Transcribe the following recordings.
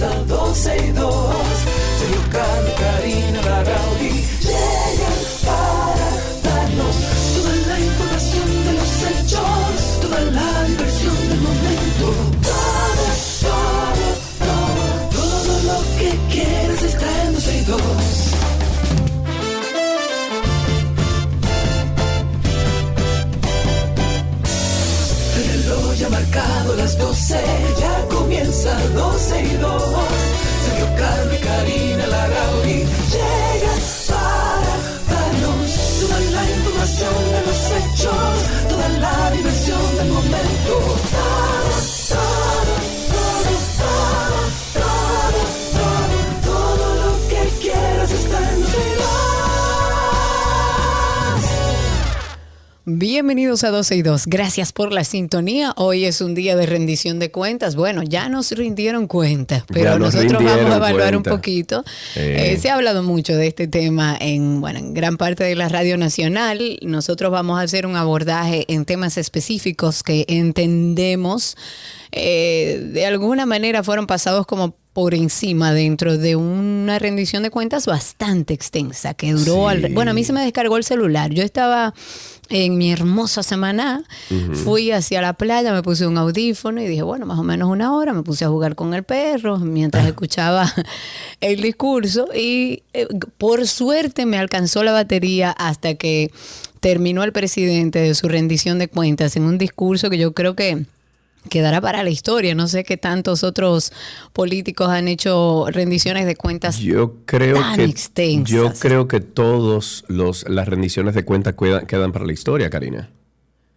comienza 12 y Bienvenidos a 12 y 2. Gracias por la sintonía. Hoy es un día de rendición de cuentas. Bueno, ya nos rindieron cuentas, pero nos nosotros vamos a evaluar un poquito. Eh. Eh, se ha hablado mucho de este tema en, bueno, en gran parte de la radio nacional. Nosotros vamos a hacer un abordaje en temas específicos que entendemos eh, de alguna manera fueron pasados como por encima dentro de una rendición de cuentas bastante extensa que duró Sí. al- bueno a mí se me descargó el celular yo estaba en mi hermosa semana fui hacia la playa me puse un audífono y dije bueno más o menos una hora me puse a jugar con el perro mientras escuchaba el discurso y eh, por suerte me alcanzó la batería hasta que terminó el presidente de su rendición de cuentas en un discurso que yo creo que quedará para la historia. No sé qué tantos otros políticos han hecho rendiciones de cuentas. Yo creo tan que extensas. yo creo que todos los las rendiciones de cuentas quedan, quedan para la historia, Karina.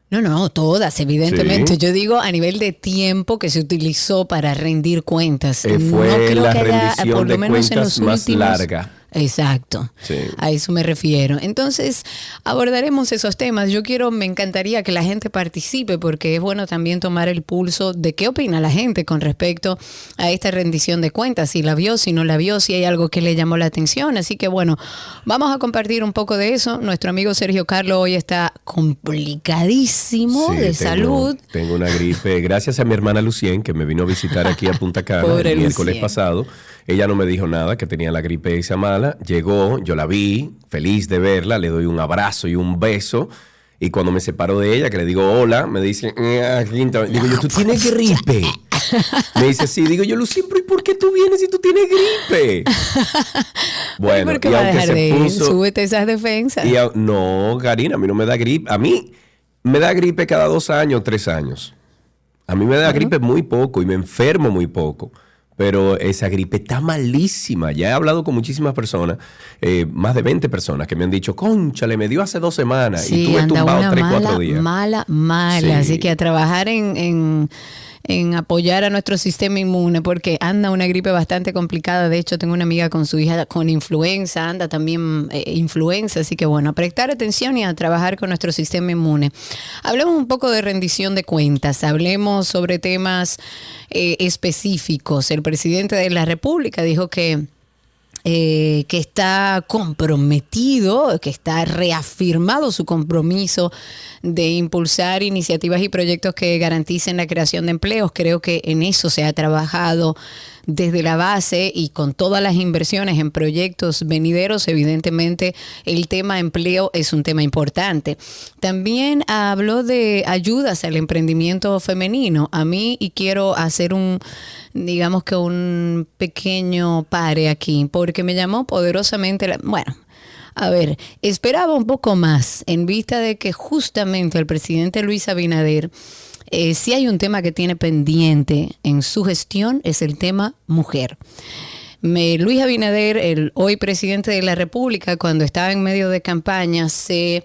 No, no, todas, evidentemente. Sí. Yo digo a nivel de tiempo que se utilizó para rendir cuentas. Eh, fue no creo la que haya, rendición por lo de menos en cuentas los más últimos- larga. Exacto. Sí. A eso me refiero. Entonces, abordaremos esos temas. Yo quiero, me encantaría que la gente participe porque es bueno también tomar el pulso de qué opina la gente con respecto a esta rendición de cuentas, si la vio, si no la vio, si hay algo que le llamó la atención. Así que bueno, vamos a compartir un poco de eso. Nuestro amigo Sergio Carlos hoy está complicadísimo Sí, de tengo- salud. Tengo una gripe. Gracias a mi hermana Lucien, que me vino a visitar aquí a Punta Cana el miércoles pasado. Ella no me dijo nada, que tenía la gripe esa mala. Llegó, yo la vi, feliz de verla, le doy un abrazo y un beso. Y cuando me separo de ella, que le digo hola, me dice, "Ah, Quinta". digo yo, ¿tú tienes gripe? Me dice, sí, digo yo, Lucien, ¿y por qué tú vienes si tú tienes gripe? Bueno, ¿Por qué y va a aunque dejar se de ir? puso- Súbete esas defensas. y a- no, Karina, a mí no me da gripe. A mí me da gripe cada dos años, tres años. A mí me da gripe muy poco y me enfermo muy poco. Pero esa gripe está malísima. Ya he hablado con muchísimas personas, eh, más de 20 personas, que me han dicho, conchale, me dio hace dos semanas y tuve anda tumbado una tres, mala, cuatro días. mala, mala. Sí. Así que a trabajar en, en, en apoyar a nuestro sistema inmune, porque anda una gripe bastante complicada. De hecho, tengo una amiga con su hija con influenza, anda también eh, influenza. Así que bueno, a prestar atención y a trabajar con nuestro sistema inmune. Hablemos un poco de rendición de cuentas, hablemos sobre temas eh, específicos. El presidente de la República dijo que eh, que está comprometido, que está reafirmado su compromiso de impulsar iniciativas y proyectos que garanticen la creación de empleos. Creo que en eso se ha trabajado desde la base y con todas las inversiones en proyectos venideros, evidentemente el tema empleo es un tema importante. También habló de ayudas al emprendimiento femenino. A mí, y quiero hacer un, digamos que un pequeño pare aquí, porque me llamó poderosamente, la- bueno, a ver, esperaba un poco más en vista de que justamente el presidente Luis Abinader, eh, si hay un tema que tiene pendiente en su gestión, es el tema mujer. Luis Abinader, el hoy presidente de la República, cuando estaba en medio de campaña, se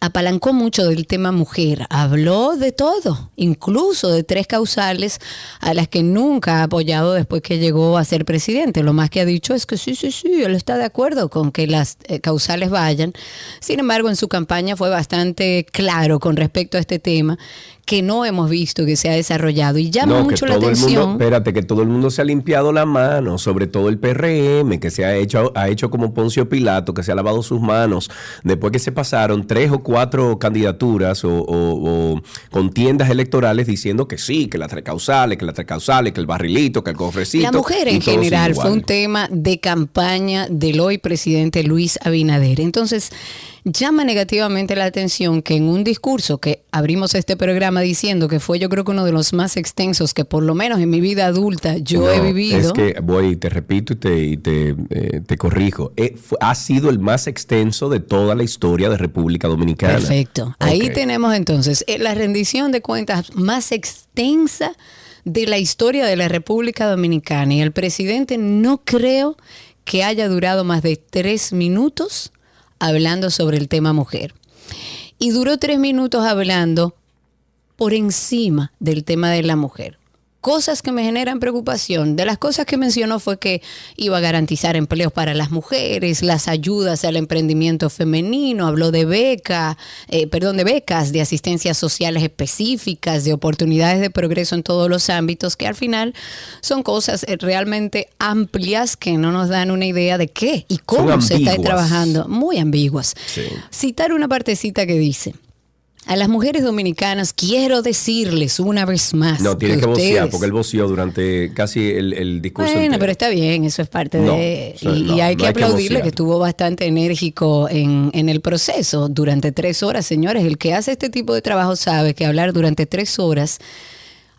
apalancó mucho del tema mujer, habló de todo, incluso de tres causales a las que nunca ha apoyado después que llegó a ser presidente. Lo más que ha dicho es que sí, sí, sí, él está de acuerdo con que las eh, causales vayan. Sin embargo, en su campaña fue bastante claro con respecto a este tema que no hemos visto que se ha desarrollado y llama No, mucho la todo el atención. mundo, espérate, que todo el mundo se ha limpiado la mano, sobre todo el PRM, que se ha hecho, ha hecho como Poncio Pilato, que se ha lavado sus manos, después que se pasaron tres o cuatro candidaturas o, o- o contiendas electorales diciendo que sí, que las tres causales, que las tres causales, que el barrilito, que el cofrecito. La mujer en general fue un tema de campaña del hoy presidente Luis Abinader. Entonces, llama negativamente la atención que en un discurso que abrimos este programa diciendo que fue yo creo que uno de los más extensos que por lo menos en mi vida adulta yo he vivido. Es que voy, te repito y te, y te, eh, te corrijo. Eh, ha sido el más extenso de toda la historia de República Dominicana. Perfecto. Ahí tenemos entonces eh, la rendición de cuentas más extensa de la historia de la República Dominicana. Y el presidente no creo que haya durado más de tres minutos hablando sobre el tema mujer. Y duró tres minutos hablando por encima del tema de la mujer. Cosas que me generan preocupación. De las cosas que mencionó fue que iba a garantizar empleos para las mujeres, las ayudas al emprendimiento femenino, habló de beca, eh, perdón, de becas, de asistencias sociales específicas, de oportunidades de progreso en todos los ámbitos, que al final son cosas eh, realmente amplias que no nos dan una idea de qué y cómo se está trabajando. Muy ambiguas. Sí. Citar una partecita que dice. A las mujeres dominicanas quiero decirles una vez más. No, tiene que, ustedes- vocear porque él voció durante casi el, el discurso. Bueno, entero. pero está bien, eso es parte No, de... Y, no, y hay que hay que aplaudirle vocear. que estuvo bastante enérgico en, en el proceso durante tres horas. Señores, el que hace este tipo de trabajo sabe que hablar durante tres horas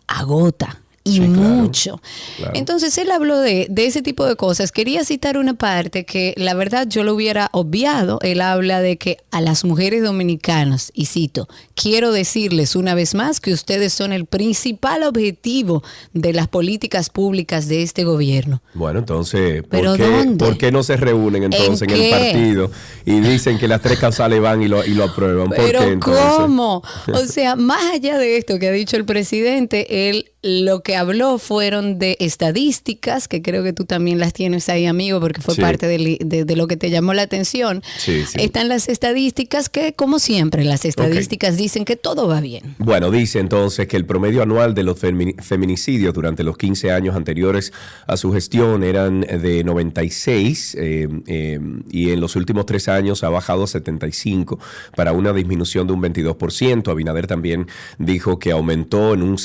agota. Y Sí, mucho. claro. Entonces él habló de, de ese tipo de cosas. Quería citar una parte que la verdad yo lo hubiera obviado. Él habla de que a las mujeres dominicanas, y cito, quiero decirles una vez más que ustedes son el principal objetivo de las políticas públicas de este gobierno. Bueno, entonces, ¿por, ¿Pero qué, dónde? por qué no se reúnen entonces en, ¿En el partido y dicen que las tres causales van y lo, y lo aprueban? ¿Por Pero qué entonces? ¿cómo? O sea, más allá de esto que ha dicho el presidente, él lo que habló fueron de estadísticas, que creo que tú también las tienes ahí, amigo, porque fue Sí. parte de, de lo que te llamó la atención. Sí, sí. Están las estadísticas que, como siempre, las estadísticas dicen que todo va bien. Bueno, dice entonces que el promedio anual de los femini- feminicidios durante los 15 años anteriores a su gestión eran de 96 eh, eh, y en los últimos tres años ha bajado a 75 para una disminución de un 22%. Abinader también dijo que aumentó en un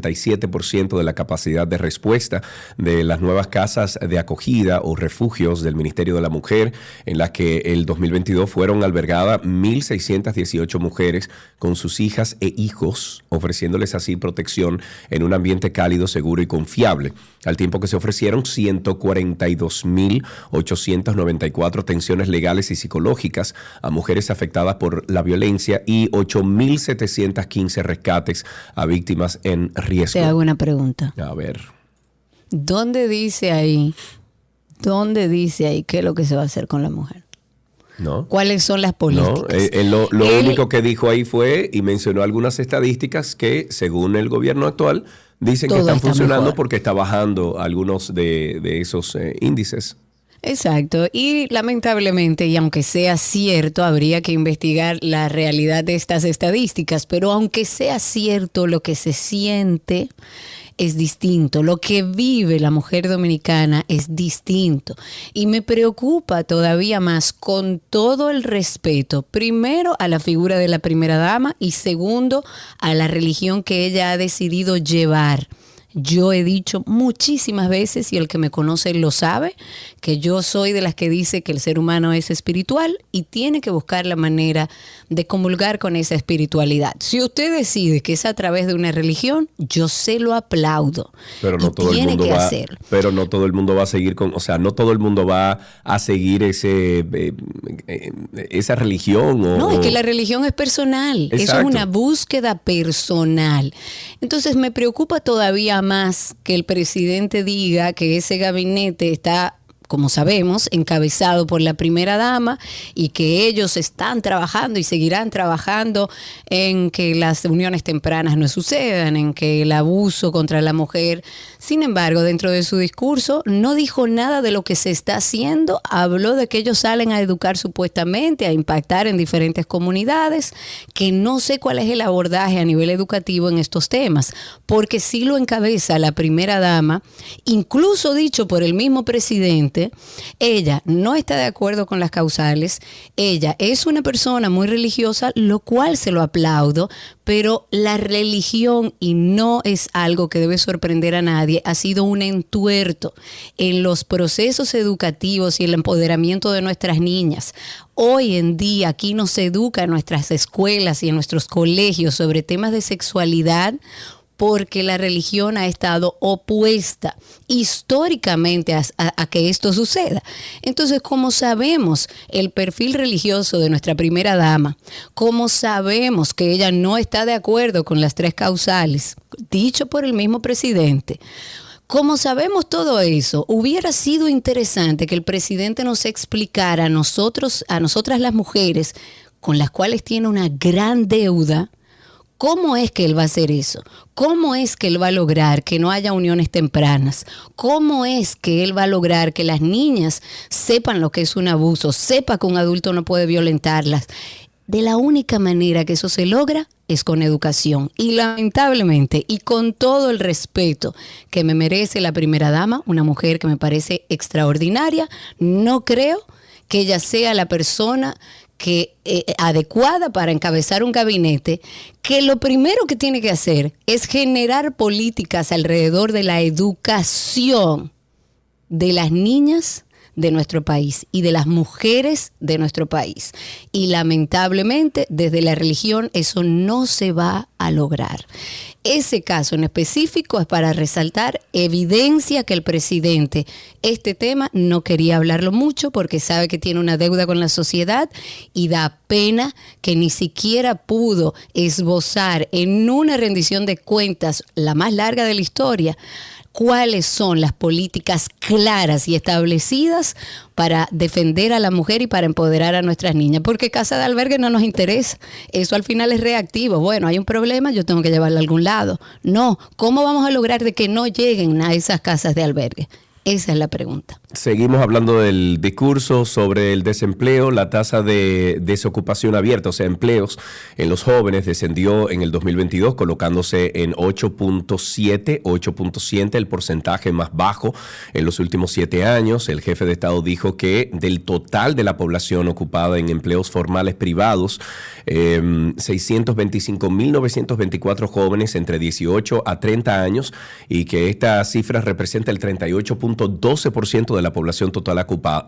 767% de la capacidad de respuesta de las nuevas casas de acogida o refugios del Ministerio de la Mujer, en las que el 2022 fueron albergadas 1.618 mujeres con sus hijas e hijos, ofreciéndoles así protección en un ambiente cálido, seguro y confiable, al tiempo que se ofrecieron 142.894 atenciones legales y psicológicas a mujeres afectadas por la violencia y 8.715 rescates a víctimas en riesgo. Te hago una pregunta. A ver. ¿Dónde dice ahí, dónde dice ahí qué es lo que se va a hacer con la mujer? ¿No? ¿Cuáles son las políticas? No, eh, él lo, lo Él- único que dijo ahí fue y mencionó algunas estadísticas que, según el gobierno actual, dicen que están está funcionando mejor. porque está bajando algunos de, de esos eh, índices. Exacto. Y lamentablemente, y aunque sea cierto, habría que investigar la realidad de estas estadísticas, pero aunque sea cierto, lo que se siente es distinto, lo que vive la mujer dominicana es distinto. Y me preocupa todavía más con todo el respeto, primero a la figura de la primera dama y segundo a la religión que ella ha decidido llevar. Yo he dicho muchísimas veces, y el que me conoce lo sabe, que yo soy de las que dice que el ser humano es espiritual y tiene que buscar la manera de comulgar con esa espiritualidad. Si usted decide que es a través de una religión, yo se lo aplaudo. Pero no y todo el mundo que va, hacerlo. pero no todo el mundo va a seguir con, o sea, no todo el mundo va a seguir ese eh, eh, esa religión o, No, es que la religión es personal. Eso es Exacto. una búsqueda personal. Entonces me preocupa todavía más que el presidente diga que ese gabinete está como sabemos, encabezado por la primera dama y que ellos están trabajando y seguirán trabajando en que las uniones tempranas no sucedan, en que el abuso contra la mujer. Sin embargo, dentro de su discurso no dijo nada de lo que se está haciendo, habló de que ellos salen a educar supuestamente, a impactar en diferentes comunidades, que no sé cuál es el abordaje a nivel educativo en estos temas, porque sí lo encabeza la primera dama, incluso dicho por el mismo presidente, ella no está de acuerdo con las causales, ella es una persona muy religiosa, lo cual se lo aplaudo, pero la religión, y no es algo que debe sorprender a nadie, ha sido un entuerto en los procesos educativos y el empoderamiento de nuestras niñas. Hoy en día aquí nos educa en nuestras escuelas y en nuestros colegios sobre temas de sexualidad porque la religión ha estado opuesta históricamente a, que esto suceda. Entonces, como sabemos el perfil religioso de nuestra primera dama, como sabemos que ella no está de acuerdo con las tres causales, dicho por el mismo presidente, como sabemos todo eso, hubiera sido interesante que el presidente nos explicara a nosotros, a nosotras las mujeres, con las cuales tiene una gran deuda, ¿Cómo es que él va a hacer eso? ¿Cómo es que él va a lograr que no haya uniones tempranas? ¿Cómo es que él va a lograr que las niñas sepan lo que es un abuso, sepa que un adulto no puede violentarlas? De la única manera que eso se logra es con educación. Y lamentablemente, y con todo el respeto que me merece la primera dama, una mujer que me parece extraordinaria, no creo que ella sea la persona que eh, adecuada para encabezar un gabinete, que lo primero que tiene que hacer es generar políticas alrededor de la educación de las niñas de nuestro país y de las mujeres de nuestro país. Y lamentablemente desde la religión eso no se va a lograr. Ese caso en específico es para resaltar evidencia que el presidente este tema no quería hablarlo mucho porque sabe que tiene una deuda con la sociedad y da pena que ni siquiera pudo esbozar en una rendición de cuentas la más larga de la historia cuáles son las políticas claras y establecidas para defender a la mujer y para empoderar a nuestras niñas, porque casa de albergue no nos interesa. Eso al final es reactivo. Bueno, hay un problema, yo tengo que llevarla a algún lado. No, ¿cómo vamos a lograr de que no lleguen a esas casas de albergue? Esa es la pregunta. Seguimos hablando del discurso sobre el desempleo. La tasa de desocupación abierta, o sea, empleos en los jóvenes, descendió en el 2022, colocándose en 8.7, 8.7, el porcentaje más bajo en los últimos siete años. El jefe de Estado dijo que del total de la población ocupada en empleos formales privados, eh, 625.924 jóvenes entre 18 a 30 años y que esta cifra representa el 38. 12% de la población total ocupada,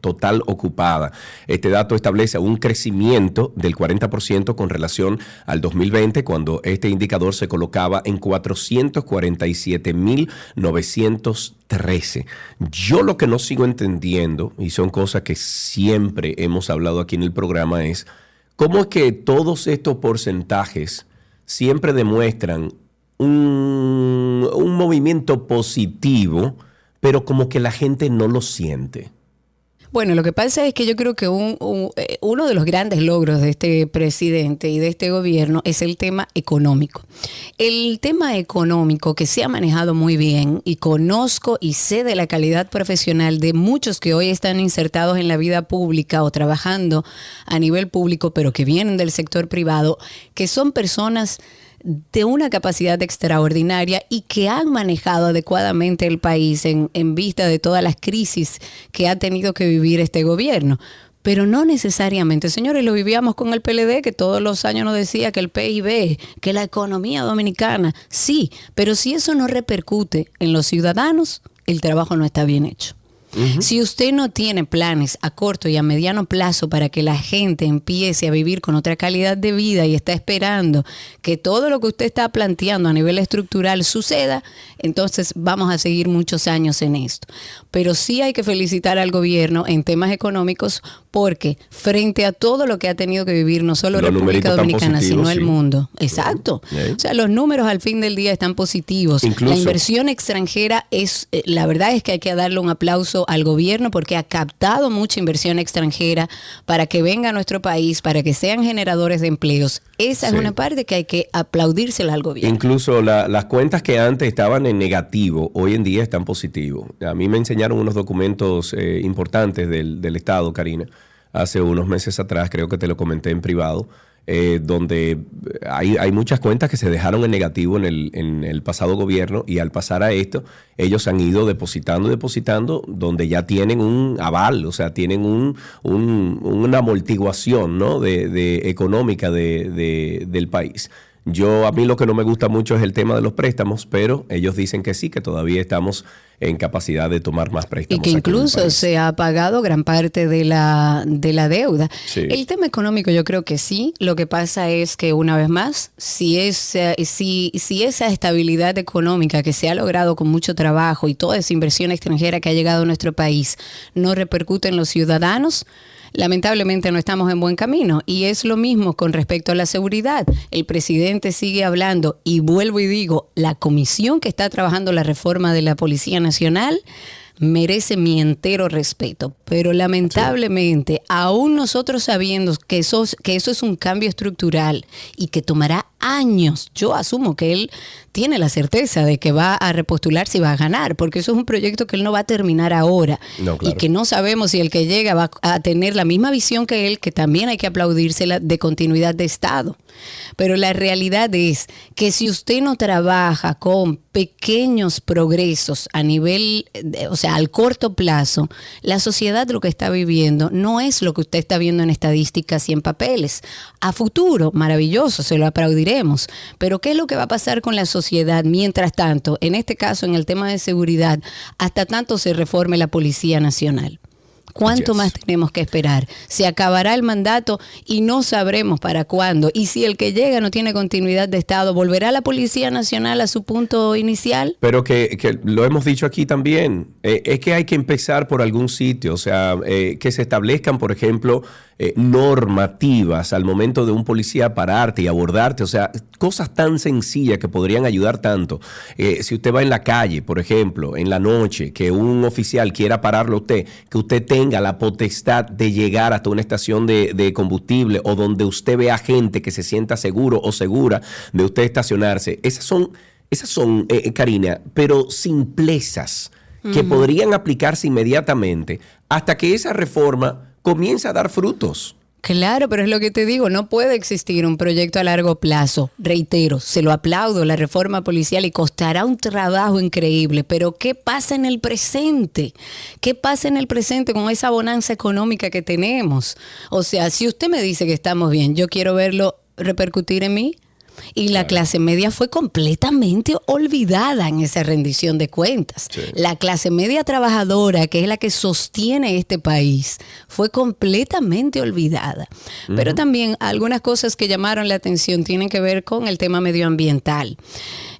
total ocupada. Este dato establece un crecimiento del 40% con relación al 2020, cuando este indicador se colocaba en 447.913. Yo lo que no sigo entendiendo, y son cosas que siempre hemos hablado aquí en el programa, es cómo es que todos estos porcentajes siempre demuestran un, un movimiento positivo pero como que la gente no lo siente. Bueno, lo que pasa es que yo creo que eh, uno de los grandes logros de este presidente y de este gobierno es el tema económico. El tema económico que se ha manejado muy bien y conozco y sé de la calidad profesional de muchos que hoy están insertados en la vida pública o trabajando a nivel público, pero que vienen del sector privado, que son personas de una capacidad extraordinaria y que han manejado adecuadamente el país en, vista de todas las crisis que ha tenido que vivir este gobierno. Pero no necesariamente, señores, lo vivíamos con el PLD, que todos los años nos decía que el PIB, que la economía dominicana, sí, pero si eso no repercute en los ciudadanos, el trabajo no está bien hecho. Si usted no tiene planes a corto y a mediano plazo para que la gente empiece a vivir con otra calidad de vida y está esperando que todo lo que usted está planteando a nivel estructural suceda, entonces vamos a seguir muchos años en esto. Pero sí hay que felicitar al gobierno en temas económicos porque frente a todo lo que ha tenido que vivir no solo la República Dominicana, sino el mundo. Exacto. O sea, los números al fin del día están positivos. la inversión extranjera es, eh, la verdad es que hay que darle un aplauso al gobierno porque ha captado mucha inversión extranjera para que venga a nuestro país, para que sean generadores de empleos. Esa es una parte que hay que aplaudírsela al gobierno. Incluso las cuentas que antes estaban en negativo, hoy en día están positivos. A mí me enseñaron unos documentos eh, importantes del, del Estado, Karina hace unos meses atrás, creo que te lo comenté en privado, eh, donde hay, hay, muchas cuentas que se dejaron en negativo en el, en el pasado gobierno y al pasar a esto, ellos han ido depositando y depositando donde ya tienen un aval, o sea, tienen un, una amortiguación ¿no? de económica de, del país. Yo a mí lo que no me gusta mucho es el tema de los préstamos, pero ellos dicen que sí, que todavía estamos en capacidad de tomar más préstamos. Y que incluso se ha pagado gran parte de la, de la deuda. El tema económico yo creo que sí. Lo que pasa es que una vez más, si, es, si, si esa estabilidad económica que se ha logrado con mucho trabajo y toda esa inversión extranjera que ha llegado a nuestro país no repercute en los ciudadanos, lamentablemente no estamos en buen camino. Y es lo mismo con respecto a la seguridad. El presidente sigue hablando y vuelvo y digo, la comisión que está trabajando la reforma de la Policía Nacional merece mi entero respeto. Pero lamentablemente, aún nosotros sabiendo que eso, que eso es un cambio estructural y que tomará años, yo asumo que él tiene la certeza de que va a repostularse y va a ganar, porque eso es un proyecto que él no va a terminar ahora. Y que no sabemos si el que llega va a tener la misma visión que él, que también hay que aplaudírsela de continuidad de Estado. Pero la realidad es que si usted no trabaja con pequeños progresos a nivel, o sea, al corto plazo, la sociedad lo que está viviendo no es lo que usted está viendo en estadísticas y en papeles. A futuro, maravilloso, se lo aplaudiremos. Pero ¿qué es lo que va a pasar con la sociedad mientras tanto, en este caso en el tema de seguridad, hasta tanto se reforme la Policía Nacional? ¿Cuánto más tenemos que esperar? Se acabará el mandato y no sabremos para cuándo. Y si el que llega no tiene continuidad de Estado, ¿volverá la Policía Nacional a su punto inicial? Pero que, lo hemos dicho aquí también, eh, es que hay que empezar por algún sitio, o sea, eh, que se establezcan, por ejemplo, eh, normativas al momento de un policía pararte y abordarte, o sea, cosas tan sencillas que podrían ayudar tanto. Eh, si usted va en la calle, por ejemplo, en la noche, que un oficial quiera pararlo a usted, que usted tenga la potestad de llegar hasta una estación de, combustible o donde usted vea gente que se sienta seguro o segura de usted estacionarse. Esas son, esas son, eh, Karina, pero simplezas que podrían aplicarse inmediatamente hasta que esa reforma comienza a dar frutos. Claro, pero es lo que te digo, no puede existir un proyecto a largo plazo. Reitero, se lo aplaudo, la reforma policial y costará un trabajo increíble, pero ¿qué pasa en el presente? ¿Qué pasa en el presente con esa bonanza económica que tenemos? O sea, si usted me dice que estamos bien, yo quiero verlo repercutir en mí, y la clase media fue completamente olvidada en esa rendición de cuentas. La clase media trabajadora, que es la que sostiene este país, fue completamente olvidada. Pero también algunas cosas que llamaron la atención tienen que ver con el tema medioambiental.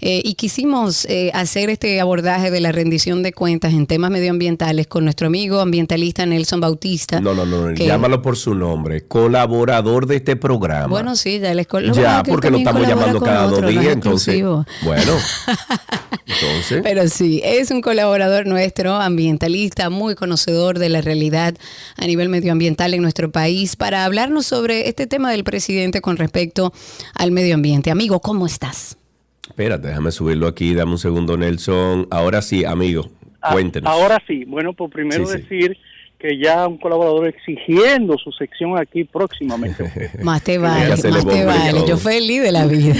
Eh, y quisimos eh, hacer este abordaje de la rendición de cuentas en temas medioambientales con nuestro amigo ambientalista Nelson Bautista. No, no, no, llámalo por su nombre, colaborador de este programa. Bueno, sí, ya les Ya, porque lo estamos llamando cada dos días, entonces. Bueno, entonces. Pero sí, es un colaborador nuestro, ambientalista, muy conocedor de la realidad a nivel medioambiental en nuestro país, para hablarnos sobre este tema del presidente con respecto al medio ambiente. Amigo, ¿cómo estás? Espérate, déjame subirlo aquí, dame un segundo, Nelson. Ahora sí, amigo, ah, cuéntenos. ahora sí, bueno, pues primero decir que ya un colaborador exigiendo su sección aquí próximamente. más te vale, más te vale. Yo feliz de la vida.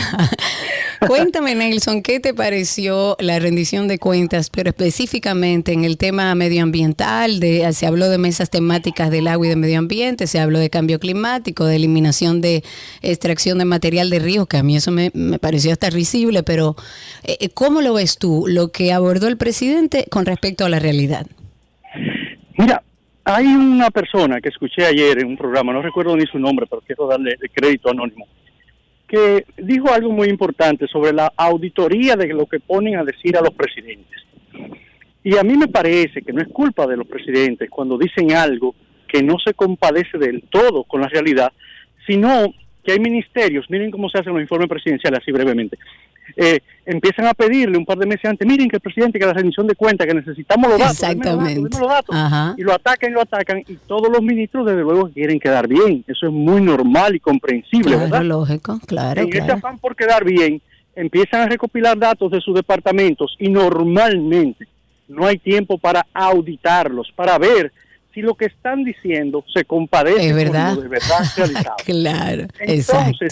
Cuéntame, Nelson, ¿qué te pareció la rendición de cuentas, pero específicamente en el tema medioambiental? De, se habló de mesas temáticas del agua y de medio ambiente, se habló de cambio climático, de eliminación de extracción de material de ríos, que a mí eso me, pareció hasta risible, pero eh, ¿cómo lo ves tú, lo que abordó el presidente con respecto a la realidad? Mira, hay una persona que escuché ayer en un programa, no recuerdo ni su nombre, pero quiero darle crédito anónimo que dijo algo muy importante sobre la auditoría de lo que ponen a decir a los presidentes. Y a mí me parece que no es culpa de los presidentes cuando dicen algo que no se compadece del todo con la realidad, sino que hay ministerios, miren cómo se hacen los informes presidenciales así brevemente, eh, empiezan a pedirle un par de meses antes, miren que el presidente, que la rendición de cuentas, que necesitamos los datos, Exactamente. los datos, y lo atacan y lo atacan, y todos los ministros desde luego quieren quedar bien, eso es muy normal y comprensible, claro, lógico, claro. En ese afán por quedar bien, empiezan a recopilar datos de sus departamentos y normalmente no hay tiempo para auditarlos, para ver si lo que están diciendo se compadece Es con verdad. lo de verdad realizado. claro, exacto.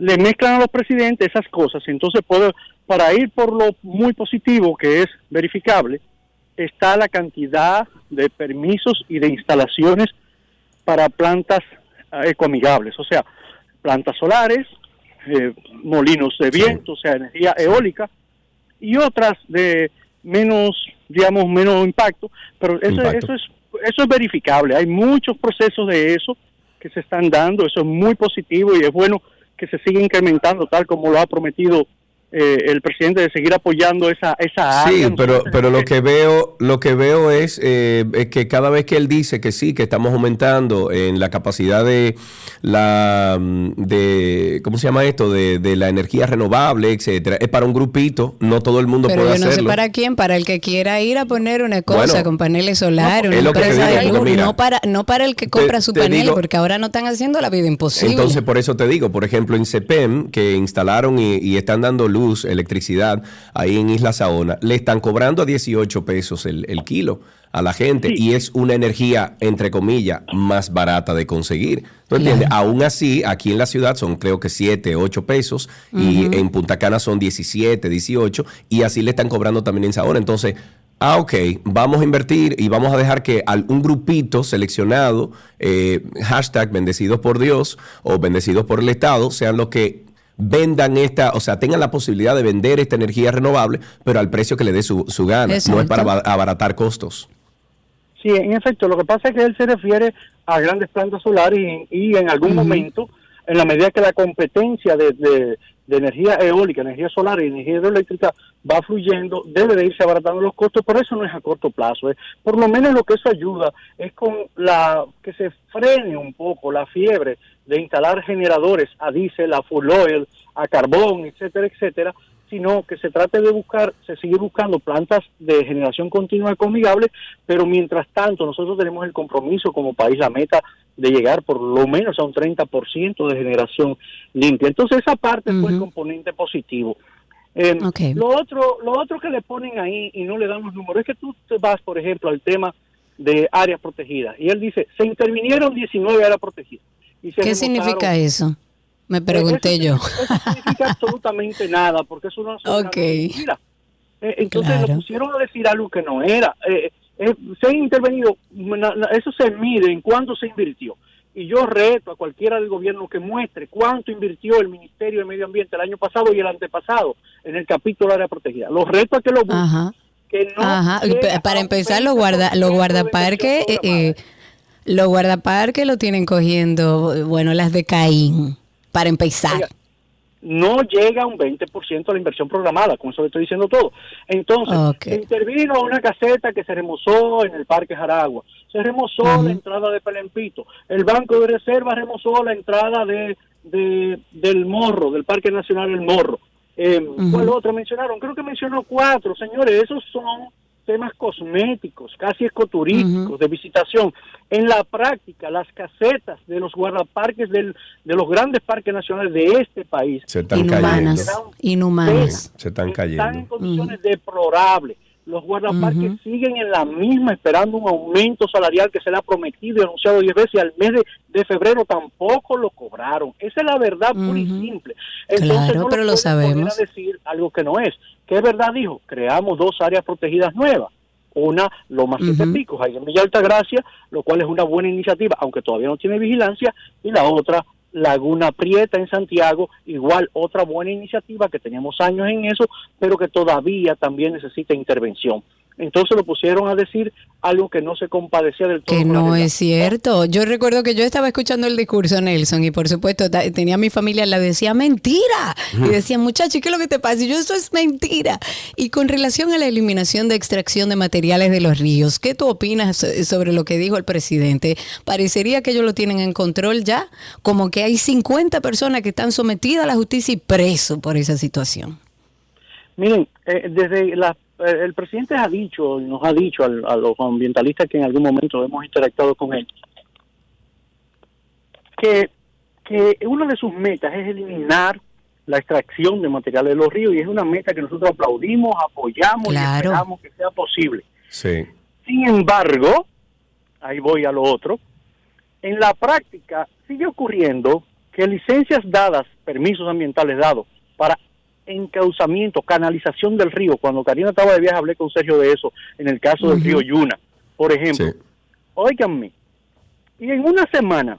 Le mezclan a los presidentes esas cosas. Entonces, puedo, para ir por lo muy positivo, que es verificable, está la cantidad de permisos y de instalaciones para plantas eh, ecoamigables, o sea, plantas solares, eh, molinos de viento, o sea, energía eólica, y otras de menos, digamos, menos impacto, pero eso, Impacto. eso es eso es verificable. Hay muchos procesos de eso que se están dando, eso es muy positivo y es bueno que se siga incrementando tal como lo ha prometido eh, el presidente de seguir apoyando esa esa Sí, área. pero, Nosotros pero lo que veo, lo que veo es, eh, es que cada vez que él dice que sí, que estamos aumentando en la capacidad de la de ¿cómo se llama esto? de, de la energía renovable, etcétera, es para un grupito, no todo el mundo Pero puede yo no sé para quién, para el que quiera ir a poner una cosa Bueno, con paneles solares, mira, no para no para el que compra su te panel, digo- porque ahora no están haciendo la vida imposible. Entonces, por eso te digo, por ejemplo, en CEPEM, que instalaron y, y están dando luz, electricidad, ahí en Isla Saona, le están cobrando a 18 pesos el, el kilo a la gente Sí. y es una energía, entre comillas, más barata de conseguir. ¿Tú entiendes? Aún así, aquí en la ciudad son creo que 7, 8 pesos y en Punta Cana son 17, 18 y así le están cobrando también en Saona. Entonces, Ah, ok, vamos a invertir y vamos a dejar que al- un grupito seleccionado, eh, hashtag bendecidos por Dios o bendecidos por el Estado, sean los que vendan esta, o sea, tengan la posibilidad de vender esta energía renovable, pero al precio que le dé su, su gana. No es para aba- abaratar costos. Sí, en efecto, lo que pasa es que él se refiere a grandes plantas solares y, y en algún momento, en la medida que la competencia de, de- de energía eólica, energía solar y energía hidroeléctrica va fluyendo, debe de irse abaratando los costos, pero eso no es a corto plazo. ¿eh? Por lo menos lo que eso ayuda es con la que se frene un poco la fiebre de instalar generadores a diésel, a full oil, a carbón, etcétera, etcétera, sino que se trate de buscar, se sigue buscando plantas de generación continua ecoamigable, pero mientras tanto nosotros tenemos el compromiso como país, la meta de llegar por lo menos a un 30% de generación limpia. Entonces esa parte fue el componente positivo. Eh, Ok. Lo otro, lo otro que le ponen ahí y no le dan los números es que tú te vas, por ejemplo, al tema de áreas protegidas y él dice se intervinieron 19 áreas protegidas. Y se ¿Qué significa eso? Me pregunté eso, yo. Eso significa absolutamente nada, porque eso no es una Ok. mentira. Eh, entonces Claro. le pusieron a decir algo que no era. Eh, eh, se ha intervenido, eso se mide en cuánto se invirtió. Y yo reto a cualquiera del gobierno que muestre cuánto invirtió el Ministerio de Medio Ambiente el año pasado y el antepasado en el capítulo área protegida. Los reto a que lo busquen. Ajá. Que no Ajá. Para empezar, los 20% guarda, los de guardaparques, los guardaparques lo tienen cogiendo, bueno, las de Caín, para empezar. Oiga, no llega a un 20% de la inversión programada, con eso le estoy diciendo todo. Entonces, intervino una caseta que se remozó en el Parque Jaragua, se remozó la entrada de Pelempito, el Banco de Reserva remozó la entrada de, de- del Morro, del Parque Nacional El Morro. Eh, ¿Cuál Ujú. otro mencionaron? Creo que mencionó cuatro, señores, esos son temas cosméticos, casi ecoturísticos, de visitación. En la práctica, las casetas de los guardaparques del, de los grandes parques nacionales de este país Se están cayendo. Inhumanas. Inhumanas. Se están están en cayendo. condiciones deplorables. Los guardaparques siguen en la misma esperando un aumento salarial que se le ha prometido y anunciado 10 veces y al mes de, de febrero tampoco lo cobraron. Esa es la verdad pura y simple. Claro, no pero lo sabemos. a decir algo que no es. ¿Qué verdad dijo? Creamos dos áreas protegidas nuevas. Una, Lomas Ujú. Siete Picos, ahí en Villa Altagracia, lo cual es una buena iniciativa, aunque todavía no tiene vigilancia, y la otra, Laguna Prieta en Santiago, igual otra buena iniciativa que tenemos años en eso, pero que todavía también necesita intervención. Entonces lo pusieron a decir algo que no se compadecía del todo. Que no es cierto. Yo recuerdo que yo estaba escuchando el discurso, Nelson, y por supuesto tenía a mi familia, la decía mentira. Y decía, muchacho, ¿qué es lo que te pasa? Y yo, esto es mentira. Y con relación a la eliminación de extracción de materiales de los ríos, ¿qué tú opinas sobre lo que dijo el presidente? Parecería que ellos lo tienen en control ya, como que hay 50 personas que están sometidas a la justicia y presos por esa situación. Miren, eh, desde la, eh, el presidente ha dicho, nos ha dicho al- a los ambientalistas que en algún momento hemos interactuado con él, que, que una de sus metas es eliminar la extracción de materiales de los ríos y es una meta que nosotros aplaudimos, apoyamos y esperamos que sea posible. Sí. Sin embargo, ahí voy a lo otro, en la práctica sigue ocurriendo que licencias dadas, permisos ambientales dados para encauzamiento, canalización del río, cuando Karina estaba de viaje hablé con Sergio de eso, en el caso del río Yuna, por ejemplo. Sí. Óiganme, y en una semana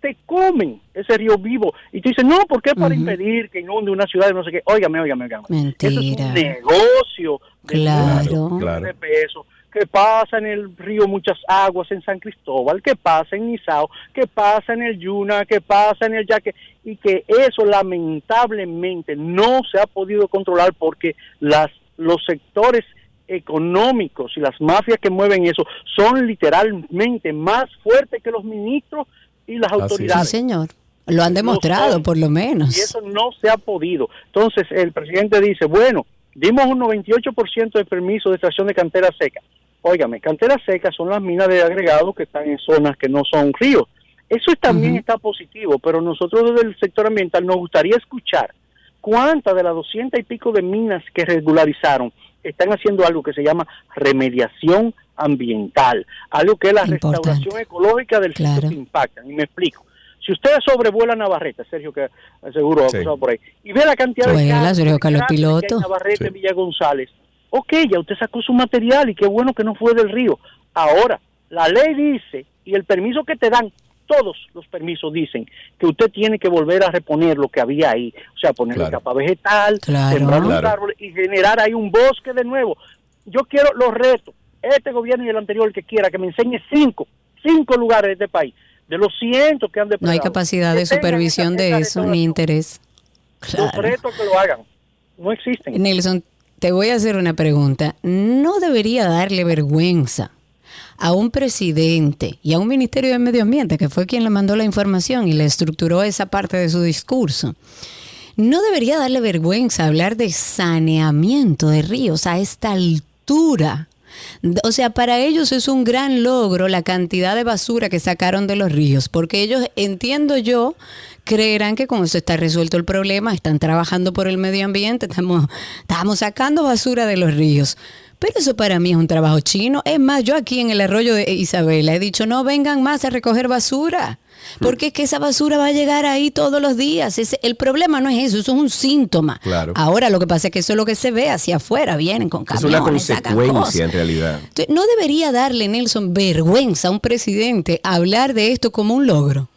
te comen ese río vivo y te dicen, no, ¿por qué para impedir que inunde una ciudad de no sé qué? Óigame, óigame, óigame. Eso es Mentira. un negocio de Claro. millones Claro. de pesos que pasa en el río muchas aguas en San Cristóbal, que pasa en Nizao, que pasa en el Yuna, que pasa en el Yaque, y que eso lamentablemente no se ha podido controlar porque las los sectores económicos y las mafias que mueven eso son literalmente más fuertes que los ministros y las Así es. Sí, autoridades. señor. Lo han demostrado, por lo menos. Y eso no se ha podido. Entonces el presidente dice, bueno, dimos un 98% de permiso de extracción de cantera seca. Óigame, canteras secas son las minas de agregado que están en zonas que no son ríos. Eso también está positivo, pero nosotros desde el sector ambiental nos gustaría escuchar cuántas de las 200 y pico de minas que regularizaron están haciendo algo que se llama remediación ambiental, algo que es la Importante. restauración ecológica del sitio Claro. que impactan. Y me explico. Si ustedes sobrevuelan Navarrete, Sergio, que seguro ha Sí. pasado por ahí, y ve la cantidad de casas Sergio Carlos grandes que hay en Piloto. Navarrete, Sí. Villa González, ok, ya usted sacó su material y qué bueno que no fue del río. Ahora, la ley dice, y el permiso que te dan, todos los permisos dicen que usted tiene que volver a reponer lo que había ahí, o sea, ponerle Claro. capa vegetal, Claro. sembrar los Claro. árboles y generar ahí un bosque de nuevo. Yo quiero los retos, este gobierno y el anterior, el que quiera, que me enseñe cinco, cinco lugares de este país, de los cientos que han No hay depredado, capacidad de supervisión esa- de eso, ni interés. Los retos que lo hagan, no existen. Nelson, te voy a hacer una pregunta. ¿No debería darle vergüenza a un presidente y a un Ministerio de Medio Ambiente, que fue quien le mandó la información y le estructuró esa parte de su discurso? ¿No debería darle vergüenza hablar de saneamiento de ríos a esta altura? O sea, para ellos es un gran logro la cantidad de basura que sacaron de los ríos, porque ellos, entiendo yo, creerán que con eso está resuelto el problema, están trabajando por el medio ambiente, estamos, estamos sacando basura de los ríos. Pero eso para mí es un trabajo chino. Es más, yo aquí en el arroyo de Isabela he dicho, no vengan más a recoger basura, porque es que esa basura va a llegar ahí todos los días. Ese- el problema no es eso, eso es un síntoma. Claro. Ahora lo que pasa es que eso es lo que se ve hacia afuera, vienen con Es camiones, una sacan consecuencia cosas. en realidad. Entonces, ¿No debería darle, Nelson, vergüenza a un presidente hablar de esto como un logro?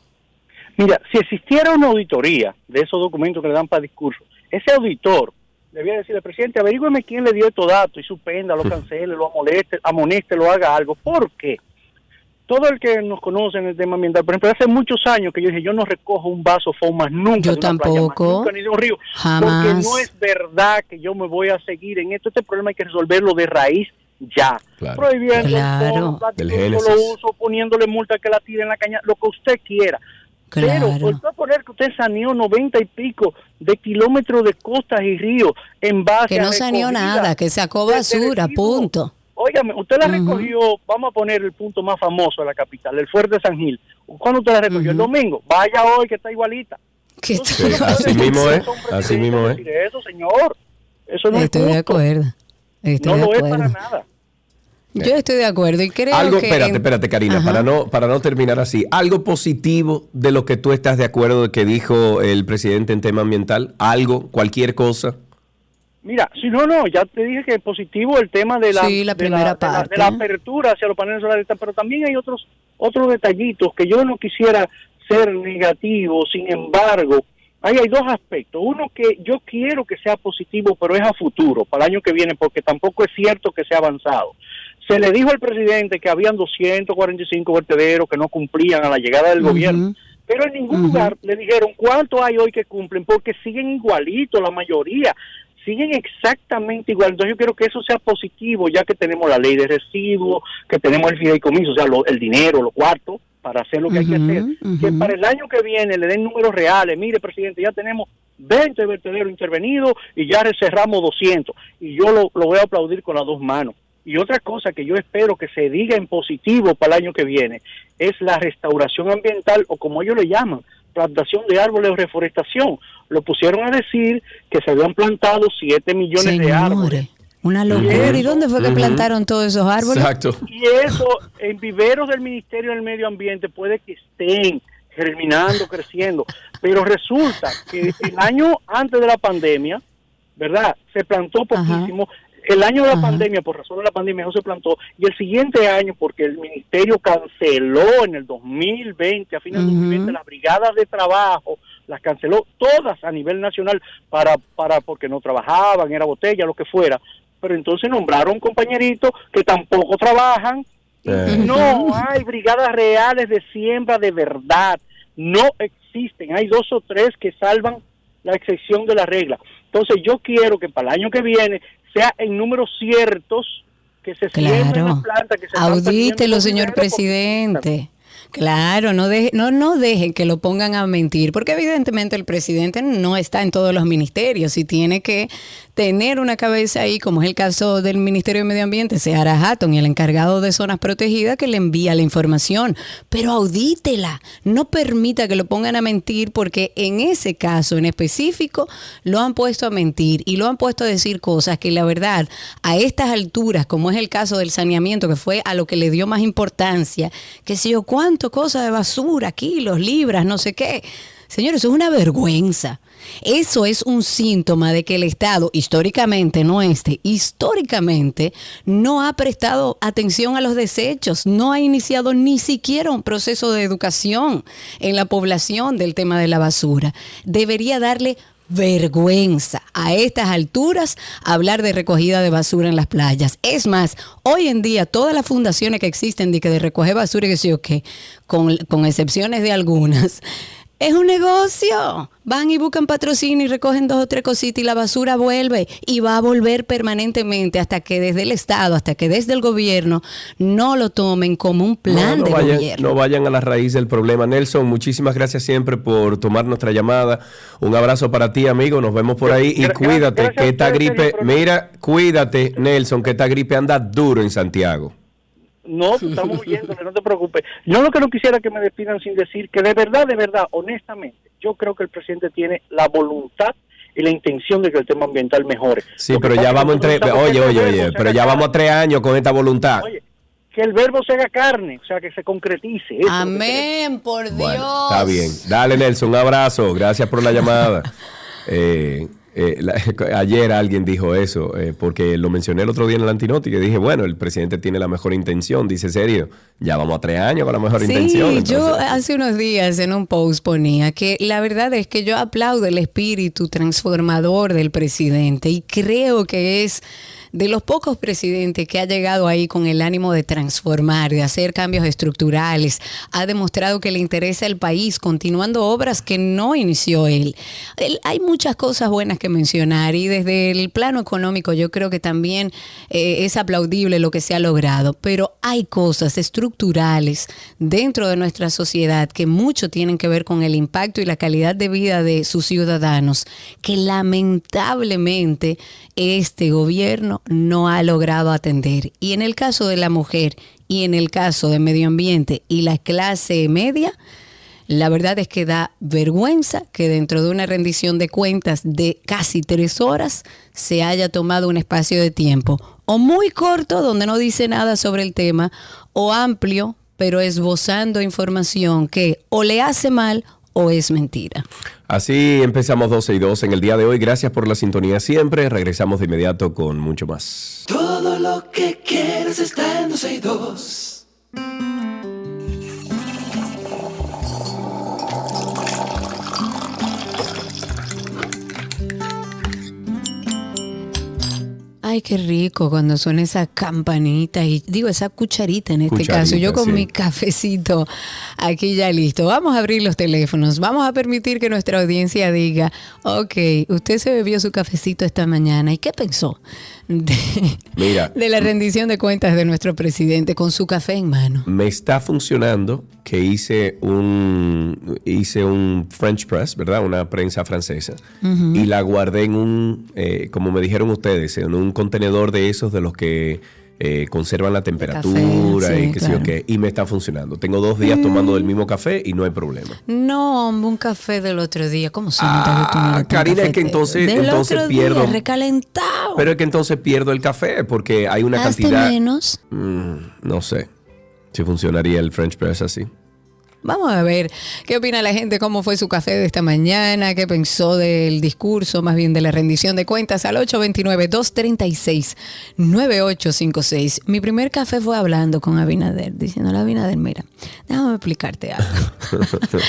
Mira, si existiera una auditoría de esos documentos que le dan para discurso, ese auditor debía decirle, presidente, averígüeme quién le dio estos datos y suspenda, lo cancele, lo amoleste, amoneste, lo haga algo. ¿Por qué? Todo el que nos conoce en el tema ambiental, por ejemplo, hace muchos años que yo dije, yo no recojo un vaso FOMAS nunca. Yo de una playa, más tampoco. nunca, ni de un río. Jamás. Porque no es verdad que yo me voy a seguir en esto. Este problema hay que resolverlo de raíz ya. Claro. Prohibiendo Claro. un solo uso, poniéndole multa que la tire en la caña, lo que usted quiera. Pero Claro. vuelvo a poner que usted saneó 90 y pico de kilómetros de costas y ríos en base Que a no saneó recogida nada, que sacó basura, residuos. punto. Óigame, usted la recogió, vamos a poner el punto más famoso de la capital, el Fuerte San Gil. ¿Cuándo usted la recogió? El domingo. Vaya hoy que está igualita. ¿Qué Entonces, Sí, así mismo es, así mismo es. decir Eso, señor. Eso no Estoy es de acuerdo. Estoy No de lo es para nada. Yo estoy de acuerdo y creo Algo, que... espérate, espérate, Karina, Ajá. para no, para no terminar así. Algo positivo de lo que tú estás de acuerdo de que dijo el presidente en tema ambiental. Algo, cualquier cosa. Mira, si no, no, ya te dije que es positivo el tema de la, Sí, la de primera de la- parte. de la apertura hacia los paneles solares, pero también hay otros otros detallitos que yo no quisiera ser negativo, sin embargo, ahí hay dos aspectos. Uno que yo quiero que sea positivo, pero es a futuro, para el año que viene, porque tampoco es cierto que sea avanzado. Se le dijo al presidente que habían 245 vertederos que no cumplían a la llegada del gobierno, pero en ningún lugar le dijeron cuánto hay hoy que cumplen, porque siguen igualitos la mayoría, siguen exactamente igual. Entonces yo quiero que eso sea positivo, ya que tenemos la ley de residuos, que tenemos el fideicomiso, o sea, lo- el dinero, los cuartos, para hacer lo que hay que hacer. Que para el año que viene le den números reales. Mire, presidente, ya tenemos 20 vertederos intervenidos y ya cerramos 200. Y yo lo, lo voy a aplaudir con las dos manos. Y otra cosa que yo espero que se diga en positivo para el año que viene es la restauración ambiental o como ellos le llaman, plantación de árboles o reforestación. Lo pusieron a decir que se habían plantado 7 millones de árboles Una locura. ¿Y dónde fue que plantaron todos esos árboles? Exacto. Y eso en viveros del Ministerio del Medio Ambiente puede que estén germinando, creciendo, pero resulta que el año antes de la pandemia, ¿verdad? Se plantó poquísimo. El año de la pandemia, por razón de la pandemia, no se plantó. Y el siguiente año, porque el ministerio canceló en el 2020, a fines del 2020, las brigadas de trabajo, las canceló todas a nivel nacional para, para porque no trabajaban, era botella, lo que fuera. Pero entonces nombraron compañeritos que tampoco trabajan. Eh. No hay brigadas reales de siembra de verdad. No existen. Hay dos o tres que salvan la excepción de la regla. Entonces yo quiero que para el año que viene sea en números ciertos que se siembren Claro. las plantas que se Audítelo, señor presidente. Claro, no, deje- no, no dejen que lo pongan a mentir, porque evidentemente el presidente no está en todos los ministerios y tiene que tener una cabeza ahí, como es el caso del Ministerio de Medio Ambiente, Seara Hatton el encargado de zonas protegidas que le envía la información. Pero audítela, no permita que lo pongan a mentir, porque en ese caso en específico lo han puesto a mentir y lo han puesto a decir cosas que la verdad, a estas alturas, como es el caso del saneamiento, que fue a lo que le dio más importancia, que sé yo, cuánto cosa de basura, kilos, libras, no sé qué. Señores, eso es una vergüenza. Eso es un síntoma de que el Estado, históricamente, no este, históricamente, no ha prestado atención a los desechos, no ha iniciado ni siquiera un proceso de educación en la población del tema de la basura. Debería darle vergüenza a estas alturas hablar de recogida de basura en las playas. Es más, hoy en día todas las fundaciones que existen de, que de recoger basura y que yo qué, con, con excepciones de algunas, es un negocio. Van y buscan patrocinio y recogen dos o tres cositas y la basura vuelve y va a volver permanentemente hasta que desde el Estado, hasta que desde el gobierno no lo tomen como un plan no, no de vayan, gobierno. no vayan a la raíz del problema. Nelson, muchísimas gracias siempre por tomar nuestra llamada. Un abrazo para ti, amigo. Nos vemos por ahí y cuídate, gracias que esta gripe, mira, cuídate, Nelson, que esta gripe anda duro en Santiago. No, estamos huyéndole, no te preocupes. Yo lo que no quisiera que me despidan sin decir que de verdad, de verdad, honestamente, yo creo que el presidente tiene la voluntad y la intención de que el tema ambiental mejore. Sí, pero ya vamos entre, oye, oye, oye, pero ya vamos tres años con esta voluntad. Oye, que el verbo se haga carne, o sea, que se concretice. Eso. Amén, por Dios. Bueno, está bien. Dale, Nelson, un abrazo. Gracias por la llamada. Eh, eh, la- ayer alguien dijo eso, eh, porque lo mencioné el otro día en el Antinoti, que dije, bueno, el presidente tiene la mejor intención. Dice, serio, ya vamos a tres años con la mejor Sí, intención. yo entonces- hace unos días en un post ponía que la verdad es que yo aplaudo el espíritu transformador del presidente y creo que es de los pocos presidentes que ha llegado ahí con el ánimo de transformar, de hacer cambios estructurales, ha demostrado que le interesa el país, continuando obras que no inició él. Él- hay muchas cosas buenas que mencionar y desde el plano económico yo creo que también eh, es aplaudible lo que se ha logrado, pero hay cosas estructurales dentro de nuestra sociedad que mucho tienen que ver con el impacto y la calidad de vida de sus ciudadanos que lamentablemente este gobierno no ha logrado atender. Y en el caso de la mujer y en el caso de medio ambiente y la clase media, la verdad es que da vergüenza que dentro de una rendición de cuentas de casi tres horas se haya tomado un espacio de tiempo o muy corto donde no dice nada sobre el tema o amplio pero esbozando información que o le hace mal o es mentira. Así empezamos 12 y 2 en el día de hoy. Gracias por la sintonía siempre. Regresamos de inmediato con mucho más. Todo lo que quieres está en 12 y 2. Ay, qué rico cuando suena esa campanita y digo esa cucharita en este Cucharita, caso. Yo con sí. mi cafecito aquí ya listo. Vamos a abrir los teléfonos. Vamos a permitir que nuestra audiencia diga, ok, usted se bebió su cafecito esta mañana y qué pensó de, Mira. de la rendición de cuentas de nuestro presidente con su café en mano. Me está funcionando que hice un hice un French press, ¿verdad? Una prensa francesa. Y la guardé en un, eh, como me dijeron ustedes, en un contenedor de esos de los que eh, conservan la temperatura sí, y qué sé yo claro. qué. Y me está funcionando. Tengo dos días tomando del mismo café y no hay problema. No, un café del otro día. ¿Cómo se nota que Ah, Karina, es que entonces- Del entonces otro pierdo- Día, recalentado. Pero es que entonces pierdo el café porque hay una Hazte cantidad. menos. Mm, no sé si funcionaría el French press así. Vamos a ver qué opina la gente, cómo fue su café de esta mañana, qué pensó del discurso, más bien de la rendición de cuentas al 829-236-9856. Mi primer café fue hablando con Abinader, diciéndole a Abinader, mira, déjame explicarte algo.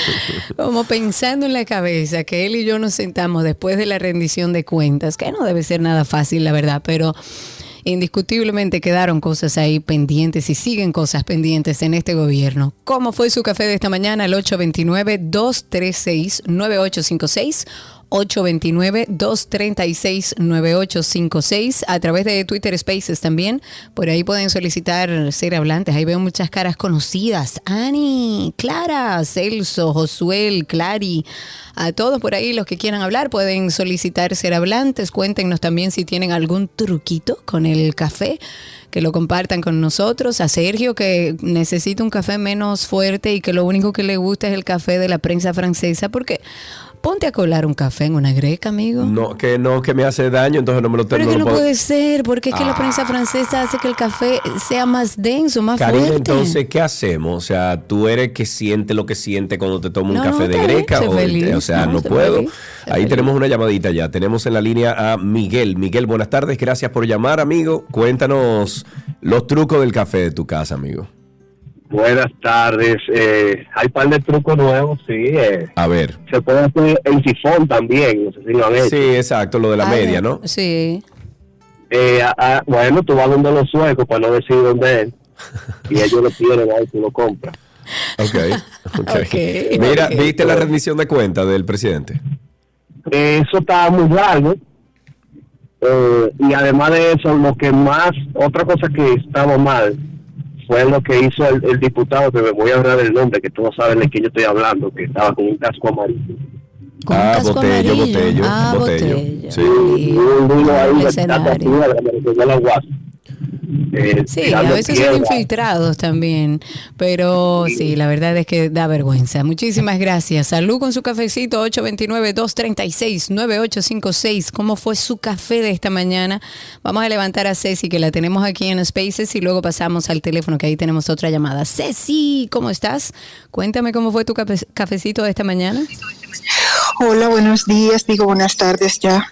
Como pensando en la cabeza que él y yo nos sentamos después de la rendición de cuentas, que no debe ser nada fácil, la verdad, pero indiscutiblemente quedaron cosas ahí pendientes y siguen cosas pendientes en este gobierno. ¿Cómo fue su café de esta mañana? Al 829-236-9856. 829-236-9856 a través de Twitter Spaces también. Por ahí pueden solicitar ser hablantes. Ahí veo muchas caras conocidas. Ani, Clara, Celso, Josuel, Clary. A todos por ahí los que quieran hablar pueden solicitar ser hablantes. Cuéntenos también si tienen algún truquito con el café que lo compartan con nosotros. A Sergio, que necesita un café menos fuerte y que lo único que le gusta es el café de la prensa francesa, porque ponte a colar un café en una greca, amigo. No, que no, que me hace daño, entonces no me lo Pero es no que no puedo- puede ser, porque es que la Ah. prensa francesa hace que el café sea más denso, más Karina, fuerte. entonces, ¿qué hacemos? O sea, tú eres que siente lo que siente cuando te tomas un No, café de greca. o, feliz, o sea, no, puedo. feliz, Ahí feliz. tenemos una llamadita ya. Tenemos en la línea a Miguel. Miguel, buenas tardes. Gracias por llamar, amigo. Cuéntanos los trucos del café de tu casa, amigo. Buenas tardes. Eh, hay par de trucos nuevos, sí. eh, A ver. se puede hacer el sifón también, no sé si lo han hecho. Sí, exacto, lo de la Ah, media, ¿no? Sí. Eh, bueno, tú vas donde los suecos para no decir dónde es. Y ellos lo tienen ahí, tú lo compras. Ok. ok. Ok, Mira. ¿viste la rendición de cuenta del presidente? Eso está muy largo. Eh, y además de eso, lo que más, otra cosa que estaba mal fue lo que hizo el, el diputado, que me voy a hablar del nombre, que todos saben de quién yo estoy hablando, que estaba con un casco amarillo. Con un Ah, casco Botello, amarillo. Botello, Ah, Botello. Botello. Sí. Y un vino ahí la guasa. Eh, Sí, a tirando veces son infiltrados también, pero sí, la verdad es que da vergüenza. Muchísimas gracias. Salud con su cafecito 829-236-9856. ¿Cómo fue su café de esta mañana? Vamos a levantar a Ceci, que la tenemos aquí en Spaces, y luego pasamos al teléfono, que ahí tenemos otra llamada. Ceci, ¿cómo estás? Cuéntame cómo fue tu cafe- cafecito de esta mañana. Hola, buenos días, digo buenas tardes ya.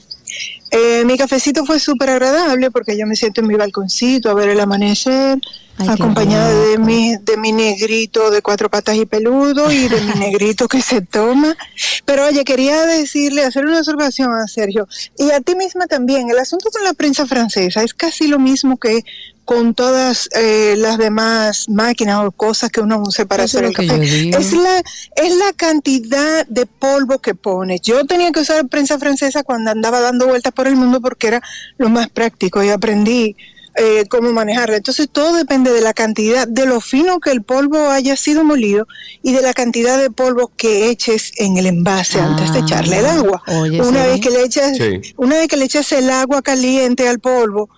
Eh, mi cafecito fue súper agradable porque yo me siento en mi balconcito a ver el amanecer, Ay, acompañada de mi, de mi negrito de cuatro patas y peludo y de mi negrito que se toma. Pero oye, quería decirle, hacer una observación a Sergio y a ti misma también. El asunto con la prensa francesa es casi lo mismo que con todas eh, las demás máquinas o cosas que uno usa para Eso hacer es el lo que café. Es la, es la cantidad de polvo que pone. Yo tenía que usar prensa francesa cuando andaba dando vueltas por el mundo porque era lo más práctico y aprendí eh, cómo manejarla. Entonces todo depende de la cantidad, de lo fino que el polvo haya sido molido y de la cantidad de polvo que eches en el envase antes de Ah, echarle el agua. oye, una vez que le echas, Sí. una vez que le echas el agua caliente al polvo,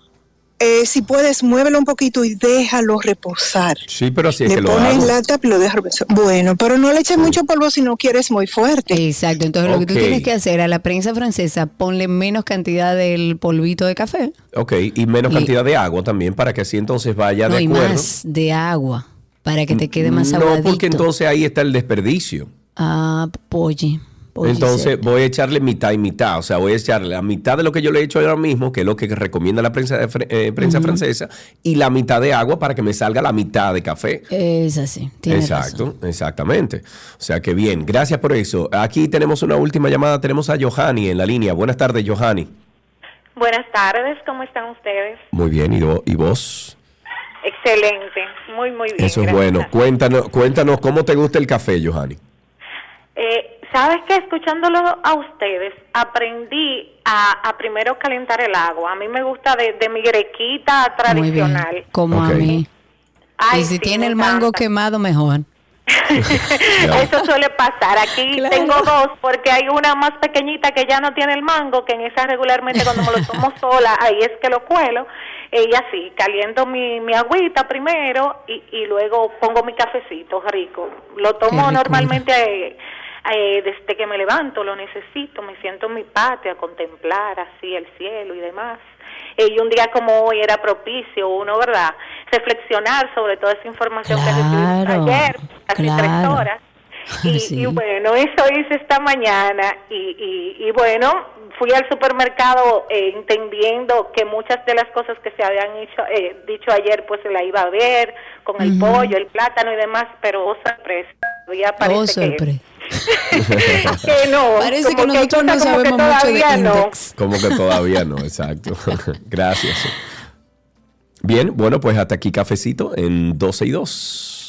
eh, si puedes muévelo un poquito y déjalo reposar. Sí, pero así es le que lo pones hago. la tapa y lo dejas reposar. Bueno, pero no le eches mucho polvo si no quieres muy fuerte. Exacto, entonces lo que tú tienes que hacer a la prensa francesa, ponle menos cantidad del polvito de café. Ok, y menos Y- cantidad de agua también para que así entonces vaya No, de y acuerdo. más de agua para que te quede más no, aguadito. porque entonces ahí está el desperdicio. Ah, pollo. Pollo Entonces voy a echarle mitad y mitad, o sea, voy a echarle la mitad de lo que yo le he hecho ahora mismo, que es lo que recomienda la prensa, de fre- eh, prensa francesa, y la mitad de agua para que me salga la mitad de café. Es así, tienes Exacto, razón. exactamente. O sea que bien, gracias por eso. Aquí tenemos una última llamada, tenemos a Johanny en la línea. Buenas tardes, Johanny. Buenas tardes, ¿cómo están ustedes? Muy bien, ¿y, vo- y vos? Excelente, muy, muy bien. Eso es gracias. bueno. Cuéntanos, cuéntanos cómo te gusta el café, Johanny. Eh, ¿Sabes que Escuchándolo a ustedes, aprendí a, a primero calentar el agua. A mí me gusta de, de mi grequita Muy bien, tradicional. como a mí. Ay, y si sí, tiene el mango encanta. quemado, mejor. Eso suele pasar. Aquí Claro. tengo dos porque hay una más pequeñita que ya no tiene el mango, que en esa regularmente cuando me lo tomo sola, ahí es que lo cuelo. Y así, caliento mi, mi agüita primero y, y luego pongo mi cafecito rico. Lo tomo normalmente eh, desde que me levanto lo necesito, me siento en mi patio a contemplar así el cielo y demás. Eh, y un día como hoy era propicio uno, ¿verdad? Reflexionar sobre toda esa información que recibí ayer, casi tres claro. horas. Y, Sí. y bueno, eso hice esta mañana y, y, y bueno, fui al supermercado eh, entendiendo que muchas de las cosas que se habían hecho, eh, dicho ayer pues la iba a ver con el pollo, el plátano y demás, pero oh sorpresa, todavía parece Oh, sorpresa. que no. Parece que nosotros no como que sabemos mucho de todavía no. index. Como que todavía no, exacto. Gracias. Bien, bueno, pues hasta aquí cafecito en 12 y 2.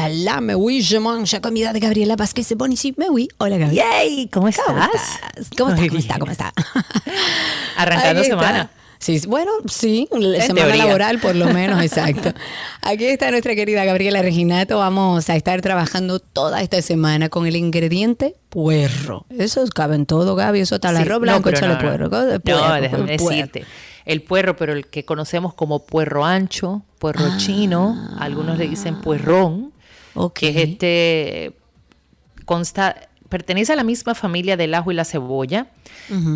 Uh, la, la, me voy, je mange la comida de Gabriela Vázquez de Bonici. Me voy. Hola, Gabriela. ¡Yay! ¿Cómo estás? ¿Cómo estás? ¿Cómo está? ¿Cómo está? ¿Cómo está? Arrancando está. semana. Sí, bueno, sí, la semana teoría. laboral por lo menos, exacto. Aquí está nuestra querida Gabriela Reginato. Vamos a estar trabajando toda esta semana con el ingrediente puerro. Eso cabe en todo, Gaby. Eso está el Sí, arroz no, blanco, échale no, puerro. No, ¿no? Puerro, no déjame puerro. decirte. El puerro, pero el que conocemos como puerro ancho, puerro chino, algunos le dicen puerrón, Que es este, consta, pertenece a la misma familia del ajo y la cebolla,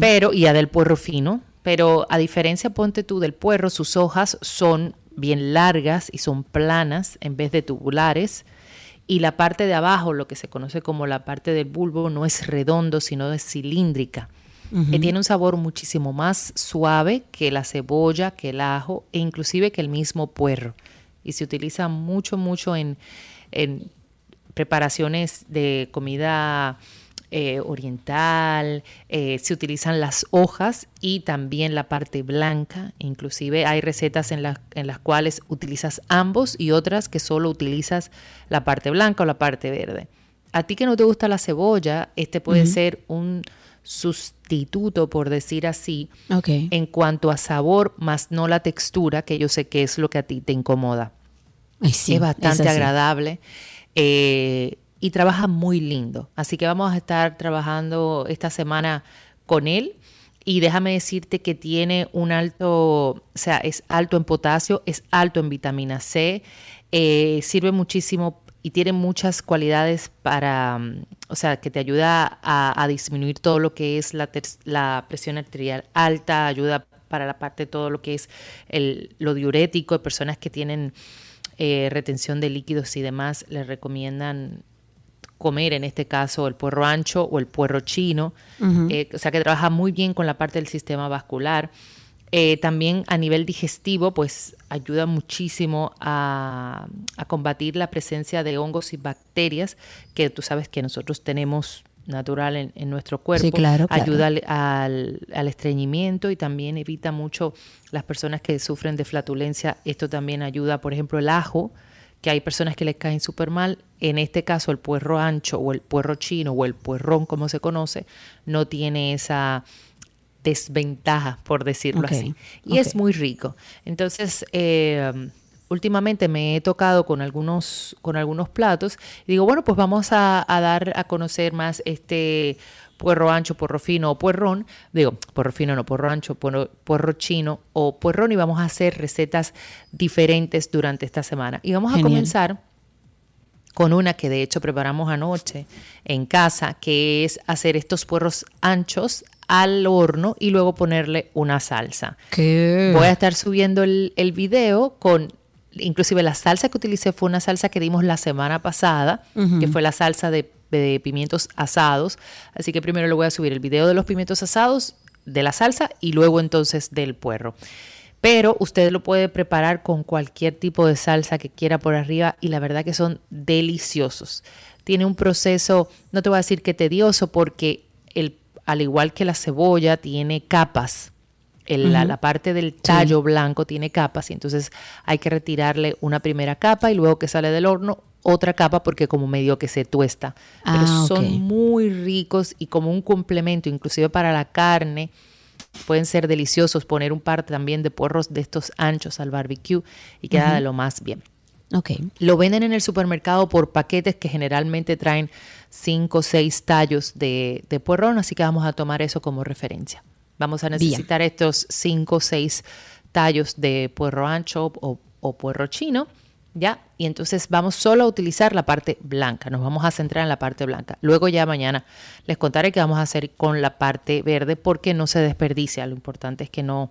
pero, y a del puerro fino, pero a diferencia, ponte tú, del puerro, sus hojas son bien largas y son planas en vez de tubulares. Y la parte de abajo, lo que se conoce como la parte del bulbo, no es redondo, sino es cilíndrica. Eh, tiene un sabor muchísimo más suave que la cebolla, que el ajo e inclusive que el mismo puerro. Y se utiliza mucho, mucho en, en preparaciones de comida eh, oriental, eh, se utilizan las hojas y también la parte blanca. Inclusive hay recetas en, la- en las cuales utilizas ambos y otras que solo utilizas la parte blanca o la parte verde. A ti que no te gusta la cebolla, este puede ser un sustituto, por decir así, en cuanto a sabor, más no la textura, que yo sé que es lo que a ti te incomoda Ay, sí, es bastante agradable eh, y trabaja muy lindo. Así que vamos a estar trabajando esta semana con él. Y déjame decirte que tiene un alto, o sea, es alto en potasio, es alto en vitamina C, eh, sirve muchísimo y tiene muchas cualidades para, mm, o sea, que te ayuda a, a disminuir todo lo que es la, ter- la presión arterial alta, ayuda para la parte de todo lo que es el, lo diurético, de personas que tienen eh, retención de líquidos y demás, les recomiendan comer en este caso el puerro ancho o el puerro chino, eh, o sea que trabaja muy bien con la parte del sistema vascular. Eh, también a nivel digestivo, pues ayuda muchísimo a, a combatir la presencia de hongos y bacterias que tú sabes que nosotros tenemos natural en, en nuestro cuerpo. claro, claro. Ayuda al, al- al estreñimiento y también evita mucho las personas que sufren de flatulencia. Esto también ayuda, por ejemplo, el ajo, que hay personas que les caen súper mal. En este caso, el puerro ancho o el puerro chino o el puerrón, como se conoce, no tiene esa desventaja, por decirlo así. Y es muy rico. Entonces, eh, últimamente me he tocado con algunos, con algunos platos y digo, bueno, pues vamos a, a dar a conocer más este puerro ancho, puerro fino o puerrón. Digo, puerro fino, no puerro ancho, puerro, puerro chino o puerrón y vamos a hacer recetas diferentes durante esta semana. Y vamos Genial. a comenzar con una que de hecho preparamos anoche en casa, que es hacer estos puerros anchos al horno y luego ponerle una salsa. ¿Qué? Voy a estar subiendo el, el video con, inclusive la salsa que utilicé fue una salsa que dimos la semana pasada, que fue la salsa de, de pimientos asados. Así que primero le voy a subir el video de los pimientos asados, de la salsa y luego entonces del puerro. Pero usted lo puede preparar con cualquier tipo de salsa que quiera por arriba y la verdad que son deliciosos. Tiene un proceso, no te voy a decir que tedioso, porque el, al igual que la cebolla tiene capas. El- la, la parte del tallo blanco tiene capas y entonces hay que retirarle una primera capa y luego que sale del horno otra capa porque como medio que se tuesta. Pero Ah, son muy ricos y como un complemento inclusive para la carne pueden ser deliciosos poner un par también de puerros de estos anchos al barbecue y queda de lo más bien. Lo venden en el supermercado por paquetes que generalmente traen 5 o 6 tallos de, de puerrón, así que vamos a tomar eso como referencia. Vamos a necesitar estos 5 o 6 tallos de puerro ancho o, o puerro chino, ¿ya? Y entonces vamos solo a utilizar la parte blanca, nos vamos a centrar en la parte blanca. Luego ya mañana les contaré qué vamos a hacer con la parte verde porque no se desperdicia, lo importante es que no,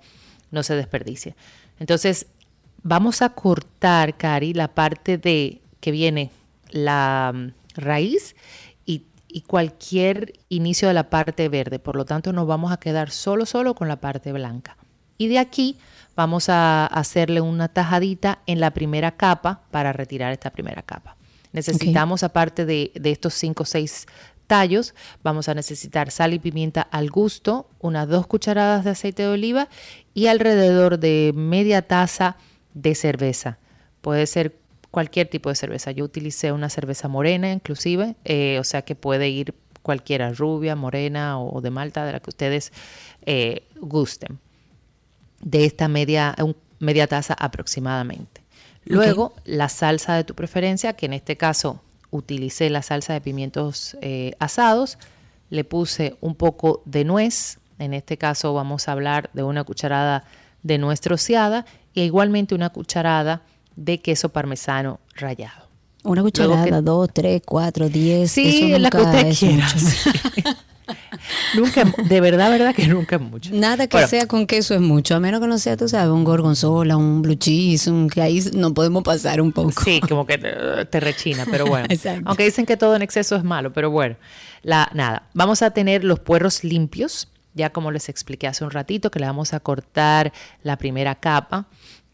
no se desperdicie. Entonces vamos a cortar, Cari, la parte de que viene la mm, raíz y, cualquier inicio de la parte verde. Por lo tanto, nos vamos a quedar solo, solo con la parte blanca. Y de aquí vamos a hacerle una tajadita en la primera capa para retirar esta primera capa. Necesitamos, aparte de, de estos 5 o 6 tallos, vamos a necesitar sal y pimienta al gusto, unas dos cucharadas de aceite de oliva y alrededor de media taza de cerveza. Puede ser cualquier tipo de cerveza. Yo utilicé una cerveza morena inclusive, eh, o sea que puede ir cualquiera, rubia, morena o de malta, de la que ustedes eh, gusten. De esta media, un- media taza aproximadamente. Luego, la salsa de tu preferencia, que en este caso utilicé la salsa de pimientos eh, asados, le puse un poco de nuez, en este caso vamos a hablar de una cucharada de nuez troceada y igualmente una cucharada de queso parmesano rallado. Una cucharada, que- dos, tres, cuatro, diez. Sí, eso la que nunca usted quiera. sí. nunca, de verdad, verdad que nunca es mucho. Nada que Bueno, sea con queso es mucho, a menos que no sea, tú sabes, un gorgonzola, un blue cheese, un que ahí no podemos pasar un poco. Sí, como que te, te rechina, pero bueno. Exacto. Aunque dicen que todo en exceso es malo, pero bueno. La, nada, vamos a tener los puerros limpios, ya como les expliqué hace un ratito, que le vamos a cortar la primera capa.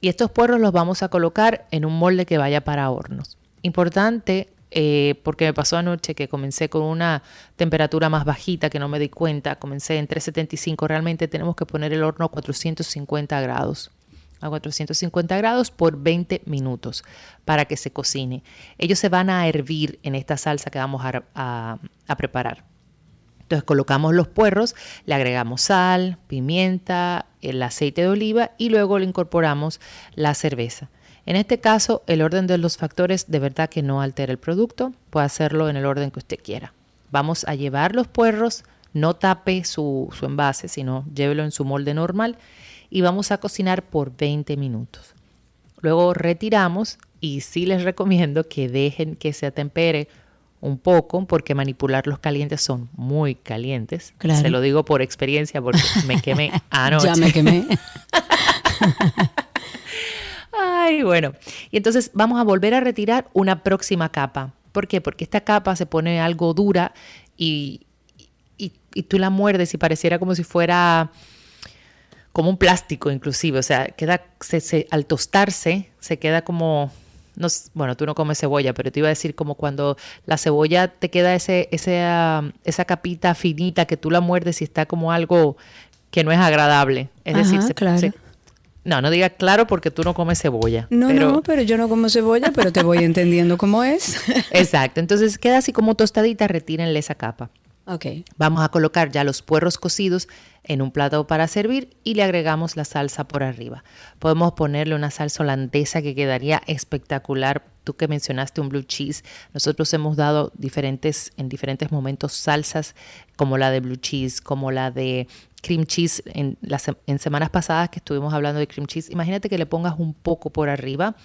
Y estos puerros los vamos a colocar en un molde que vaya para hornos. Importante, eh, porque me pasó anoche que comencé con una temperatura más bajita que no me di cuenta, comencé en 375, realmente tenemos que poner el horno a 450 grados a 450 grados por 20 minutos para que se cocine. Ellos se van a hervir en esta salsa que vamos a, preparar. Entonces colocamos los puerros, le agregamos sal, pimienta, el aceite de oliva y luego le incorporamos la cerveza. En este caso, el orden de los factores de verdad que no altera el producto, puede hacerlo en el orden que usted quiera. Vamos a llevar los puerros, no tape su, su envase, sino llévelo en su molde normal y vamos a cocinar por 20 minutos. Luego retiramos y sí les recomiendo que dejen que se atempere un poco porque manipular los calientes son muy calientes. Claro. Se lo digo por experiencia porque me quemé anoche. Ya me quemé. Ay, bueno. Y entonces vamos a volver a retirar una próxima capa. ¿Por qué? Porque esta capa se pone algo dura y, y, y tú la muerdes y pareciera como si fuera como un plástico inclusive. O sea, queda, se, se- al tostarse, se queda como... No, bueno, tú no comes cebolla, pero te iba a decir como cuando la cebolla te queda ese, ah, esa capita finita que tú la muerdes y está como algo que no es agradable. Es decir, Ajá, se- claro. se- no, no digas claro porque tú no comes cebolla. No, pero- no, pero yo no como cebolla, pero te voy entendiendo cómo es. Exacto, entonces queda así como tostadita, retírenle esa capa. Vamos a colocar ya los puerros cocidos en un plato para servir y le agregamos la salsa por arriba. Podemos ponerle una salsa holandesa que quedaría espectacular. Tú que mencionaste un blue cheese, nosotros hemos dado diferentes en diferentes momentos salsas como la de blue cheese, como la de cream cheese en las en semanas pasadas que estuvimos hablando de cream cheese. Imagínate que le pongas un poco por arriba.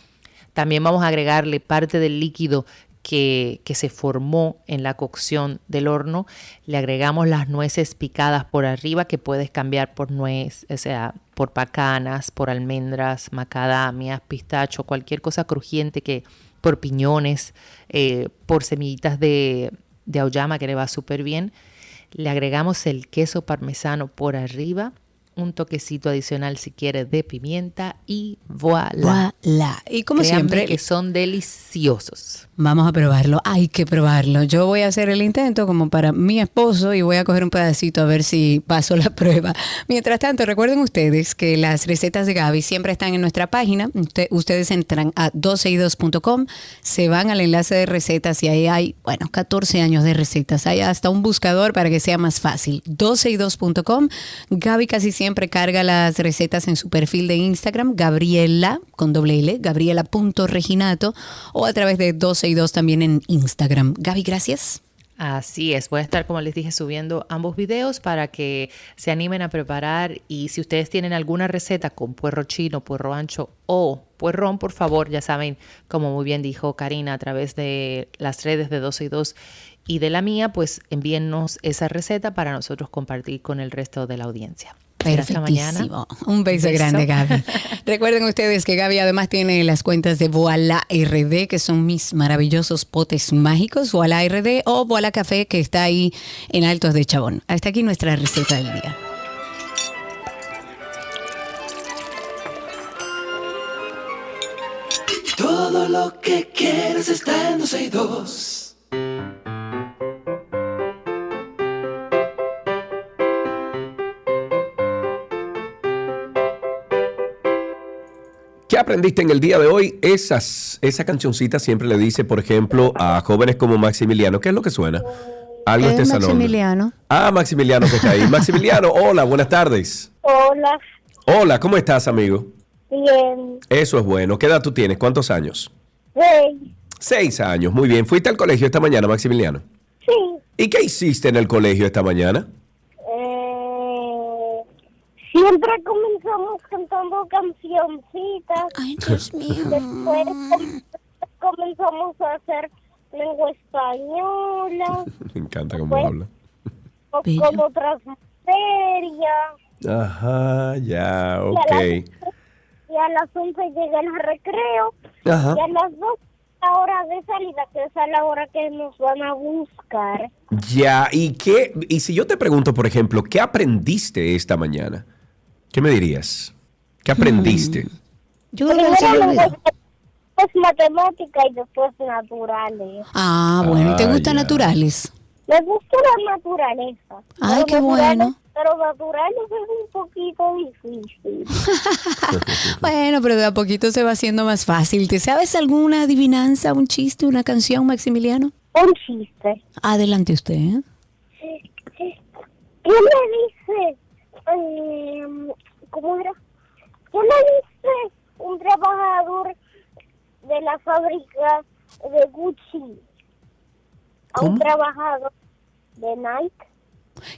También vamos a agregarle parte del líquido que, que se formó en la cocción del horno. Le agregamos las nueces picadas por arriba que puedes cambiar por nuez, o sea, por pacanas, por almendras, macadamias, pistacho, cualquier cosa crujiente que por piñones, eh, por semillitas de, de auyama que le va súper bien. Le agregamos el queso parmesano por arriba, un toquecito adicional si quieres de pimienta y voilà. Voilà. Y como Créanme siempre, que son deliciosos. Vamos a probarlo. Hay que probarlo. Yo voy a hacer el intento como para mi esposo y voy a coger un pedacito a ver si paso la prueba. Mientras tanto, recuerden ustedes que las recetas de Gaby siempre están en nuestra página. Usted- ustedes entran a 12y2.com, se van al enlace de recetas y ahí hay, bueno, 14 años de recetas. Hay hasta un buscador para que sea más fácil. 12y2.com. Gaby casi siempre carga las recetas en su perfil de Instagram, Gabriela, con doble L, gabriela.reginato, o a través de 12 y 2 también en Instagram. Gaby, gracias. Así es, voy a estar, como les dije, subiendo ambos videos para que se animen a preparar y si ustedes tienen alguna receta con puerro chino, puerro ancho o puerrón, por favor, ya saben, como muy bien dijo Karina, a través de las redes de 12 y 2 y de la mía, pues envíennos esa receta para nosotros compartir con el resto de la audiencia. Mañana. Perfectísimo. Un beso, Beso. grande, Gaby. Recuerden ustedes que Gaby además tiene las cuentas de Voila RD, que son mis maravillosos potes mágicos, Voila RD o Voila Café, que está ahí en Altos de Chabón. Hasta aquí nuestra receta del día. Todo lo que quieres está en 12 y 2. ¿Qué aprendiste en el día de hoy? Esas, esa cancioncita siempre le dice, por ejemplo, a jóvenes como Maximiliano, ¿qué es lo que suena? Algo Es este salón. Maximiliano. Ah, Maximiliano que está ahí. Maximiliano, hola, buenas tardes. Hola, Hola, ¿cómo estás, amigo? bien. Eso es bueno. ¿Qué edad tú tienes? ¿Cuántos años? Hey, Seis años. Muy bien. ¿Fuiste al colegio esta mañana, Maximiliano? sí. ¿Y qué hiciste en el colegio esta mañana? Siempre comenzamos cantando cancioncitas. Ay, Dios mío. Después com- comenzamos a hacer lengua española Me encanta cómo habla. o con otras materias. Ajá, ya, Y a ok. las- Y a las 11 llega el recreo. Ajá. Y a las 2 la hora de salida, que es a la hora que nos van a buscar. Ya, ¿y qué? Y si yo te pregunto, por ejemplo, ¿qué aprendiste esta mañana? ¿Qué me dirías? ¿Qué aprendiste? Yo creo que se me después matemática y después naturales. Ah, bueno. ¿Y te Ah, gustan ya. naturales? Me gusta la naturaleza. Ay, qué bueno. Pero naturales es un poquito difícil. Bueno, pero de a poquito se va haciendo más fácil. ¿Te sabes alguna adivinanza, un chiste, una canción, Maximiliano? Un chiste. Adelante usted. ¿eh? ¿Qué le dice? Eh, ¿Cómo era? ¿Qué le dice un trabajador de la fábrica de Gucci a un trabajador de Nike?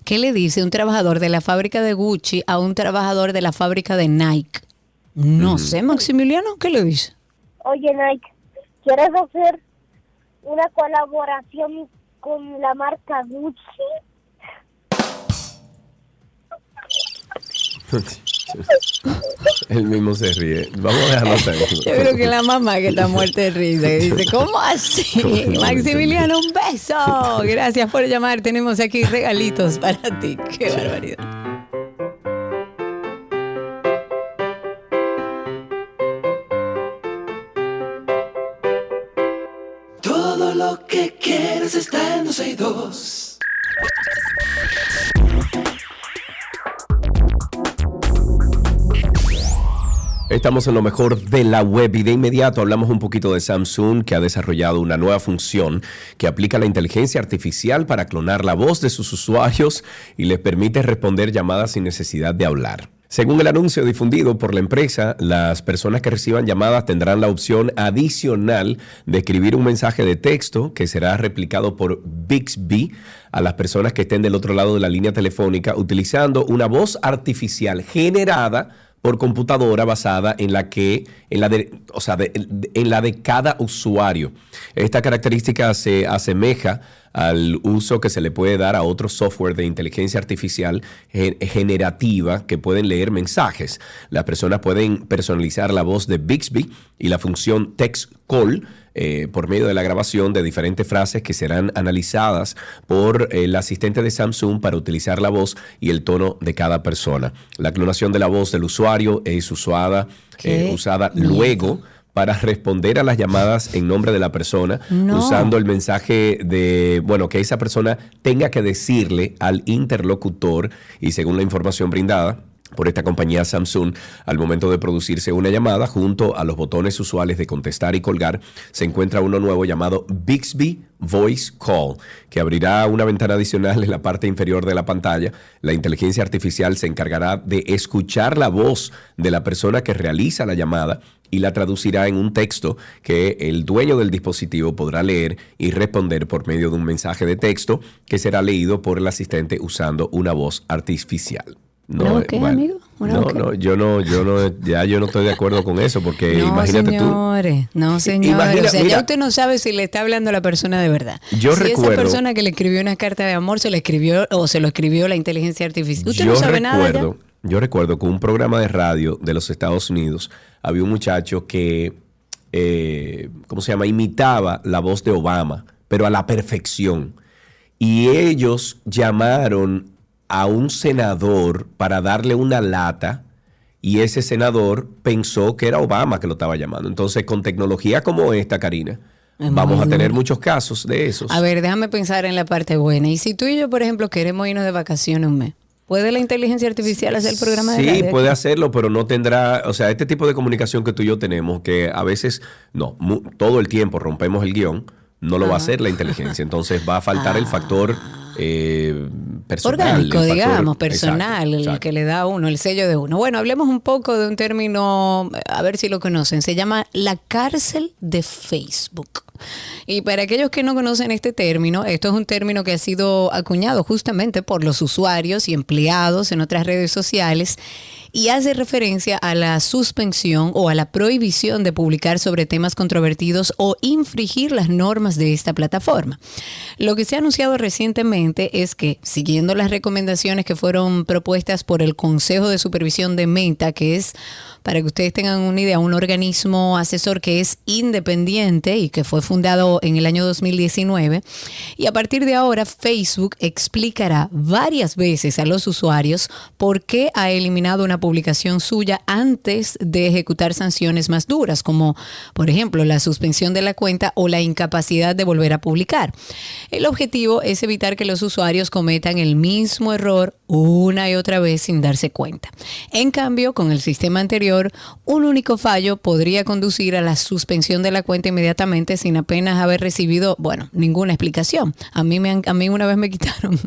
¿Qué le dice un trabajador de la fábrica de Gucci a un trabajador de la fábrica de Nike? No sé, Maximiliano, ¿qué le dice? Oye, Nike, ¿quieres hacer una colaboración con la marca Gucci? Él mismo se ríe. Vamos a dejarlo ahí. Yo creo que la mamá que está muerta de risa y dice, ¿cómo así? Maximiliano, un beso. Gracias por llamar. Tenemos aquí regalitos para ti. Qué barbaridad. Todo lo que quieres está en 12 y 2. Estamos en lo mejor de la web y de inmediato hablamos un poquito de Samsung que ha desarrollado una nueva función que aplica la inteligencia artificial para clonar la voz de sus usuarios y les permite responder llamadas sin necesidad de hablar. Según el anuncio difundido por la empresa, las personas que reciban llamadas tendrán la opción adicional de escribir un mensaje de texto que será replicado por Bixby a las personas que estén del otro lado de la línea telefónica utilizando una voz artificial generada por computadora basada en la que en la de, o sea, en la de cada usuario. Esta característica se asemeja al uso que se le puede dar a otros software de inteligencia artificial gen- generativa que pueden leer mensajes. Las personas pueden personalizar la voz de Bixby y la función Text Call eh, por medio de la grabación de diferentes frases que serán analizadas por el asistente de Samsung para utilizar la voz y el tono de cada persona. La clonación de la voz del usuario es usada, eh, usada luego para responder a las llamadas en nombre de la persona, No. usando el mensaje de, bueno, que esa persona tenga que decirle al interlocutor y según la información brindada por esta compañía Samsung, al momento de producirse una llamada, junto a los botones usuales de contestar y colgar, se encuentra uno nuevo llamado Bixby Voice Call, que abrirá una ventana adicional en la parte inferior de la pantalla. La inteligencia artificial se encargará de escuchar la voz de la persona que realiza la llamada y la traducirá en un texto que el dueño del dispositivo podrá leer y responder por medio de un mensaje de texto que será leído por el asistente usando una voz artificial. ¿Una eh, qué, amigo? ¿Una no, no, yo no, yo no, ya yo no estoy de acuerdo con eso porque no, imagínate señores, no, señores. Imagina- o sea, mira. ya usted no sabe si le está hablando a la persona de verdad. Yo si recuerdo- esa persona que le escribió una carta de amor se lo escribió o se lo escribió la inteligencia artificial. tú. Usted Yo no sabe nada. ya? Yo recuerdo que un programa de radio de los Estados Unidos había un muchacho que, eh, ¿cómo se llama? Imitaba la voz de Obama, pero a la perfección. Y ellos llamaron a un senador para darle una lata y ese senador pensó que era Obama que lo estaba llamando. Entonces, con tecnología como esta, Karina, Es vamos a tener muchos casos de esos. A ver, déjame pensar en la parte buena. Y si tú y yo, por ejemplo, queremos irnos de vacaciones un mes, ¿puede la inteligencia artificial hacer el programa de Sí, radio? puede hacerlo, pero no tendrá, o sea, este tipo de comunicación que tú y yo tenemos, que a veces, no, mu- todo el tiempo rompemos el guion, no lo va a hacer la inteligencia. Entonces va a faltar el factor eh, personal. Orgánico, factor- digamos, personal, Exacto, el que le da a uno, el sello de uno. Bueno, hablemos un poco de un término, a ver si lo conocen, se llama la cárcel de Facebook. Y para aquellos que no conocen este término, esto es un término que ha sido acuñado justamente por los usuarios y empleados en otras redes sociales y hace referencia a la suspensión o a la prohibición de publicar sobre temas controvertidos o infringir las normas de esta plataforma. Lo que se ha anunciado recientemente es que, siguiendo las recomendaciones que fueron propuestas por el Consejo de Supervisión de Meta, que es, para que ustedes tengan una idea, un organismo asesor que es independiente y que fue fundado en el año 2019, y a partir de ahora Facebook explicará varias veces a los usuarios por qué ha eliminado una suya antes de ejecutar sanciones más duras, como por ejemplo la suspensión de la cuenta o la incapacidad de volver a publicar. El objetivo es evitar que los usuarios cometan el mismo error una y otra vez sin darse cuenta. En cambio, con el sistema anterior, un único fallo podría conducir a la suspensión de la cuenta inmediatamente sin apenas haber recibido, bueno, ninguna explicación. A mí, me han- a mí una vez me quitaron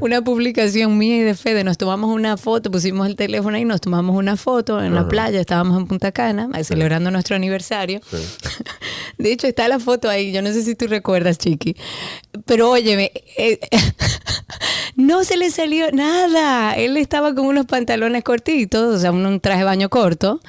una publicación mía y de Fede, nos tomamos una foto, pusimos el teléfono ahí, nos tomamos una foto en la playa, estábamos en Punta Cana, celebrando nuestro aniversario. De hecho, está la foto ahí, yo no sé si tú recuerdas, Chiqui, pero óyeme, eh, no se le salió nada, él estaba con unos pantalones cortitos, o sea, un, un traje de baño corto.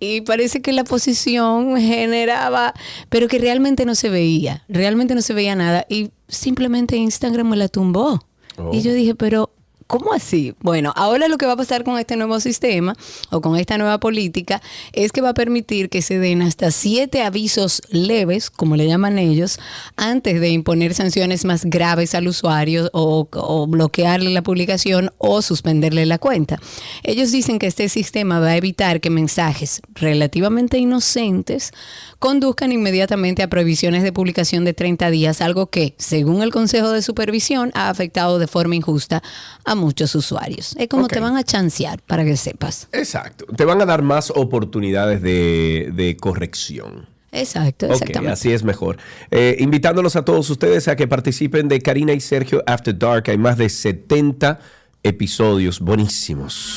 Y parece que la posición generaba, pero que realmente no se veía, realmente no se veía nada. Y simplemente Instagram me la tumbó. Oh. Y yo dije, pero ¿cómo así? Bueno, ahora lo que va a pasar con este nuevo sistema o con esta nueva política es que va a permitir que se den hasta siete avisos leves, como le llaman ellos, antes de imponer sanciones más graves al usuario o, bloquearle la publicación o suspenderle la cuenta. Ellos dicen que este sistema va a evitar que mensajes relativamente inocentes conduzcan inmediatamente a prohibiciones de publicación de 30 días, algo que, según el Consejo de Supervisión, ha afectado de forma injusta a muchos usuarios. Es como te van a chancear, para que sepas. Exacto. Te van a dar más oportunidades de, de corrección. Exacto, Ok, exactamente. así es mejor. Eh, invitándolos a todos ustedes a que participen de Karina y Sergio After Dark. Hay más de 70 episodios buenísimos.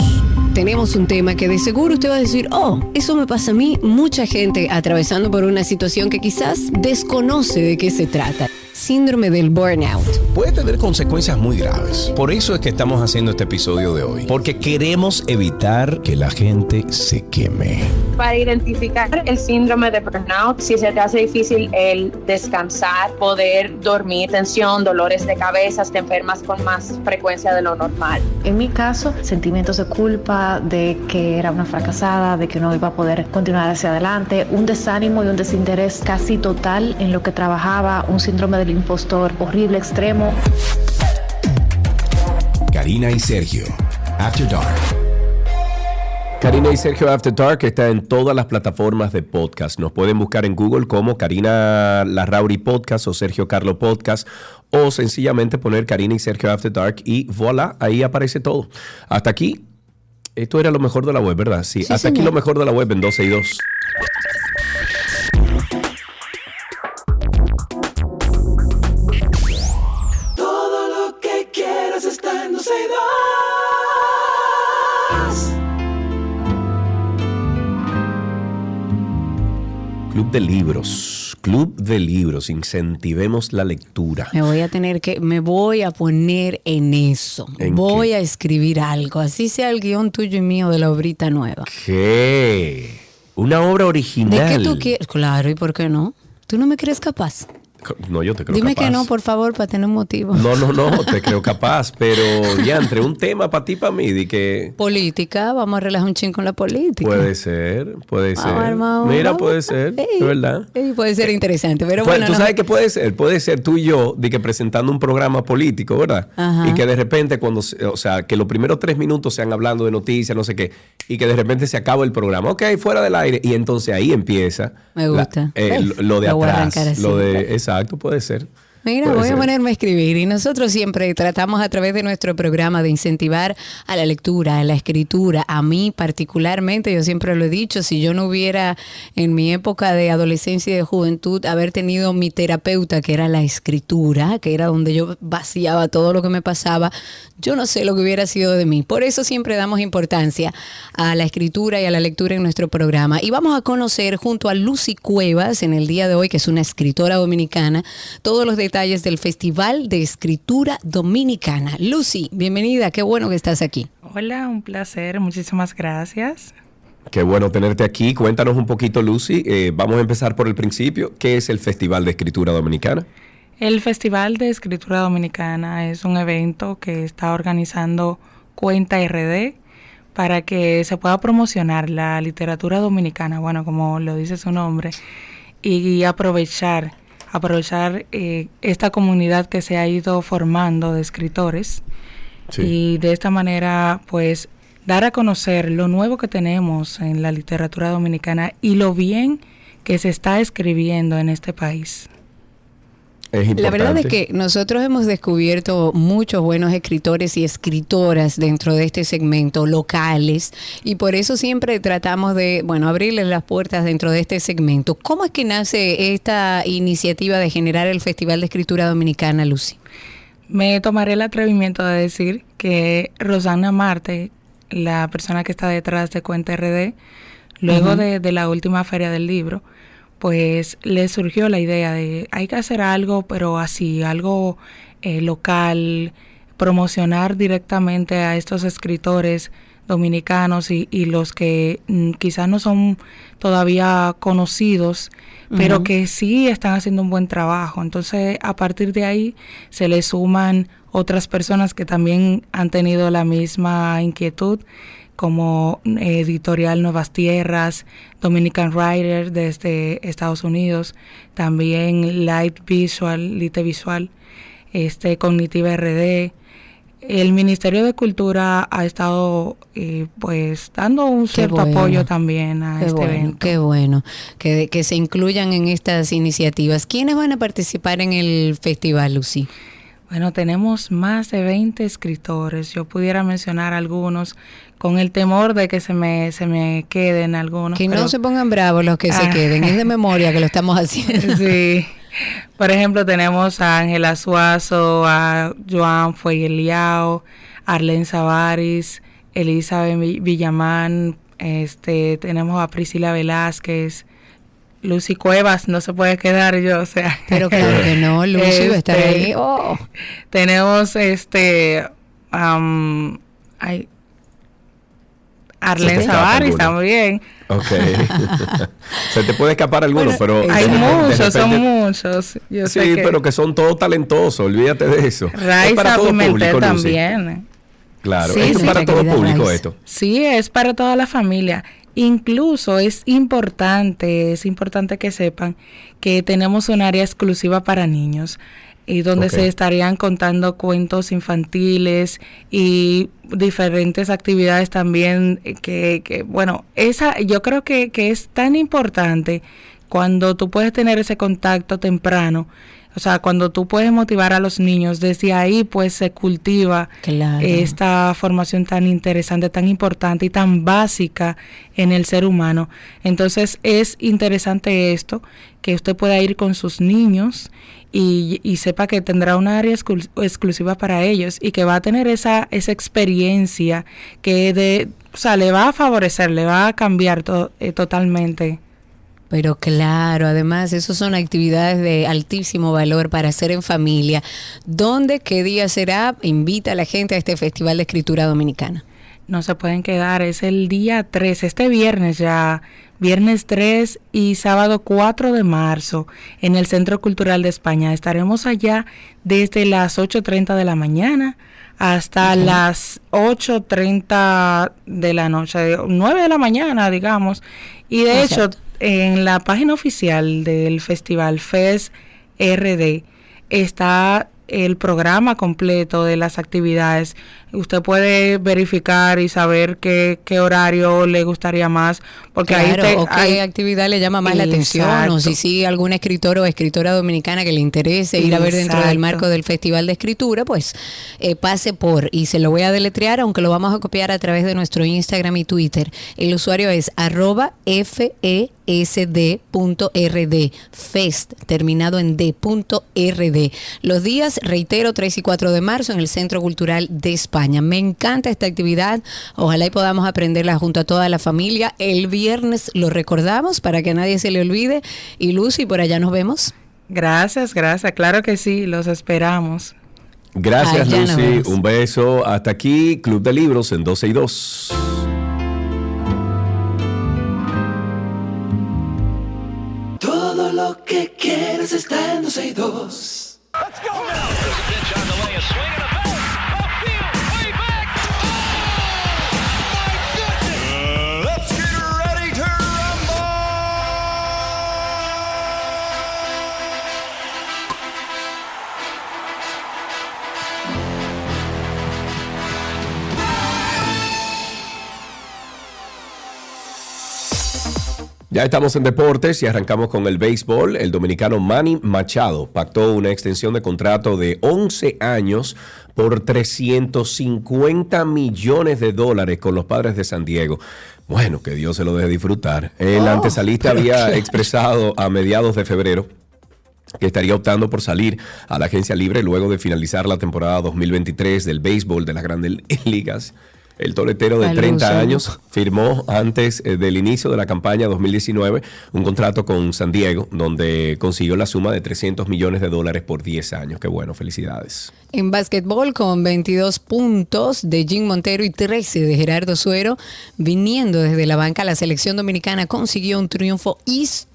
Tenemos un tema que de seguro usted va a decir, oh, eso me pasa a mí, mucha gente atravesando por una situación que quizás desconoce de qué se trata. Síndrome del burnout. puede tener consecuencias muy graves. Por eso es que estamos haciendo este episodio de hoy. Porque queremos evitar que la gente se queme. para identificar el síndrome de burnout, si se te hace difícil el descansar, poder dormir, tensión, dolores de cabeza, te enfermas con más frecuencia de lo normal. En mi caso, sentimientos de culpa, de que era una fracasada, de que no iba a poder continuar hacia adelante, un desánimo y un desinterés casi total en lo que trabajaba, un síndrome del impostor horrible, extremo. Karina y Sergio, After Dark. Karina y Sergio After Dark está en todas las plataformas de podcast. Nos pueden buscar en Google como Karina Larrauri Podcast o Sergio Carlo Podcast o sencillamente poner Karina y Sergio After Dark y voilà, ahí aparece todo. Hasta aquí, esto era lo mejor de la web, ¿verdad? Sí, Sí, hasta aquí lo mejor de la web en 12 y 2. Club de libros, Club de libros, incentivemos la lectura. Me voy a tener que, me voy a poner en eso. ¿En voy a escribir algo, así sea el guion tuyo y mío de la obrita nueva. ¿Qué? Una obra ¿De original. qué tú quieres? Claro, ¿y por qué no? ¿Tú no me crees capaz? No, yo te creo Dime capaz. que no, por favor, para tener un motivo. No, no, no, te creo capaz, pero ya entre un tema para ti, para mí, de que Política, vamos a relajar un chin con la política. puede ser, puede ser. Vamos, Mira, puede ser, Ey, de verdad. ey, puede ser interesante, pero Pues, bueno. tú no sabes me- que puede ser, puede ser tú y yo, de que presentando un programa político, ¿verdad? Ajá. Y que de repente cuando, se- o sea, que los primeros tres minutos sean hablando de noticias, no sé qué, y que de repente se acaba el programa, ok, fuera del aire, y entonces ahí empieza Me la- gusta. eh, Ey, lo, de atrás, lo de, exacto, puede ser. Mira, Puede voy ser. a ponerme a escribir y nosotros siempre tratamos a través de nuestro programa de incentivar a la lectura, a la escritura. A mí particularmente, yo siempre lo he dicho, si yo no hubiera en mi época de adolescencia y de juventud haber tenido mi terapeuta, que era la escritura, que era donde yo vaciaba todo lo que me pasaba, yo no sé lo que hubiera sido de mí. Por eso siempre damos importancia a la escritura y a la lectura en nuestro programa. Y vamos a conocer junto a Lucy Cuevas en el día de hoy, que es una escritora dominicana, todos los detalles del Festival de Escritura Dominicana. Lucy, bienvenida, qué bueno que estás aquí. Hola, un placer, muchísimas gracias. Qué bueno tenerte aquí. Cuéntanos un poquito, Lucy. Eh, vamos a empezar por el principio. ¿Qué es el Festival de Escritura Dominicana? El Festival de Escritura Dominicana es un evento que está organizando Cuenta RD para que se pueda promocionar la literatura dominicana, bueno, como lo dice su nombre, y aprovechar, aprovechar eh, esta comunidad que se ha ido formando de escritores Sí. y de esta manera, pues, dar a conocer lo nuevo que tenemos en la literatura dominicana y lo bien que se está escribiendo en este país. Es La verdad es que nosotros hemos descubierto muchos buenos escritores y escritoras dentro de este segmento locales y por eso siempre tratamos de, bueno, abrirles las puertas dentro de este segmento. ¿Cómo es que nace esta iniciativa de generar el Festival de Escritura Dominicana, Lucy? Me tomaré el atrevimiento de decir que Rosana Marte, la persona que está detrás de Cuenta RD, luego de la última feria del libro, pues le surgió la idea de hay que hacer algo, pero así, algo eh, local, promocionar directamente a estos escritores dominicanos y, y los que mm, quizás no son todavía conocidos, pero que sí están haciendo un buen trabajo. Entonces, a partir de ahí se le suman otras personas que también han tenido la misma inquietud, como eh, Editorial Nuevas Tierras, Dominican Writer desde Estados Unidos, también Light Visual, Lite Visual, este, Cognitiva RD. El Ministerio de Cultura ha estado eh, pues dando un Qué cierto bueno. apoyo también a este bueno, evento. qué bueno que, que se incluyan en estas iniciativas. ¿Quiénes van a participar en el festival, Lucy? Bueno, tenemos más de 20 escritores. Yo pudiera mencionar algunos con el temor de que se me, se me queden algunos. Que pero- no se pongan bravos los que se Ah. queden, es de memoria que lo estamos haciendo. Sí. Por ejemplo, tenemos a Ángela Suazo, a Joan Fuegeliao, Arlen Savaris, Elizabeth Vi- Villamán, este, tenemos a Priscila Velázquez, Lucy Cuevas, no se puede quedar yo, o sea. Pero claro que no, Lucy va a estar Este, ahí. Oh. Tenemos este am, ay, Arlen alguno. también. Ok. Se te puede escapar alguno, pero. Hay de repente- de muchos, son muchos. Yo sí, sé que pero que son todos talentosos, olvídate de eso. es Raiza para todo Pimentel público, Lucy. también. Claro, Sí, esto sí, es para todo público Raiza. esto. Sí, es para toda la familia. Incluso es importante, es importante que sepan que tenemos un área exclusiva para niños. y donde Ok. se estarían contando cuentos infantiles y diferentes actividades también eh, que, que, bueno, esa yo creo que, que es tan importante cuando tú puedes tener ese contacto temprano, o sea, cuando tú puedes motivar a los niños, desde ahí pues se cultiva Claro. esta formación tan interesante, tan importante y tan básica en el ser humano. Entonces es interesante esto, que usted pueda ir con sus niños y, y sepa que tendrá una área exclu- exclusiva para ellos y que va a tener esa, esa experiencia que de, o sea, le va a favorecer, le va a cambiar to- eh, totalmente. Pero claro, además, esas son actividades de altísimo valor para hacer en familia. ¿Dónde, qué día será? Invita a la gente a este Festival de Escritura Dominicana. No se pueden quedar, es el día 3, este viernes ya, viernes 3 y sábado 4 de marzo en el Centro Cultural de España. Estaremos allá desde las 8.30 de la mañana hasta Ok. las 8.30 de la noche, 9 de la mañana, digamos. Y de hecho, Exacto. En la página oficial del festival FES RD está el programa completo de las actividades. Usted puede verificar y saber qué, qué horario le gustaría más, porque ahí Claro, te- o qué ahí- actividad le llama más la atención, o si sigue alguna escritora o escritora dominicana que le interese ir a ver dentro del marco del Festival de Escritura, pues eh, pase por, y se lo voy a deletrear, aunque lo vamos a copiar a través de nuestro Instagram y Twitter. El usuario es arroba E fesd.rd, fest, terminado en d.rd. Los días, reitero, 3 y 4 de marzo en el Centro Cultural de España. Me encanta esta actividad, ojalá y podamos aprenderla junto a toda la familia. El viernes lo recordamos para que a nadie se le olvide. Y Lucy, por allá nos vemos. Gracias, gracias. Claro que sí, los esperamos. Gracias, Lucy. Un beso. Hasta aquí, Club de Libros en 12 y 2. Todo lo que quieres está en 12 y 2. Ya estamos en deportes y arrancamos con el béisbol. El dominicano Manny Machado pactó una extensión de contrato de 11 años por 350 millones de dólares con los padres de San Diego. Bueno, que Dios se lo deje disfrutar. El Oh, antesalista había expresado a mediados de febrero que estaría optando por salir a la agencia libre luego de finalizar la temporada 2023 del béisbol de las grandes ligas. El toletero de Al 30 uso. años firmó antes eh, del inicio de la campaña 2019 un contrato con San Diego donde consiguió la suma de 300 millones de dólares por 10 años. Qué bueno, felicidades. En básquetbol con 22 puntos de Jim Montero y 13 de Gerardo Suero, viniendo desde la banca, la selección dominicana consiguió un triunfo histórico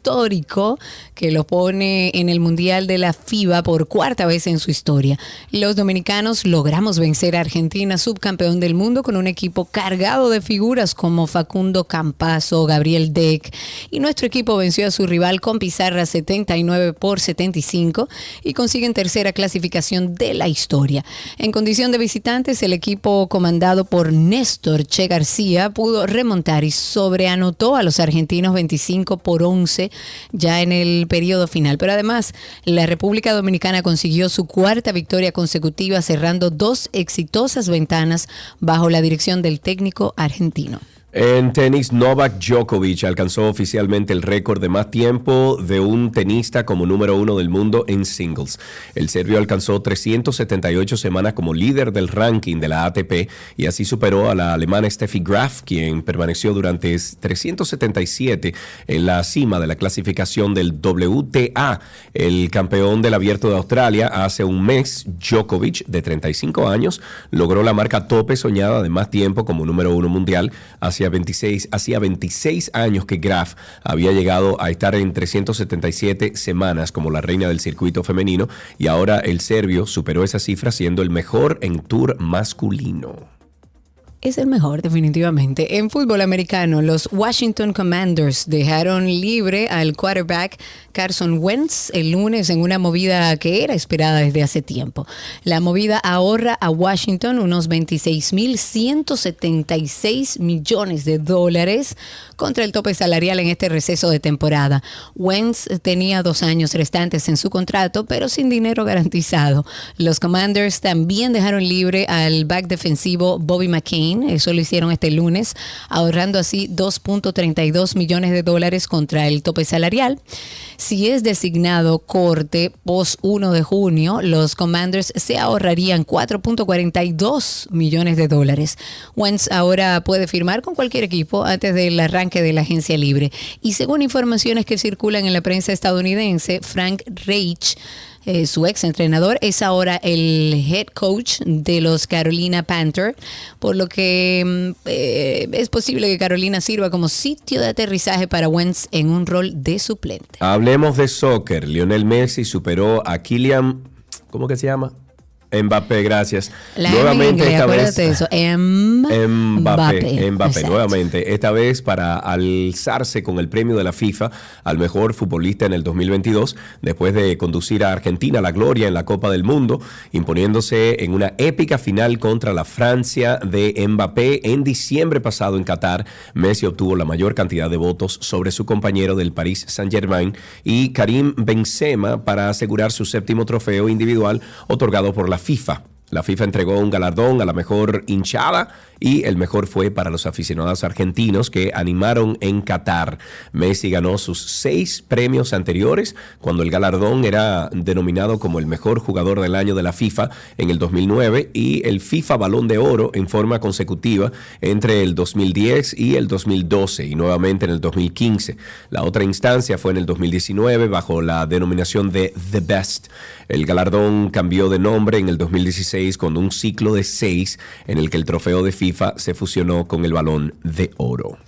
que lo pone en el Mundial de la FIBA por cuarta vez en su historia. Los dominicanos logramos vencer a Argentina, subcampeón del mundo, con un equipo cargado de figuras como Facundo Campazo, Gabriel Deck, y nuestro equipo venció a su rival con pizarra 79 por 75 y consiguen tercera clasificación de la historia. En condición de visitantes, el equipo comandado por Néstor Che García pudo remontar y sobreanotó a los argentinos 25 por 11 ya en el periodo final. Pero además, la República Dominicana consiguió su cuarta victoria consecutiva, cerrando dos exitosas ventanas bajo la dirección del técnico argentino. En tenis, Novak Djokovic alcanzó oficialmente el récord de más tiempo de un tenista como número uno del mundo en singles. El serbio alcanzó 378 semanas como líder del ranking de la ATP y así superó a la alemana Steffi Graf, quien permaneció durante 377 en la cima de la clasificación del WTA. El campeón del Abierto de Australia hace un mes, Djokovic, de 35 años, logró la marca tope soñada de más tiempo como número uno mundial hacia 26, hacía 26 años que Graf había llegado a estar en 377 semanas como la reina del circuito femenino y ahora el serbio superó esa cifra siendo el mejor en tour masculino. Es el mejor, definitivamente. En fútbol americano, los Washington Commanders dejaron libre al quarterback Carson Wentz el lunes en una movida que era esperada desde hace tiempo. La movida ahorra a Washington unos 26.176 millones de dólares contra el tope salarial en este receso de temporada. Wentz tenía dos años restantes en su contrato, pero sin dinero garantizado. Los Commanders también dejaron libre al back defensivo Bobby McCain, eso lo hicieron este lunes, ahorrando así 2.32 millones de dólares contra el tope salarial. Si es designado corte post 1 de junio, los Commanders se ahorrarían 4.42 millones de dólares. Wentz ahora puede firmar con cualquier equipo antes del arranque de la agencia libre. Y según informaciones que circulan en la prensa estadounidense, Frank Reich eh, su ex entrenador, es ahora el head coach de los Carolina Panther, por lo que mm, eh, es posible que Carolina sirva como sitio de aterrizaje para Wentz en un rol de suplente. Hablemos de soccer. Lionel Messi superó a Kylian, ¿cómo que se llama? Mbappé, gracias. La nuevamente inglés, esta vez. eso. Mbappé, Mbappé, Mbappé, nuevamente, esta vez para alzarse con el premio de la FIFA al mejor futbolista en el 2022, después de conducir a Argentina a la gloria en la Copa del Mundo, imponiéndose en una épica final contra la Francia de Mbappé en diciembre pasado en Qatar. Messi obtuvo la mayor cantidad de votos sobre su compañero del Paris Saint-Germain y Karim Benzema para asegurar su séptimo trofeo individual otorgado por la FIFA. La FIFA entregó un galardón a la mejor hinchada y el mejor fue para los aficionados argentinos que animaron en Qatar. Messi ganó sus seis premios anteriores cuando el galardón era denominado como el mejor jugador del año de la FIFA en el 2009 y el FIFA Balón de Oro en forma consecutiva entre el 2010 y el 2012 y nuevamente en el 2015. La otra instancia fue en el 2019 bajo la denominación de The Best. El galardón cambió de nombre en el 2016 con un ciclo de seis en el que el trofeo de FIFA se fusionó con el balón de oro.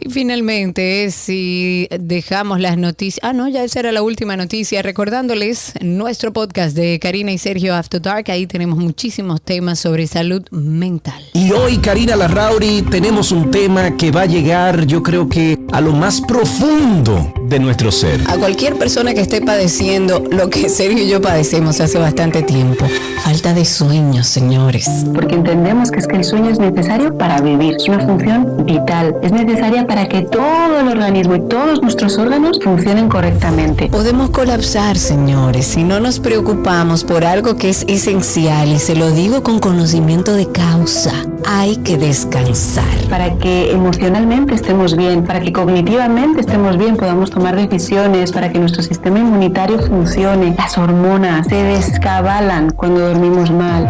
Y finalmente, si dejamos las noticias, ah, no, ya esa era la última noticia, recordándoles nuestro podcast de Karina y Sergio After Dark, ahí tenemos muchísimos temas sobre salud mental. Y hoy, Karina Larrauri, tenemos un tema que va a llegar, yo creo que a lo más profundo de nuestro ser. A cualquier persona que esté padeciendo lo que Sergio y yo padecemos hace bastante tiempo, falta de sueño, señores. Porque entendemos que es que el sueño es necesario para vivir, es una función vital, es necesaria para que todo el organismo y todos nuestros órganos funcionen correctamente. Podemos colapsar, señores, si no nos preocupamos por algo que es esencial y se lo digo con conocimiento de causa. Hay que descansar. Para que emocionalmente estemos bien, para que cognitivamente estemos bien, podamos tomar decisiones, para que nuestro sistema inmunitario funcione. Las hormonas se descabalan cuando dormimos mal.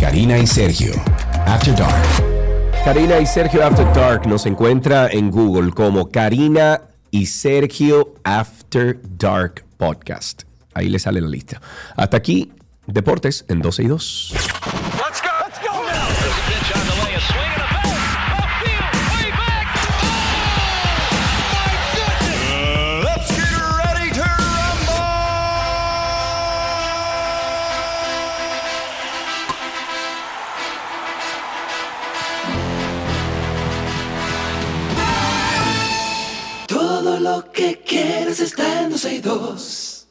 Karina y Sergio, After Dark. Karina y Sergio After Dark nos encuentra en Google como Karina y Sergio After Dark Podcast. Ahí le sale la lista. Hasta aquí, Deportes en 12 y 2. Quieres está en 12 y 2.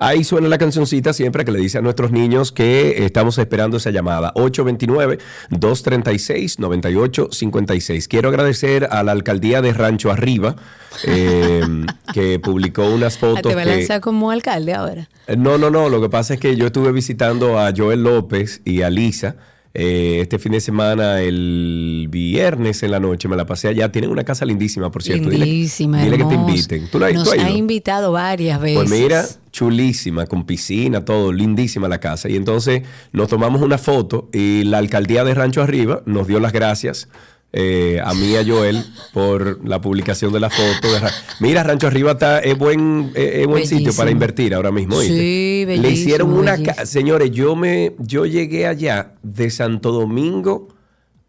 Ahí suena la cancioncita siempre que le dice a nuestros niños que estamos esperando esa llamada. 829-236-9856. Quiero agradecer a la alcaldía de Rancho Arriba eh, que publicó unas fotos. Te va a que- lanzar como alcalde ahora. No, no, no. Lo que pasa es que yo estuve visitando a Joel López y a Lisa. Eh, este fin de semana, el viernes en la noche, me la pasé allá. Tienen una casa lindísima, por cierto. Lindísima, Dile, que te inviten. ¿Tú, la, Nos tú ha ido? invitado varias veces. Pues mira, chulísima, con piscina, todo, lindísima la casa. Y entonces nos tomamos una foto y la alcaldía de Rancho Arriba nos dio las gracias. Eh, a mí y a Joel por la publicación de la foto. de Ra- Mira, Rancho Arriba está, es buen, es, es buen sitio para invertir ahora mismo. ¿oíste? Sí, Le hicieron una. Señores, yo me, yo llegué allá de Santo Domingo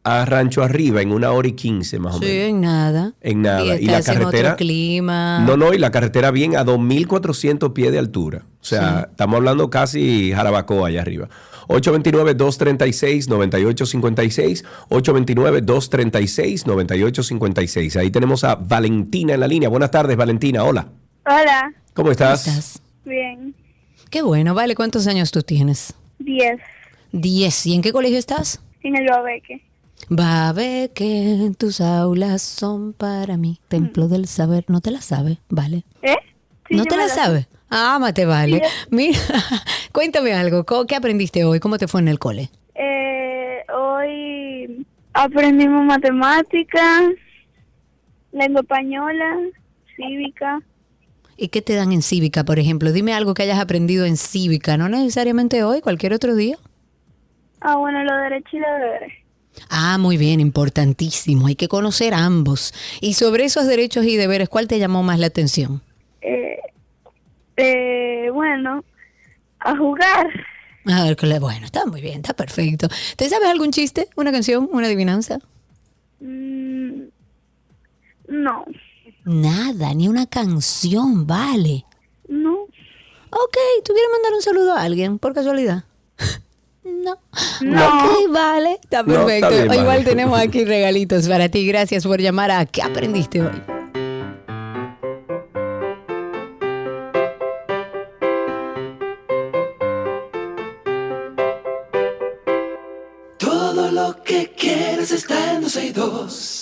a Rancho Arriba en una hora y quince más o Sí, menos. en nada. En nada. Y, la estás en otro carretera. clima. No, no, y la carretera bien a 2.400 pies de altura. O sea, estamos hablando casi Jarabacoa allá arriba. 829-236-9856. 829-236-9856. Ahí tenemos a Valentina en la línea. Buenas tardes, Valentina. Hola. Hola, ¿Cómo estás? estás? bien. Qué bueno, vale. ¿Cuántos años tú tienes? Diez. Diez. ¿Y en qué colegio estás? En el Babeque. Va a ver que tus aulas son para mí. Templo del saber. ¿No te la sabe? Vale. ¿Eh? Sí, ¿No te me la sabe? Ah, mate, vale. Mira, cuéntame algo. ¿Cómo- ¿Qué aprendiste hoy? ¿Cómo te fue en el cole? Eh, hoy aprendimos matemáticas, lengua española, cívica. ¿Y qué te dan en cívica, por ejemplo? Dime algo que hayas aprendido en cívica, no necesariamente hoy, cualquier otro día. Ah, bueno, lo derecho y lo deberes. Ah, muy bien, importantísimo. Hay que conocer ambos. Y sobre esos derechos y deberes, ¿cuál te llamó más la atención? Eh, eh, bueno, a jugar. A ver, bueno, está muy bien, está perfecto. ¿Te sabes algún chiste, una canción, una adivinanza? Mm, no, Nada, ni una canción, vale. no. Ok, ¿tú quieres mandar un saludo a alguien, por casualidad? No. No. Ok, vale, está No, está perfecto. vale. Igual tenemos aquí regalitos para ti. Gracias por llamar a ¿Qué aprendiste hoy? Todo lo que quieres está en 12 y 2.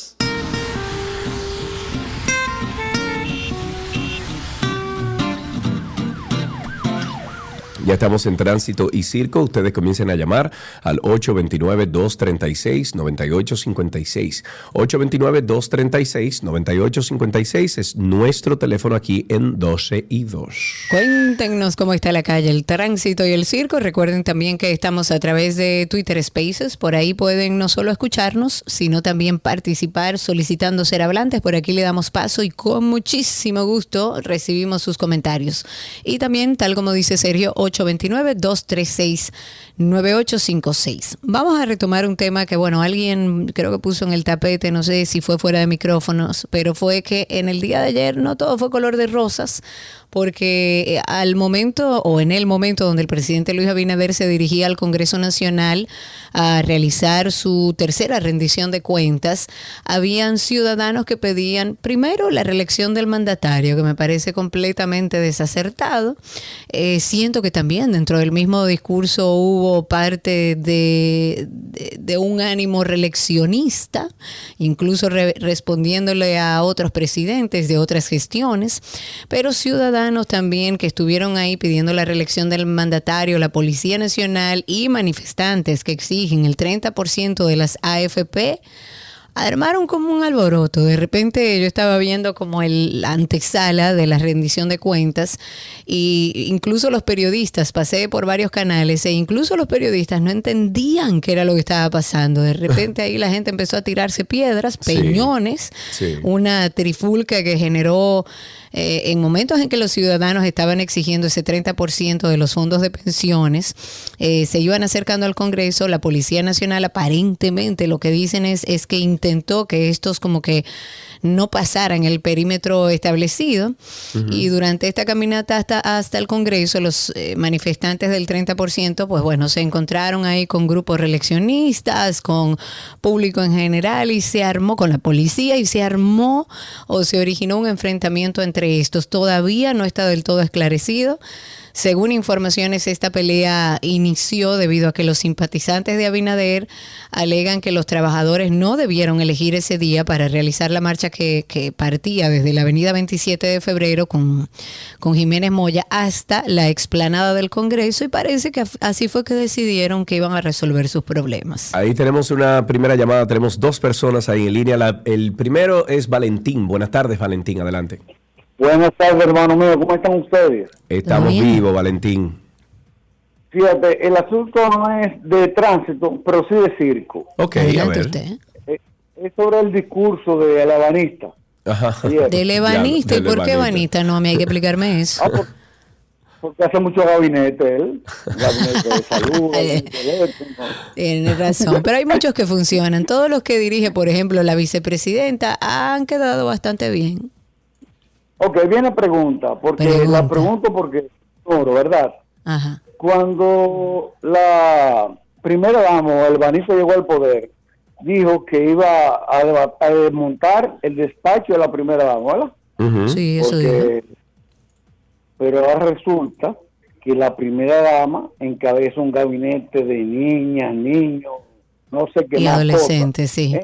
Ya estamos en tránsito y circo. Ustedes comiencen a llamar al 829-236-9856. 829-236-9856 es nuestro teléfono aquí en 12 y 2. Cuéntenos cómo está la calle, el tránsito y el circo. Recuerden también que estamos a través de Twitter Spaces. Por ahí pueden no solo escucharnos, sino también participar solicitando ser hablantes. Por aquí le damos paso y con muchísimo gusto recibimos sus comentarios. Y también, tal como dice Sergio, 829-236-9856. Vamos a retomar un tema que, bueno, alguien creo que puso en el tapete, no sé si fue fuera de micrófonos, pero fue que en el día de ayer no todo fue color de rosas, porque eh, al momento o en el momento donde el presidente Luis Abinader se dirigía al Congreso Nacional a realizar su tercera rendición de cuentas, habían ciudadanos que pedían primero la reelección del mandatario, que me parece completamente desacertado. Eh, siento que también dentro del mismo discurso hubo parte de, un ánimo reeleccionista, incluso re- respondiéndole a otros presidentes de otras gestiones, pero ciudadanos también que estuvieron ahí pidiendo la reelección del mandatario, la Policía Nacional y manifestantes que exigen el 30% de las AFP armaron como un alboroto. De repente yo estaba viendo como el la antesala de la rendición de cuentas y incluso los periodistas, pasé por varios canales e incluso los periodistas no entendían qué era lo que estaba pasando. De repente ahí la gente empezó a tirarse piedras, Sí. peñones, Sí. una trifulca que generó eh, en momentos en que los ciudadanos estaban exigiendo ese 30% de los fondos de pensiones, eh, se iban acercando al Congreso, la Policía Nacional aparentemente lo que dicen es, es que intentó que estos como que no pasaran el perímetro establecido y durante esta caminata hasta, hasta el Congreso los eh, manifestantes del 30% pues bueno se encontraron ahí con grupos reeleccionistas, con público en general y se armó con la policía y se armó o se originó un enfrentamiento entre estos. Todavía no está del todo esclarecido. Según informaciones, esta pelea inició debido a que los simpatizantes de Abinader alegan que los trabajadores no debieron elegir ese día para realizar la marcha que, que partía desde la avenida 27 de febrero con, con Jiménez Moya hasta la explanada del Congreso y parece que así fue que decidieron que iban a resolver sus problemas. Ahí tenemos una primera llamada. Tenemos dos personas ahí en línea. La- el primero es Valentín. Buenas tardes, Valentín. Adelante. Buenas tardes, hermano mío. ¿Cómo están ustedes? Estamos vivos, Valentín. Fíjate, el asunto no es de tránsito, pero sí de circo. Ok, a ver. usted. Es sobre el discurso de la banista. Ajá. Del ebanista. ¿Y del por qué ebanista. ebanista? No, a mí hay que explicarme eso. Ah, por- porque hace mucho gabinete él. Gabinete de salud. Tienes razón, pero hay muchos que funcionan. Todos los que dirige, por ejemplo, la vicepresidenta, han quedado bastante bien. Ok, viene pregunta, porque Pregunta. la pregunto porque, toro, ¿verdad? Ajá. Cuando la primera dama, o el Banito llegó al poder, dijo que iba a, desmontar el despacho de la primera dama, ¿verdad? Sí, eso Porque- pero ahora resulta que la primera dama encabeza un gabinete de niñas, niños, no sé qué Y más adolescentes, sí.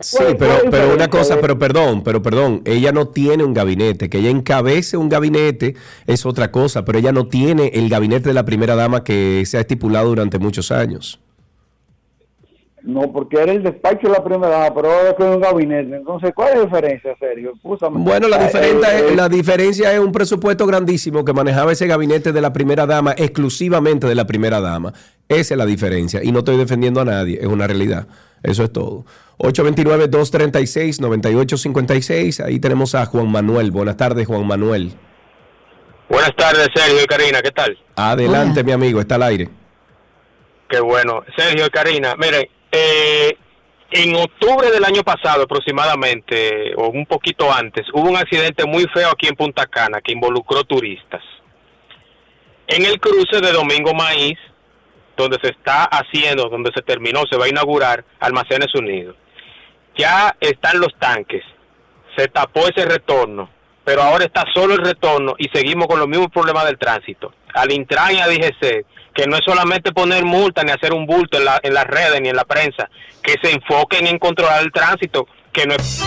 Sí, ¿Cuál- pero, pero una cosa, de- pero perdón, pero perdón, ella no tiene un gabinete, que ella encabece un gabinete es otra cosa, pero ella no tiene el gabinete de la primera dama que se ha estipulado durante muchos años. No, porque era el despacho de la primera dama, pero ahora es un gabinete. Entonces, ¿cuál es la diferencia, Sergio? Escúchame. Bueno, la Eh, diferencia, eh, es, la diferencia es un presupuesto grandísimo que manejaba ese gabinete de la primera dama, exclusivamente de la primera dama. Esa es la diferencia. Y no estoy defendiendo a nadie, es una realidad. Eso es todo. 829-236-9856. Ahí tenemos a Juan Manuel. Buenas tardes, Juan Manuel. Buenas tardes, Sergio y Karina, ¿qué tal? Adelante, mi amigo, está al aire. Qué bueno. Sergio y Karina, miren, eh, en octubre del año pasado aproximadamente, o un poquito antes, hubo un accidente muy feo aquí en Punta Cana que involucró turistas. En el cruce de Domingo Maíz, donde se está haciendo, donde se terminó, se va a inaugurar Almacenes Unidos. Ya están los tanques, se tapó ese retorno, pero ahora está solo el retorno y seguimos con los mismos problemas del tránsito. Al Intran y a DGC, que no es solamente poner multa ni hacer un bulto en, la- en las redes ni en la prensa, que se enfoquen en controlar el tránsito, que no es...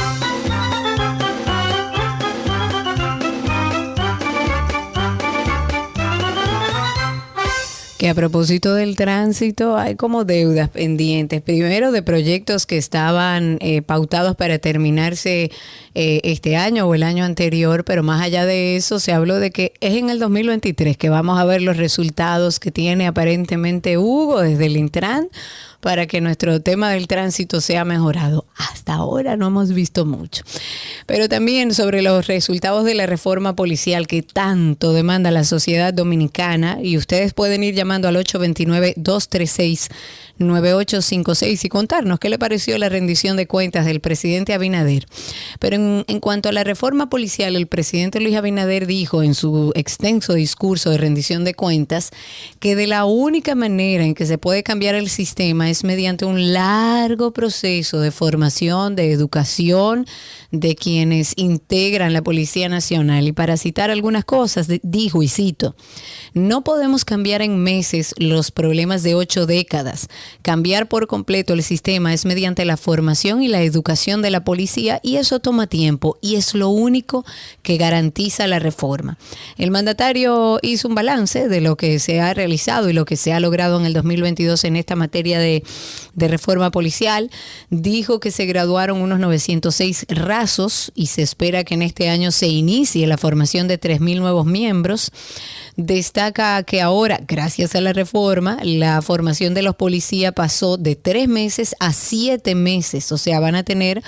Que a propósito del tránsito, hay como deudas pendientes. Primero, de proyectos que estaban eh, pautados para terminarse eh, este año o el año anterior, pero más allá de eso, se habló de que es en el 2023 que vamos a ver los resultados que tiene aparentemente Hugo desde el Intran para que nuestro tema del tránsito sea mejorado. Hasta ahora no hemos visto mucho. Pero también sobre los resultados de la reforma policial que tanto demanda la sociedad dominicana y ustedes pueden ir llamando al 829-236-9856 y contarnos qué le pareció la rendición de cuentas del presidente Abinader. Pero en, cuanto a la reforma policial, el presidente Luis Abinader dijo en su extenso discurso de rendición de cuentas que de la única manera en que se puede cambiar el sistema es mediante un largo proceso de formación, de educación de quienes integran la Policía Nacional. Y para citar algunas cosas, dijo y cito, no podemos cambiar en meses los problemas de ocho décadas. Cambiar por completo el sistema es mediante la formación y la educación de la policía y eso toma tiempo y es lo único que garantiza la reforma. El mandatario hizo un balance de lo que se ha realizado y lo que se ha logrado en el 2022 en esta materia de, de reforma policial. Dijo que se graduaron unos 906 rasos y se espera que en este año se inicie la formación de 3.000 nuevos miembros. Destaca que ahora, gracias a la reforma, la formación de los policías pasó de tres meses a siete meses. O sea, van a tener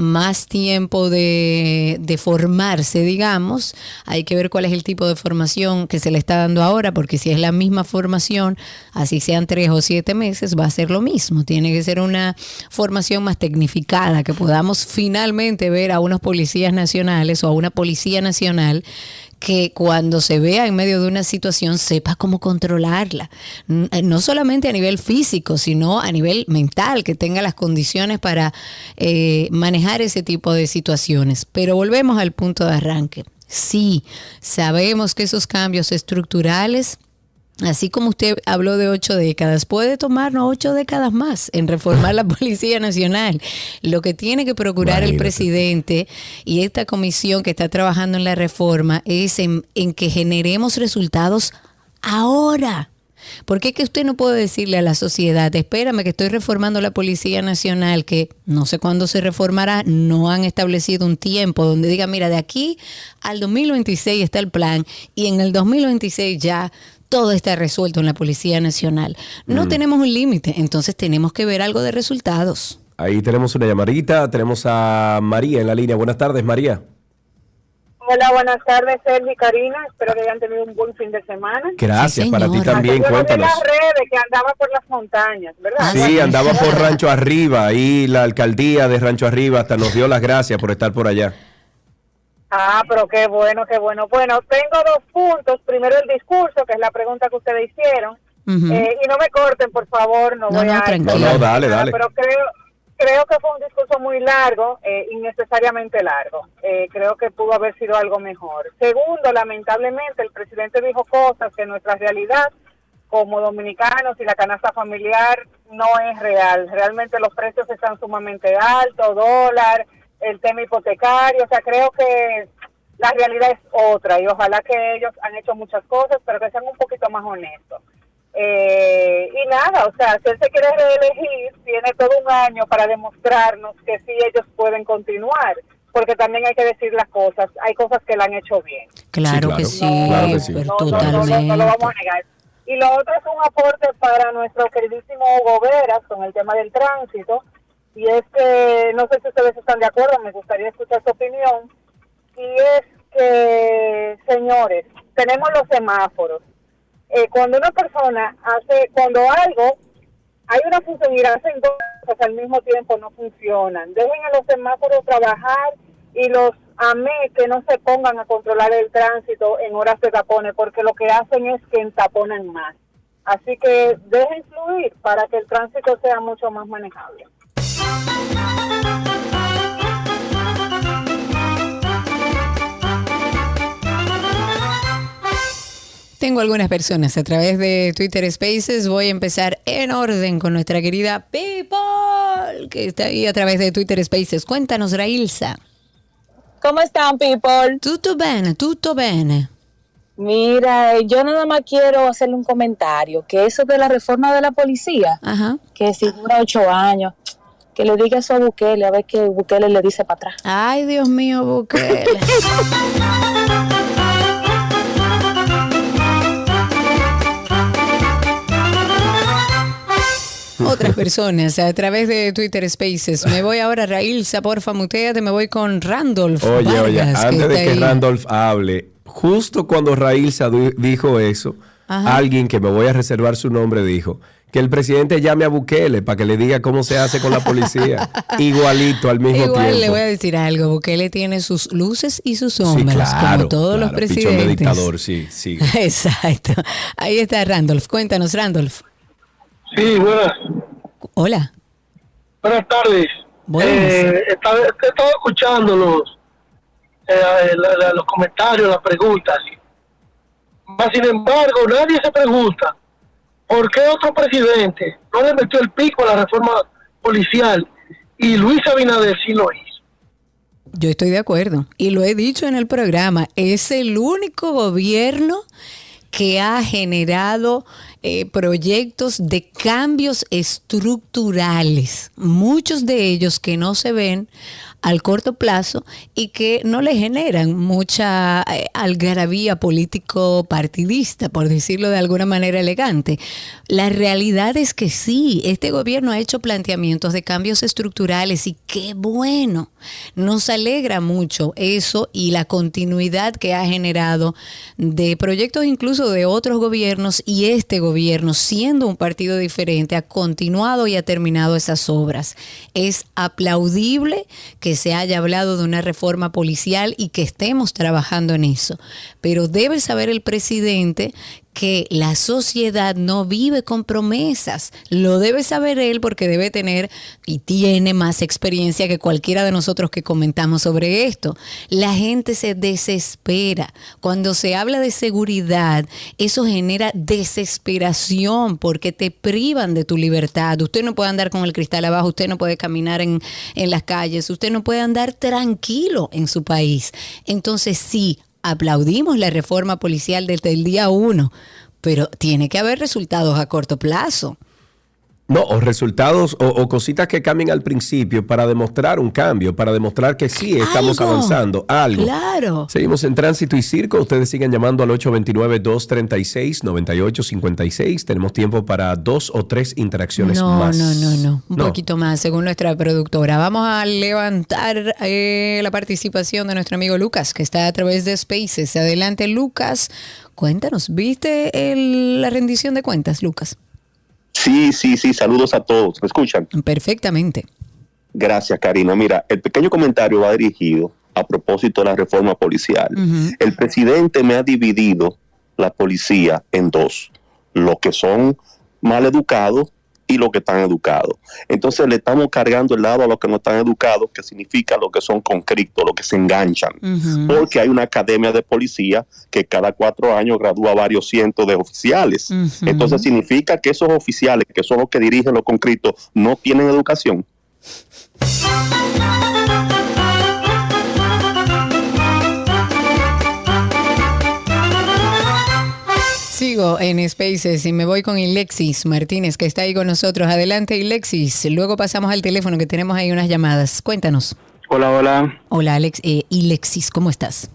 más tiempo de, de formarse, digamos. Hay que ver cuál es el tipo de formación que se le está dando ahora, porque si es la misma formación, así sean tres o siete meses, va a ser lo mismo. Tiene que ser una formación más tecnificada, que podamos finalmente ver a unos policías nacionales o a una policía nacional que cuando se vea en medio de una situación sepa cómo controlarla. Eh, No solamente a nivel físico, sino a nivel mental, que tenga las condiciones para eh, manejar ese tipo de situaciones. Pero volvemos al punto de arranque. Sí, sabemos que esos cambios estructurales Así como usted habló de ocho décadas, puede tomarnos ocho décadas más en reformar la Policía Nacional. Lo que tiene que procurar el presidente y esta comisión que está trabajando en la reforma es en, en que generemos resultados ahora. Porque es que usted no puede decirle a la sociedad, espérame que estoy reformando la Policía Nacional, que no sé cuándo se reformará, no han establecido un tiempo donde diga, mira, de aquí al 2026 está el plan y en el 2026 ya todo está resuelto en la Policía Nacional. No Mm. tenemos un límite, entonces tenemos que ver algo de resultados. Ahí tenemos una llamadita, tenemos a María en la línea. Buenas tardes, María. Hola, buenas tardes, Sergio y Karina. Espero que hayan tenido un buen fin de semana. Gracias, Sí, para ti también, Yo cuéntanos. las redes que andaba por las montañas, ¿verdad? Sí, andaba por Rancho Arriba y la alcaldía de Rancho Arriba hasta nos dio las gracias por estar por allá. Ah, pero qué bueno, qué bueno. Bueno, tengo dos puntos. Primero el discurso, que es la pregunta que ustedes hicieron. Eh, y no me corten, por favor, no, No, voy no, a... No, no, dale, dale. Pero creo, creo que fue un discurso muy largo, eh, innecesariamente largo. Eh, creo que pudo haber sido algo mejor. Segundo, lamentablemente, el presidente dijo cosas que nuestra realidad como dominicanos y la canasta familiar no es real. Realmente los precios están sumamente altos, dólar, el tema hipotecario, o sea, creo que la realidad es otra y ojalá que ellos han hecho muchas cosas, pero que sean un poquito más honestos. Eh, y nada, o sea, si él se quiere reelegir, tiene todo un año para demostrarnos que sí ellos pueden continuar, porque también hay que decir las cosas, hay cosas que le han hecho bien. Claro, claro. que sí, Claro que sí. No, no, no, no, totalmente. no lo vamos a negar. Y lo otro es un aporte para nuestro queridísimo Hugo Veras con el tema del tránsito. Y es que, no sé si ustedes están de acuerdo, me gustaría escuchar su opinión. Y es que, señores, tenemos los semáforos. Eh, cuando una persona hace, cuando algo, hay una función y hacen cosas al mismo tiempo, no funcionan. Dejen a los semáforos trabajar y los amé que no se pongan a controlar el tránsito en horas de tapones, porque lo que hacen es que entaponan más. Así que dejen fluir para que el tránsito sea mucho más manejable. Tengo algunas personas a través de Twitter Spaces. Voy a empezar en orden con nuestra querida People, que está ahí a través de Twitter Spaces. Cuéntanos, Railsa. ¿Cómo están, people? Tutto bene, tutto bene. Mira, eh, yo nada más quiero hacerle un comentario, que eso de la reforma de la policía, Ajá. que si dura ocho años, que le diga eso a Bukele, a ver qué Bukele le dice para atrás. Ay, Dios mío, Bukele. Otras personas a través de Twitter Spaces. Me voy ahora, Railsa, porfa, muteate. Me voy con Randolph. Oye, oye, Vargas, antes de está que ahí. Randolph hable, justo cuando Railsa dijo eso, Ajá. alguien que me voy a reservar su nombre dijo que el presidente llame a Bukele para que le diga cómo se hace con la policía. Igualito al mismo Igual tiempo. le voy a decir algo, Bukele tiene sus luces y sus Sí, sombras, claro, como todos los claro, pichón de presidentes. dictador, sí, sí. Exacto. Ahí está Randolph. Cuéntanos, Randolph. Sí, buenas, Hola. buenas tardes. Buenas. Eh, estaba, he estado escuchando los, eh, la- la- los comentarios, las preguntas. Mas, sin embargo, nadie se pregunta por qué otro presidente no le metió el pico a la reforma policial y Luis Abinader sí lo hizo. Yo estoy de acuerdo y lo he dicho en el programa, es el único gobierno que ha generado eh, proyectos de cambios estructurales, muchos de ellos que no se ven al corto plazo y que no le generan mucha eh, algarabía político partidista, por decirlo de alguna manera elegante. La realidad es que sí, este gobierno ha hecho planteamientos de cambios estructurales y qué bueno. Nos alegra mucho eso y la continuidad que ha generado de proyectos incluso de otros gobiernos y este gobierno, siendo un partido diferente, ha continuado y ha terminado esas obras. Es aplaudible que se haya hablado de una reforma policial y que estemos trabajando en eso. Pero debe saber el presidente que la sociedad no vive con promesas. Lo debe saber él porque debe tener y tiene más experiencia que cualquiera de nosotros que comentamos sobre esto. La gente se desespera. Cuando se habla de seguridad, eso genera desesperación porque te privan de tu libertad. Usted no puede andar con el cristal abajo, usted no puede caminar en, en las calles, usted no puede andar tranquilo en su país. Entonces sí, aplaudimos la reforma policial desde el día uno, pero tiene que haber resultados a corto plazo. No, o resultados o, o cositas que cambien al principio para demostrar un cambio, para demostrar que sí estamos Algo. avanzando. Algo. Claro. Seguimos en Tránsito y Circo. Ustedes siguen llamando al 829-236-9856. Tenemos tiempo para dos o tres interacciones No, más. no, no, no. Un No. poquito más, según nuestra productora. Vamos a levantar eh, la participación de nuestro amigo Lucas, que está a través de Spaces. Adelante, Lucas. Cuéntanos, ¿viste el- la rendición de cuentas, Lucas? Sí, sí, sí, saludos a todos. ¿Me escuchan? Perfectamente. Gracias, Karina. Mira, el pequeño comentario va dirigido a propósito de la reforma policial. El presidente me ha dividido la policía en dos, los que son mal educados y los que están educados. Entonces le estamos cargando el lado a los que no están educados, que significa los que son concriptos, los que se enganchan. Porque hay una academia de policía que cada cuatro años gradúa varios cientos de oficiales. Entonces significa que esos oficiales, que son los que dirigen los concriptos, no tienen educación. Sigo en Spaces y me voy con Ilexis Martínez, que está ahí con nosotros. Adelante, Ilexis. Luego pasamos al teléfono, que tenemos ahí unas llamadas. Cuéntanos. Hola, hola. Hola, Alex. Eh, Ilexis, ¿cómo estás?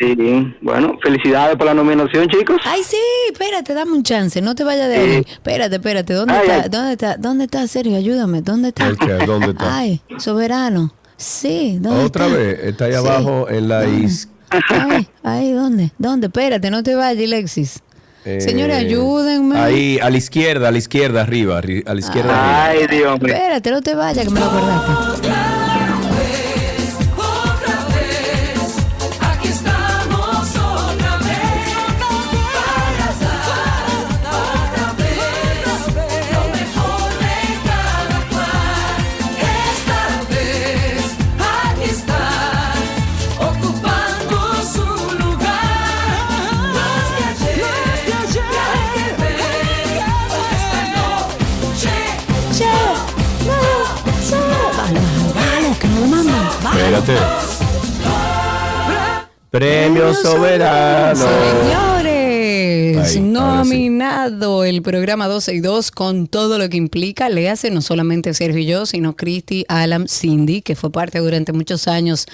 Sí, bueno, felicidades por la nominación, chicos. Ay, sí, espérate, dame un chance, no te vayas de ahí. Espérate, espérate, ¿dónde Ay, está? ay. ¿Dónde está? ¿Dónde está, Sergio? Ayúdame, ¿dónde está? ¿El qué? ¿Dónde está? Ay, soberano. Sí, ¿dónde Otra está? vez, está ahí Sí. abajo en la is. Ay, ay, ¿dónde? ¿Dónde? Espérate, no te vayas, Alexis. Eh, Señores, ayúdenme. Ahí, a la izquierda, a la izquierda, arriba, arri- a la izquierda. arriba. Dios Espérate, no te vayas, que me lo acordaste. Espérate. Premio soberano. Ahí, nominado el programa 12 y 2 con todo lo que implica. Le hace no solamente Sergio y yo, sino Cristi, Alan, Cindy, que fue parte durante muchos años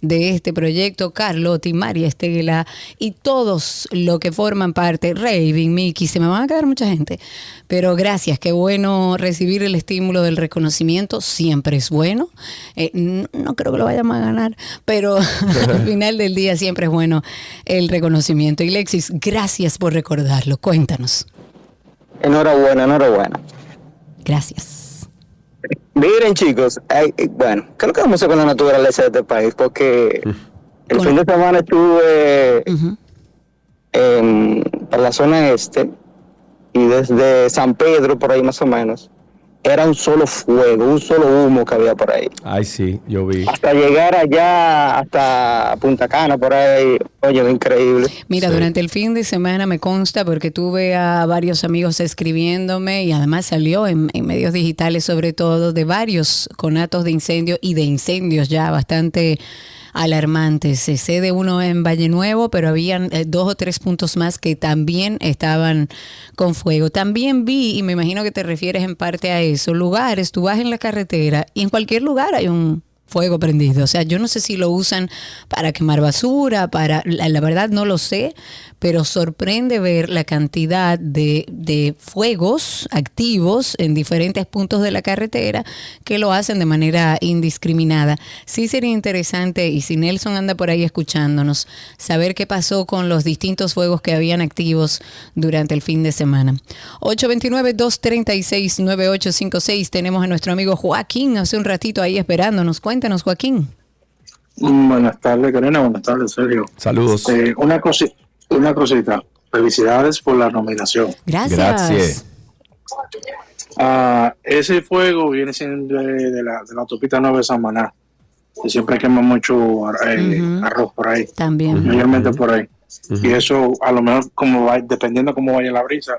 de este proyecto, Carlotti, María Estela y todos los que forman parte, Raven, Mickey, se me van a quedar mucha gente. Pero gracias, qué bueno recibir el estímulo del reconocimiento, siempre es bueno. Eh, no creo que lo vayamos a ganar, pero al final del día siempre es bueno el reconocimiento. Y Lexis, gracias por recordarlo. Cuéntanos. Enhorabuena, enhorabuena. Gracias. Miren, chicos, eh, bueno, ¿qué es lo que vamos a hacer con la naturaleza de este país? Porque el fin de semana estuve en, por la zona este y desde San Pedro, por ahí más o menos, era un solo fuego, un solo humo que había por ahí. Ay, sí, yo vi. Hasta llegar allá, hasta Punta Cana, por ahí, oye, increíble. Mira, durante el fin de semana me consta porque tuve a varios amigos escribiéndome y además salió en, en medios digitales sobre todo de varios conatos de incendio y de incendios ya bastante alarmantes. Eh, Sé de uno en Valle Nuevo, pero habían eh, dos o tres puntos más que también estaban con fuego. También vi, y me imagino que te refieres en parte a eso, lugares, tú vas en la carretera y en cualquier lugar hay un fuego prendido. O sea, yo no sé si lo usan para quemar basura, para, la, verdad no lo sé, pero sorprende ver la cantidad de, de fuegos activos en diferentes puntos de la carretera que lo hacen de manera indiscriminada. Sí sería interesante, y si Nelson anda por ahí escuchándonos, saber qué pasó con los distintos fuegos que habían activos durante el fin de semana. 829-236-9856. Tenemos a nuestro amigo Joaquín hace un ratito ahí esperándonos. Cuéntanos, Joaquín. Mm, Buenas tardes, Karina. Buenas tardes, Sergio. Saludos. Eh, una, cosi- una cosita. Felicidades por la nominación. Gracias. Gracias. Ah, ese fuego viene siendo de, de la, de la autopista Nueva de Samaná. Que siempre quema mucho eh, Ujú. arroz por ahí. También. Mayormente por ahí. Y eso, a lo mejor, como va, dependiendo cómo vaya la brisa,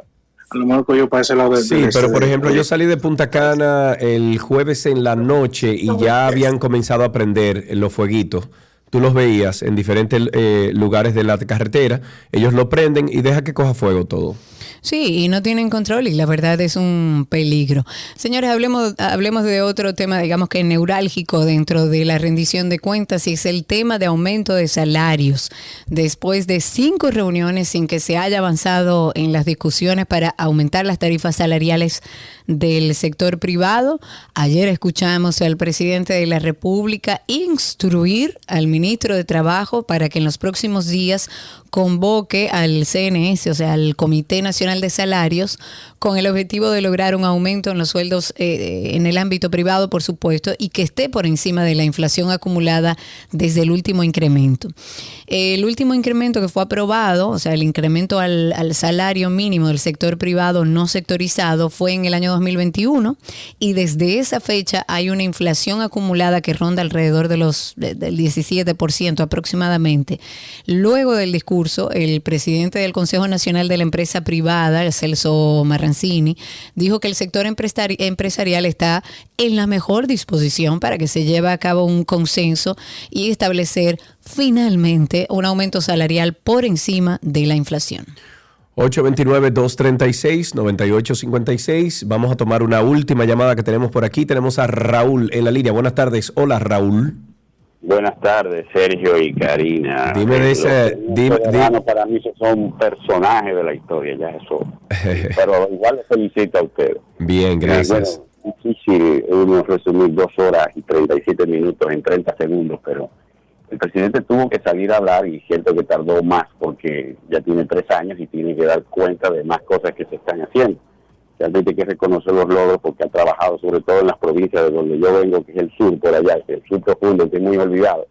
a lo mejor cogió para ese lado de Sí, del pero este por ejemplo, yo salí de Punta Cana el jueves en la noche y ya habían comenzado a prender los fueguitos tú los veías en diferentes eh, lugares de la carretera, ellos lo prenden y deja que coja fuego todo. Sí, y no tienen control y la verdad es un peligro. Señores, hablemos, hablemos de otro tema, digamos que neurálgico dentro de la rendición de cuentas y es el tema de aumento de salarios. Después de cinco reuniones sin que se haya avanzado en las discusiones para aumentar las tarifas salariales del sector privado, ayer escuchamos al presidente de la República instruir al ministro de Trabajo para que en los próximos días convoque al CNS, o sea, al Comité Nacional de Salarios, con el objetivo de lograr un aumento en los sueldos eh, en el ámbito privado, por supuesto, y que esté por encima de la inflación acumulada desde el último incremento. El último incremento que fue aprobado, o sea, el incremento al, al salario mínimo del sector privado no sectorizado, fue en el año 2021 y desde esa fecha hay una inflación acumulada que ronda alrededor de los del 17% aproximadamente. Luego del discurso, el presidente del Consejo Nacional de la Empresa Privada, Celso Marrancini, dijo que el sector empresarial está en la mejor disposición para que se lleve a cabo un consenso y establecer finalmente un aumento salarial por encima de la inflación. 829-236-9856. Vamos a tomar una última llamada que tenemos por aquí. Tenemos a Raúl en la línea. Buenas tardes. Hola, Raúl. Buenas tardes, Sergio y Karina. Dime ciudadanos para mí son personajes de la historia, ya eso. Pero igual les felicito a ustedes. Bien, gracias. Bueno, difícil uno resumir dos horas y 37 minutos en 30 segundos, pero el presidente tuvo que salir a hablar y siento que tardó más porque ya tiene tres años y tiene que dar cuenta de más cosas que se están haciendo. Realmente hay que reconocer los logros porque ha trabajado sobre todo en las provincias de donde yo vengo, que es el sur por allá, que es el sur profundo, que es muy olvidado,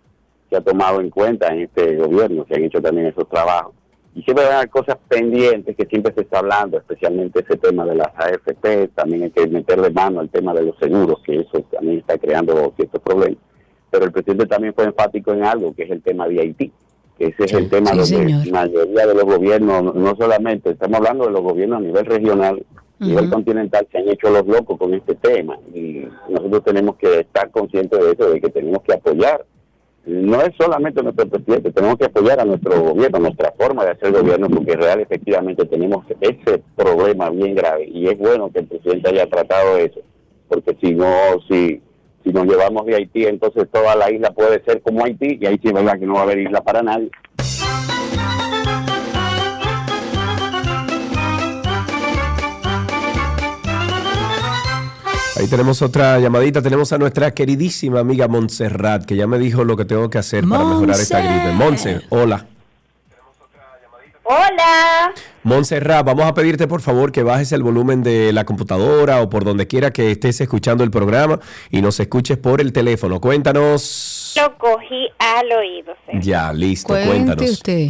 que ha tomado en cuenta en este gobierno, que han hecho también esos trabajos. Y siempre hay cosas pendientes que siempre se está hablando, especialmente ese tema de las AFP, también hay que meterle mano al tema de los seguros, que eso también está creando ciertos problemas pero el presidente también fue enfático en algo, que es el tema de Haití, que ese es el tema Sí, donde la mayoría de los gobiernos, no- no solamente, estamos hablando de los gobiernos a nivel regional, a nivel Ujú. continental, se han hecho los locos con este tema. Y nosotros tenemos que estar conscientes de eso, de que tenemos que apoyar. No es solamente nuestro presidente, tenemos que apoyar a nuestro gobierno, nuestra forma de hacer gobierno, porque real efectivamente tenemos ese problema bien grave. Y es bueno que el presidente haya tratado eso, porque si no, si si nos llevamos de Haití, entonces toda la isla puede ser como Haití, y ahí sí es verdad que no va a haber isla para nadie. Ahí tenemos otra llamadita. Tenemos a nuestra queridísima amiga Montserrat, que ya me dijo lo que tengo que hacer para mejorar esta gripe. Monse, hola. Hola. Montserrat, vamos a pedirte por favor que bajes el volumen de la computadora o por donde quiera que estés escuchando el programa y nos escuches por el teléfono. Cuéntanos. Lo cogí al oído. Sergio. Ya, listo, Cuente cuéntanos. usted.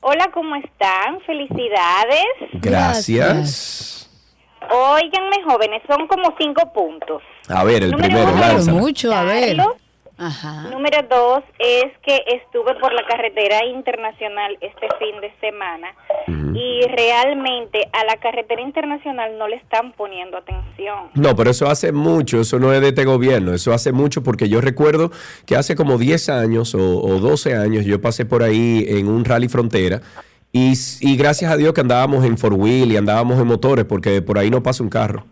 Hola, ¿cómo están? Felicidades. Gracias. Óiganme, jóvenes, son como cinco puntos. A ver, el Número primero, uno. Mucho, a ver. Ajá. Número dos es que estuve por la carretera internacional este fin de semana y realmente a la carretera internacional no le están poniendo atención. No, pero eso hace mucho, eso no es de este gobierno, eso hace mucho porque yo recuerdo que hace como 10 años o, o 12 años yo pasé por ahí en un rally frontera y, y gracias a Dios que andábamos en four wheel y andábamos en motores porque por ahí no pasa un carro.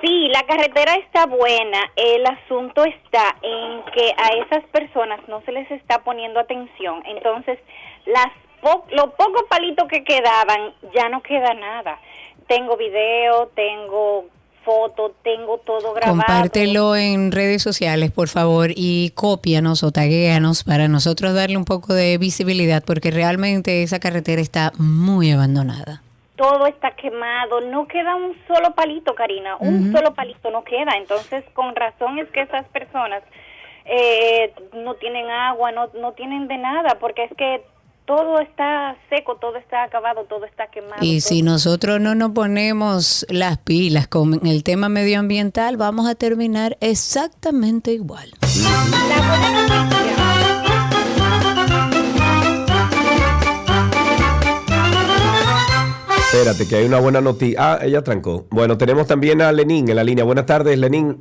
Sí, la carretera está buena. El asunto está en que a esas personas no se les está poniendo atención. Entonces, las po- los pocos palitos que quedaban, ya no queda nada. Tengo video, tengo foto, tengo todo grabado. Compártelo en redes sociales, por favor, y cópianos o taguéanos para nosotros darle un poco de visibilidad, porque realmente esa carretera está muy abandonada. Todo está quemado, no queda un solo palito, Karina, un solo palito no queda. Entonces, con razón es que esas personas eh, no tienen agua, no, no tienen de nada, porque es que todo está seco, todo está acabado, todo está quemado. Y todo- si nosotros no nos ponemos las pilas con el tema medioambiental, vamos a terminar exactamente igual. Espérate, que hay una buena noticia. Ah, ella trancó. Bueno, tenemos también a Lenín en la línea. Buenas tardes, Lenín.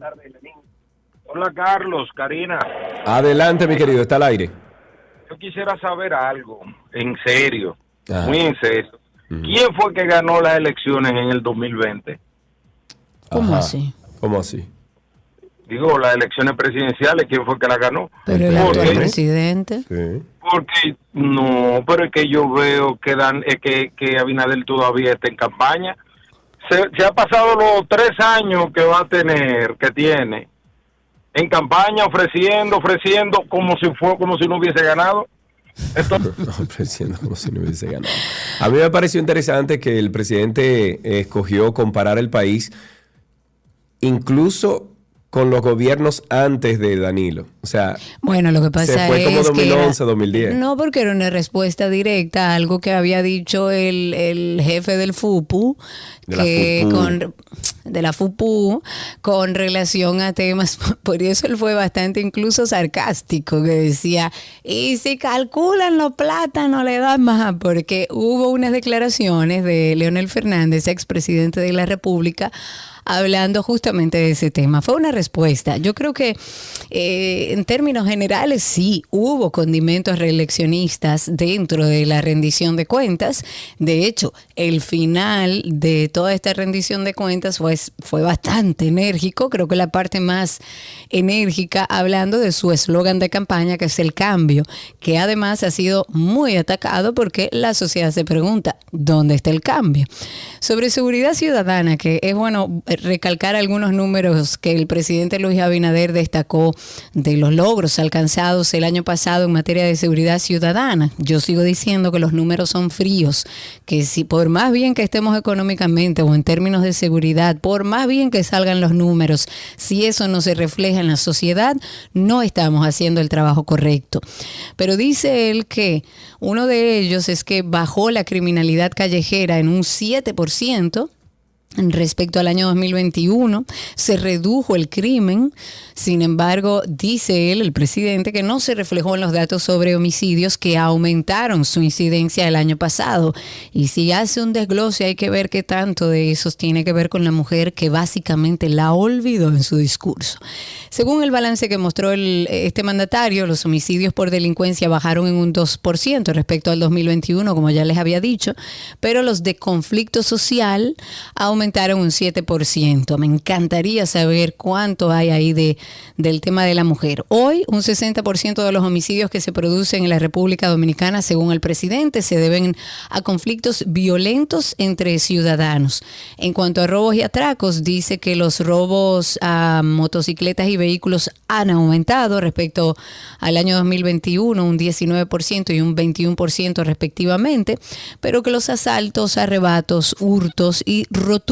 Hola Carlos, Karina. Adelante, mi querido, está al aire. Yo quisiera saber algo, en serio, muy en serio. ¿Quién fue que ganó las elecciones en el 2020? ¿Cómo Ajá. así? ¿Cómo así? Digo, las elecciones presidenciales, ¿quién fue que las ganó? Pero el actual presidente. Porque no, pero es que yo veo que dan, es que, que Abinader todavía está en campaña. Se, se ha pasado los tres años que va a tener, que tiene, en campaña ofreciendo, ofreciendo como si fue, como si no hubiese ganado. Ofreciendo como si no hubiese ganado. A mí me pareció interesante que el presidente eh, escogió comparar el país incluso con los gobiernos antes de Danilo. O sea, Bueno, lo que pasa se fue como es que era- 2011, 2010. No, porque era una respuesta directa a algo que había dicho el, el jefe del FUPU, De la que FUPU. con de la FUPU con relación a temas, por eso él fue bastante incluso sarcástico, que decía, y si calculan los plátanos le dan más, porque hubo unas declaraciones de Leonel Fernández, expresidente de la República, hablando justamente de ese tema. Fue una respuesta. Yo creo que eh, en términos generales sí hubo condimentos reeleccionistas dentro de la rendición de cuentas. De hecho, el final de toda esta rendición de cuentas fue, fue bastante enérgico. Creo que la parte más enérgica hablando de su eslogan de campaña, que es el cambio, que además ha sido muy atacado porque la sociedad se pregunta, ¿dónde está el cambio? Sobre seguridad ciudadana, que es bueno recalcar algunos números que el presidente Luis Abinader destacó de los logros alcanzados el año pasado en materia de seguridad ciudadana. Yo sigo diciendo que los números son fríos, que si por más bien que estemos económicamente o en términos de seguridad, por más bien que salgan los números, si eso no se refleja en la sociedad, no estamos haciendo el trabajo correcto. Pero dice él que uno de ellos es que bajó la criminalidad callejera en un 7%. Respecto al año 2021, se redujo el crimen, sin embargo, dice él, el presidente, que no se reflejó en los datos sobre homicidios que aumentaron su incidencia el año pasado. Y si hace un desglose, hay que ver qué tanto de esos tiene que ver con la mujer que básicamente la olvidó en su discurso. Según el balance que mostró este mandatario, los homicidios por delincuencia bajaron en un 2% respecto al 2021, como ya les había dicho, pero los de conflicto social aumentaron un 7%. Me encantaría saber cuánto hay ahí de, del tema de la mujer. Hoy, un 60% de los homicidios que se producen en la República Dominicana, según el presidente, se deben a conflictos violentos entre ciudadanos. En cuanto a robos y atracos, dice que los robos a motocicletas y vehículos han aumentado respecto al año 2021, un 19% y un 21% respectivamente, pero que los asaltos, arrebatos, hurtos y roturas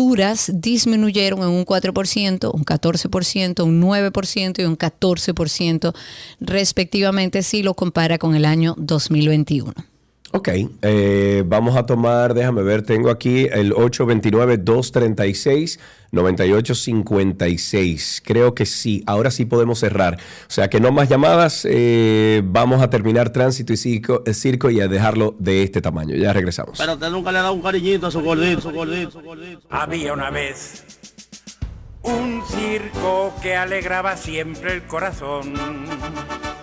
disminuyeron en un 4%, un 14%, un 9% y un 14% respectivamente si lo compara con el año 2021. Ok, eh, vamos a tomar, déjame ver, tengo aquí el 829-236-9856. Creo que sí, ahora sí podemos cerrar. O sea que no más llamadas, eh, vamos a terminar tránsito y circo, eh, circo y a dejarlo de este tamaño. Ya regresamos. Pero usted nunca le ha dado un cariñito a su gordito, su gordito, su gordito. Había una vez un circo que alegraba siempre el corazón.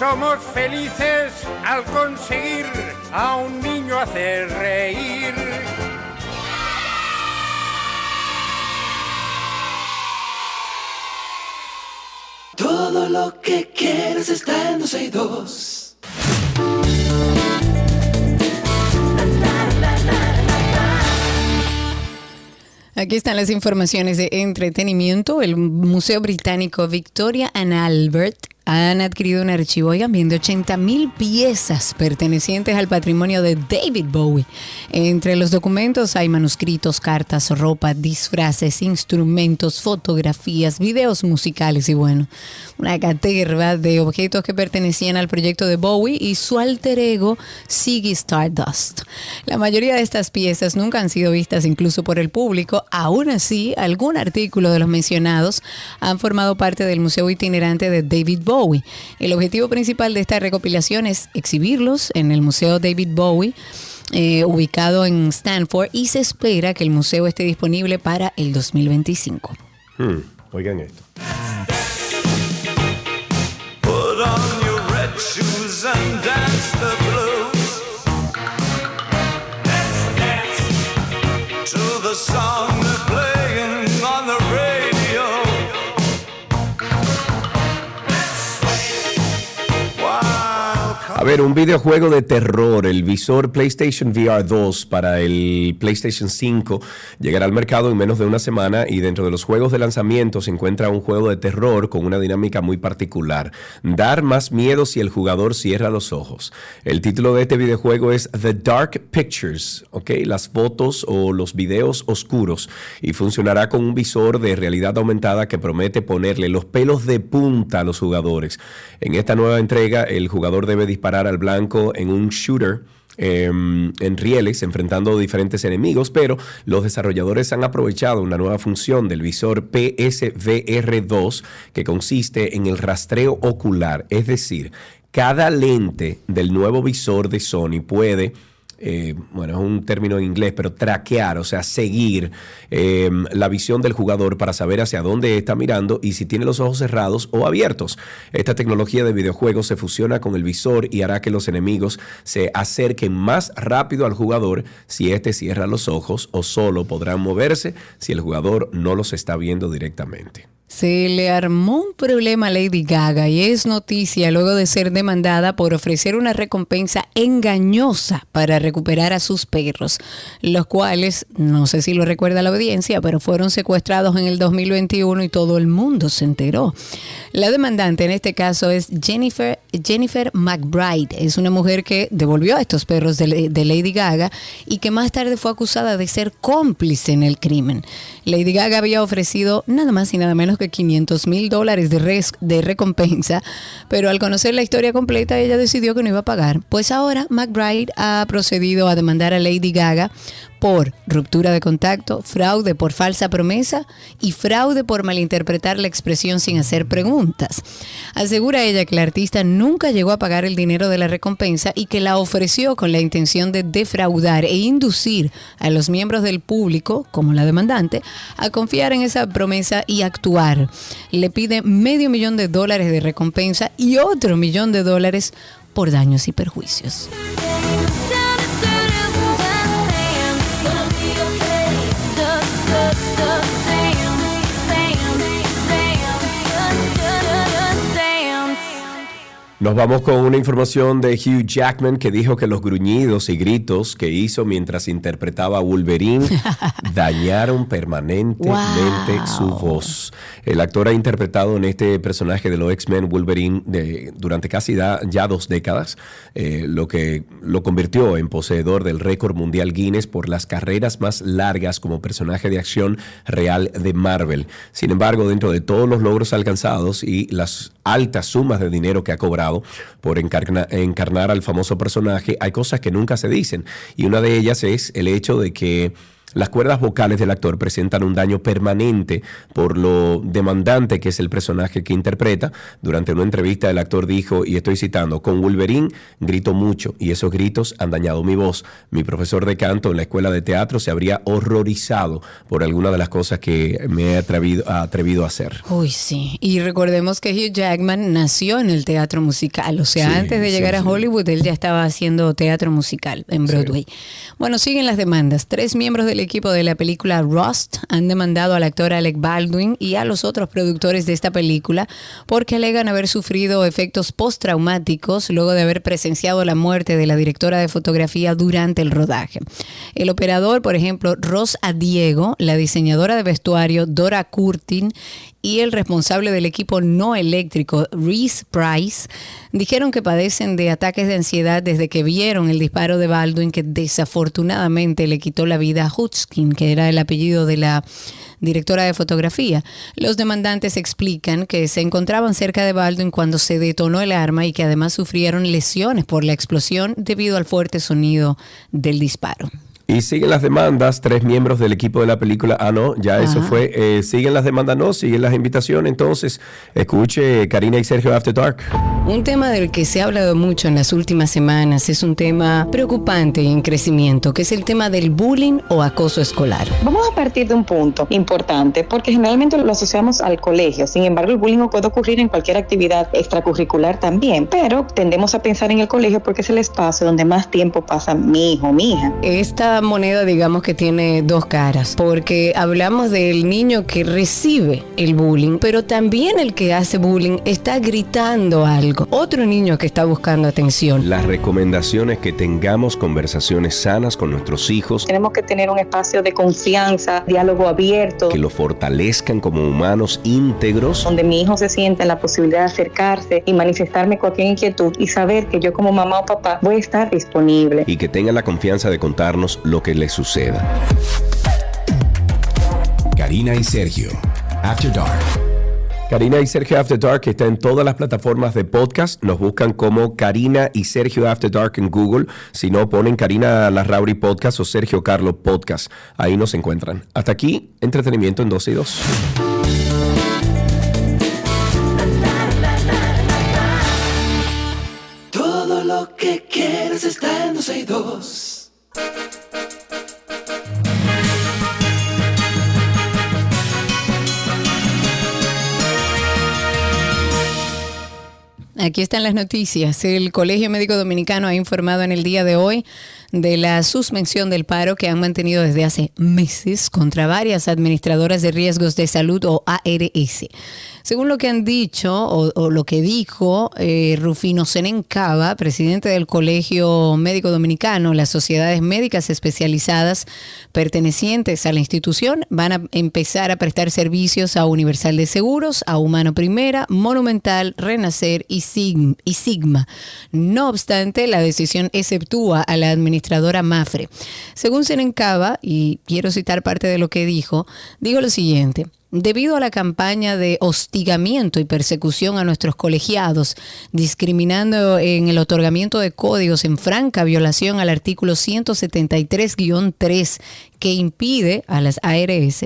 Somos felices al conseguir a un niño hacer reír. Todo lo que quieres está en 262. Aquí están las informaciones de entretenimiento. El Museo Británico Victoria and Albert han adquirido un archivo, oigan bien, de 80 mil piezas pertenecientes al patrimonio de David Bowie. Entre los documentos hay manuscritos, cartas, ropa, disfraces, instrumentos, fotografías, videos musicales y bueno, una caterva de objetos que pertenecían al proyecto de Bowie y su alter ego Ziggy Stardust. La mayoría de estas piezas nunca han sido vistas incluso por el público, aún así algún artículo de los mencionados han formado parte del museo itinerante de David Bowie. El objetivo principal de esta recopilación es exhibirlos en el Museo David Bowie. eh, ubicado en Stanford y se espera que el museo esté disponible para el 2025. Hmm, Oigan esto. Put on your red shoes and dance the blues. Let's dance to the song A ver, un videojuego de terror, el visor PlayStation VR 2 para el PlayStation 5 llegará al mercado en menos de una semana y dentro de los juegos de lanzamiento se encuentra un juego de terror con una dinámica muy particular. Dar más miedo si el jugador cierra los ojos. El título de este videojuego es The Dark Pictures, ¿ok? Las fotos o los videos oscuros y funcionará con un visor de realidad aumentada que promete ponerle los pelos de punta a los jugadores. En esta nueva entrega, el jugador debe disparar al blanco en un shooter. eh, en rieles enfrentando diferentes enemigos, pero los desarrolladores han aprovechado una nueva función del visor PSVR2 que consiste en el rastreo ocular, es decir, cada lente del nuevo visor de Sony puede eh, bueno, es un término en inglés, pero traquear, o sea, seguir eh, la visión del jugador para saber hacia dónde está mirando y si tiene los ojos cerrados o abiertos. Esta tecnología de videojuegos se fusiona con el visor y hará que los enemigos se acerquen más rápido al jugador si éste cierra los ojos o solo podrán moverse si el jugador no los está viendo directamente. Se le armó un problema a Lady Gaga y es noticia luego de ser demandada por ofrecer una recompensa engañosa para recuperar a sus perros, los cuales, no sé si lo recuerda la audiencia, pero fueron secuestrados en el 2021 y todo el mundo se enteró. La demandante en este caso es Jennifer, Jennifer McBride. Es una mujer que devolvió a estos perros de, de Lady Gaga y que más tarde fue acusada de ser cómplice en el crimen. Lady Gaga había ofrecido nada más y nada menos que 500 mil dólares de, res- de recompensa, pero al conocer la historia completa ella decidió que no iba a pagar. Pues ahora McBride ha procedido a demandar a Lady Gaga por ruptura de contacto, fraude por falsa promesa y fraude por malinterpretar la expresión sin hacer preguntas. Asegura ella que la artista nunca llegó a pagar el dinero de la recompensa y que la ofreció con la intención de defraudar e inducir a los miembros del público, como la demandante, a confiar en esa promesa y actuar. Le pide medio millón de dólares de recompensa y otro millón de dólares por daños y perjuicios. Nos vamos con una información de Hugh Jackman que dijo que los gruñidos y gritos que hizo mientras interpretaba a Wolverine dañaron permanentemente Wow. su voz. El actor ha interpretado en este personaje de los X-Men Wolverine de- durante casi da- ya dos décadas, eh, lo que lo convirtió en poseedor del récord mundial Guinness por las carreras más largas como personaje de acción real de Marvel. Sin embargo, dentro de todos los logros alcanzados y las altas sumas de dinero que ha cobrado por encarna- encarnar al famoso personaje, hay cosas que nunca se dicen. Y una de ellas es el hecho de que las cuerdas vocales del actor presentan un daño permanente por lo demandante que es el personaje que interpreta. Durante una entrevista el actor dijo, y estoy citando, con Wolverine grito mucho y esos gritos han dañado mi voz. Mi profesor de canto en la escuela de teatro se habría horrorizado por alguna de las cosas que me he atrevido, atrevido a hacer. Uy, sí. Y recordemos que Hugh Jackman nació en el teatro musical. O sea, Sí, antes de sí, llegar a sí. Hollywood, él ya estaba haciendo teatro musical en Broadway. Bueno, siguen las demandas. Tres miembros del equipo de la película Rust han demandado al actor Alec Baldwin y a los otros productores de esta película porque alegan haber sufrido efectos postraumáticos luego de haber presenciado la muerte de la directora de fotografía durante el rodaje. El operador, por ejemplo, Ross Adiego, la diseñadora de vestuario Dora Curtin y el responsable del equipo no eléctrico, Reese Price, dijeron que padecen de ataques de ansiedad desde que vieron el disparo de Baldwin que desafortunadamente le quitó la vida a Hutskin, que era el apellido de la directora de fotografía. Los demandantes explican que se encontraban cerca de Baldwin cuando se detonó el arma y que además sufrieron lesiones por la explosión debido al fuerte sonido del disparo. Y siguen las demandas, tres miembros del equipo de la película, ah no, ya eso Ajá. fue, eh, siguen las demandas, no, siguen las invitaciones, entonces escuche Karina y Sergio After Dark. Un tema del que se ha hablado mucho en las últimas semanas es un tema preocupante y en crecimiento, que es el tema del bullying o acoso escolar. Vamos a partir de un punto importante, porque generalmente lo asociamos al colegio. Sin embargo, el bullying puede ocurrir en cualquier actividad extracurricular también, pero tendemos a pensar en el colegio porque es el espacio donde más tiempo pasa mi hijo mi hija. Esta moneda digamos que tiene dos caras, porque hablamos del niño que recibe el bullying, pero también el que hace bullying está gritando algo. Otro niño que está buscando atención. Las recomendaciones que tengamos conversaciones sanas con nuestros hijos, Tenemos que tener un espacio de confianza, diálogo abierto, que lo fortalezcan como humanos íntegros. donde mi hijo se sienta en la posibilidad de acercarse y manifestarme cualquier inquietud y saber que yo como mamá o papá voy a estar disponible. y que tengan la confianza de contarnos lo que les suceda. Karina y Sergio. After Dark. Karina y Sergio After Dark está en todas las plataformas de podcast. Nos buscan como Karina y Sergio After Dark en Google. Si no, ponen Karina Larrauri Podcast o Sergio Carlo Podcast. Ahí nos encuentran. Hasta aquí, entretenimiento en 12 y 2. Todo lo que quieres está en 12 y 2. Aquí están las noticias. El Colegio Médico Dominicano ha informado en el día de hoy de la suspensión del paro que han mantenido desde hace meses contra varias administradoras de riesgos de salud o ARS. Según lo que han dicho o, lo que dijo eh, Rufino Senen Cava, presidente del Colegio Médico Dominicano, las sociedades médicas especializadas pertenecientes a la institución van a empezar a prestar servicios a Universal de Seguros, a Humano Primera, Monumental, Renacer y Sigma. No obstante, la decisión exceptúa a la administradora Mafre. Según Senencaba, y quiero citar parte de lo que dijo, digo lo siguiente. Debido a la campaña de hostigamiento y persecución a nuestros colegiados, discriminando en el otorgamiento de códigos en franca violación al artículo 173-3 que impide a las ARS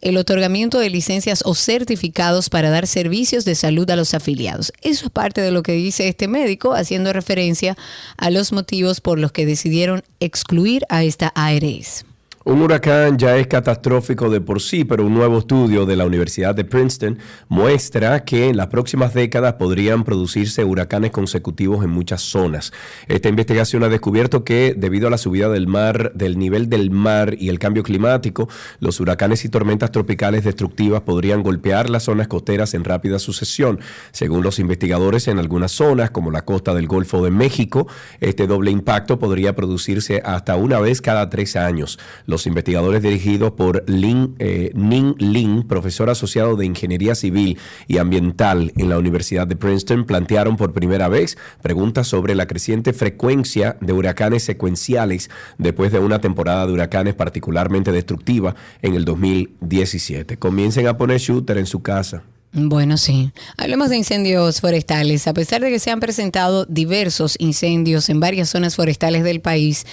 el otorgamiento de licencias o certificados para dar servicios de salud a los afiliados. Eso es parte de lo que dice este médico, haciendo referencia a los motivos por los que decidieron excluir a esta ARS. Un huracán ya es catastrófico de por sí, pero un nuevo estudio de la Universidad de Princeton muestra que en las próximas décadas podrían producirse huracanes consecutivos en muchas zonas. Esta investigación ha descubierto que debido a la subida del mar, del nivel del mar y el cambio climático, los huracanes y tormentas tropicales destructivas podrían golpear las zonas costeras en rápida sucesión. Según los investigadores, en algunas zonas, como la costa del Golfo de México, este doble impacto podría producirse hasta una vez cada tres años. Los investigadores dirigidos por Lin, eh, Ning Lin, profesor asociado de Ingeniería Civil y Ambiental en la Universidad de Princeton, plantearon por primera vez preguntas sobre la creciente frecuencia de huracanes secuenciales después de una temporada de huracanes particularmente destructiva en el 2017. Comiencen a poner shooter en su casa. Bueno, sí. Hablemos de incendios forestales. A pesar de que se han presentado diversos incendios en varias zonas forestales del país,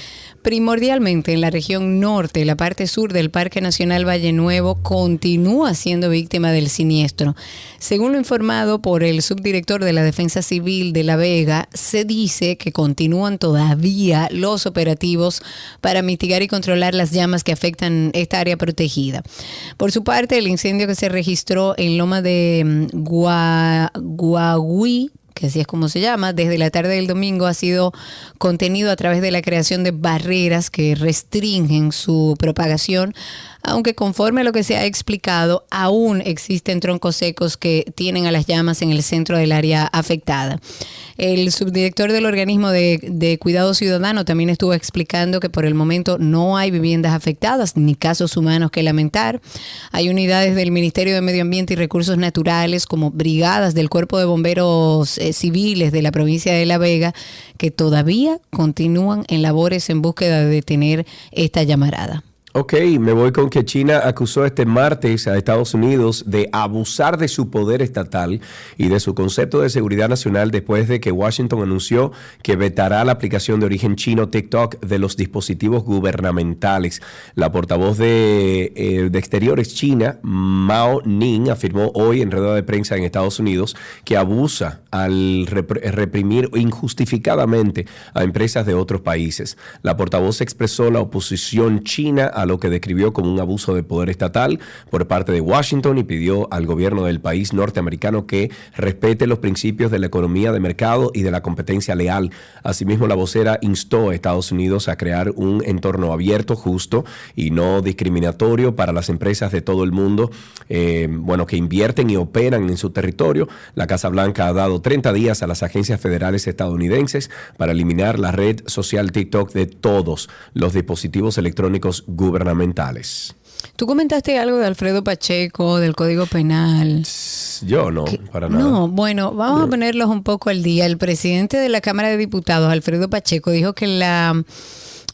primordialmente en la región norte, la parte sur del Parque Nacional Valle Nuevo continúa siendo víctima del siniestro. Según lo informado por el subdirector de la Defensa Civil de La Vega, se dice que continúan todavía los operativos para mitigar y controlar las llamas que afectan esta área protegida. Por su parte, el incendio que se registró en Loma de mm, Gua- que así es como se llama, desde la tarde del domingo ha sido contenido a través de la creación de barreras que restringen su propagación, aunque conforme a lo que se ha explicado, aún existen troncos secos que tienen a las llamas en el centro del área afectada. El subdirector del organismo de, cuidado ciudadano también estuvo explicando que por el momento no hay viviendas afectadas ni casos humanos que lamentar. Hay unidades del Ministerio de Medio Ambiente y Recursos Naturales como brigadas del Cuerpo de Bomberos eh, Civiles de la provincia de La Vega que todavía continúan en labores en búsqueda de detener esta llamarada. Ok, me voy con que China acusó este martes a Estados Unidos de abusar de su poder estatal y de su concepto de seguridad nacional después de que Washington anunció que vetará la aplicación de origen chino TikTok de los dispositivos gubernamentales. La portavoz de, eh, de Exteriores China, Mao Ning, afirmó hoy en rueda de prensa en Estados Unidos que abusa al repr- reprimir injustificadamente a empresas de otros países. La portavoz expresó la oposición china a lo que describió como un abuso de poder estatal por parte de Washington y pidió al gobierno del país norteamericano que respete los principios de la economía de mercado y de la competencia leal. Asimismo, la vocera instó a Estados Unidos a crear un entorno abierto, justo y no discriminatorio para las empresas de todo el mundo, eh, bueno, que invierten y operan en su territorio. La Casa Blanca ha dado 30 días a las agencias federales estadounidenses para eliminar la red social TikTok de todos los dispositivos electrónicos gubernamentales. Tú comentaste algo de Alfredo Pacheco, del Código Penal. Yo no, para nada. No, bueno, vamos a ponerlos un poco al día. El presidente de la Cámara de Diputados, Alfredo Pacheco, dijo que la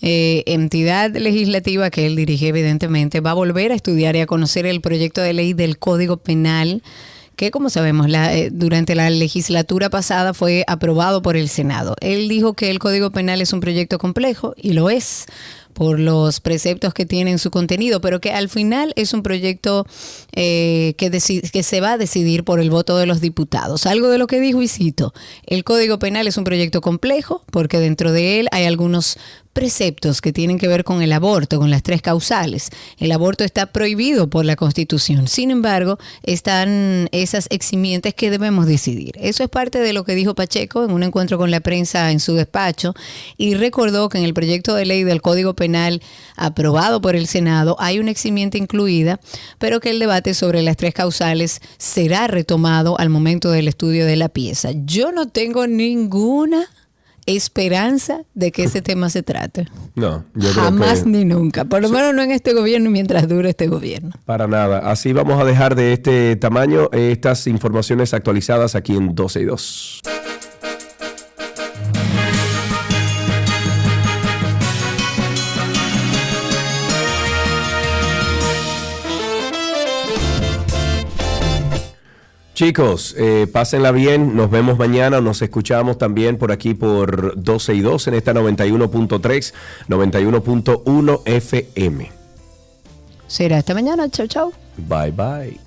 eh, entidad legislativa que él dirige, evidentemente, va a volver a estudiar y a conocer el proyecto de ley del Código Penal que como sabemos la, eh, durante la legislatura pasada fue aprobado por el Senado. Él dijo que el Código Penal es un proyecto complejo y lo es por los preceptos que tiene en su contenido, pero que al final es un proyecto eh, que, que se va a decidir por el voto de los diputados. Algo de lo que dijo y cito, el Código Penal es un proyecto complejo porque dentro de él hay algunos preceptos que tienen que ver con el aborto, con las tres causales. El aborto está prohibido por la Constitución. Sin embargo, están esas eximientes que debemos decidir. Eso es parte de lo que dijo Pacheco en un encuentro con la prensa en su despacho y recordó que en el proyecto de ley del Código Penal aprobado por el Senado hay una eximiente incluida, pero que el debate sobre las tres causales será retomado al momento del estudio de la pieza. Yo no tengo ninguna esperanza de que ese tema se trate. No, yo creo Jamás que ni nunca. Por lo menos no en este gobierno y mientras dure este gobierno. para nada. Así vamos a dejar de este tamaño estas informaciones actualizadas aquí en 12 y 2. Chicos, eh, pásenla bien, nos vemos mañana, nos escuchamos también por aquí por 12 y 2 en esta 91.3, 91.1 FM. Será esta mañana. Chau, chau. Bye bye.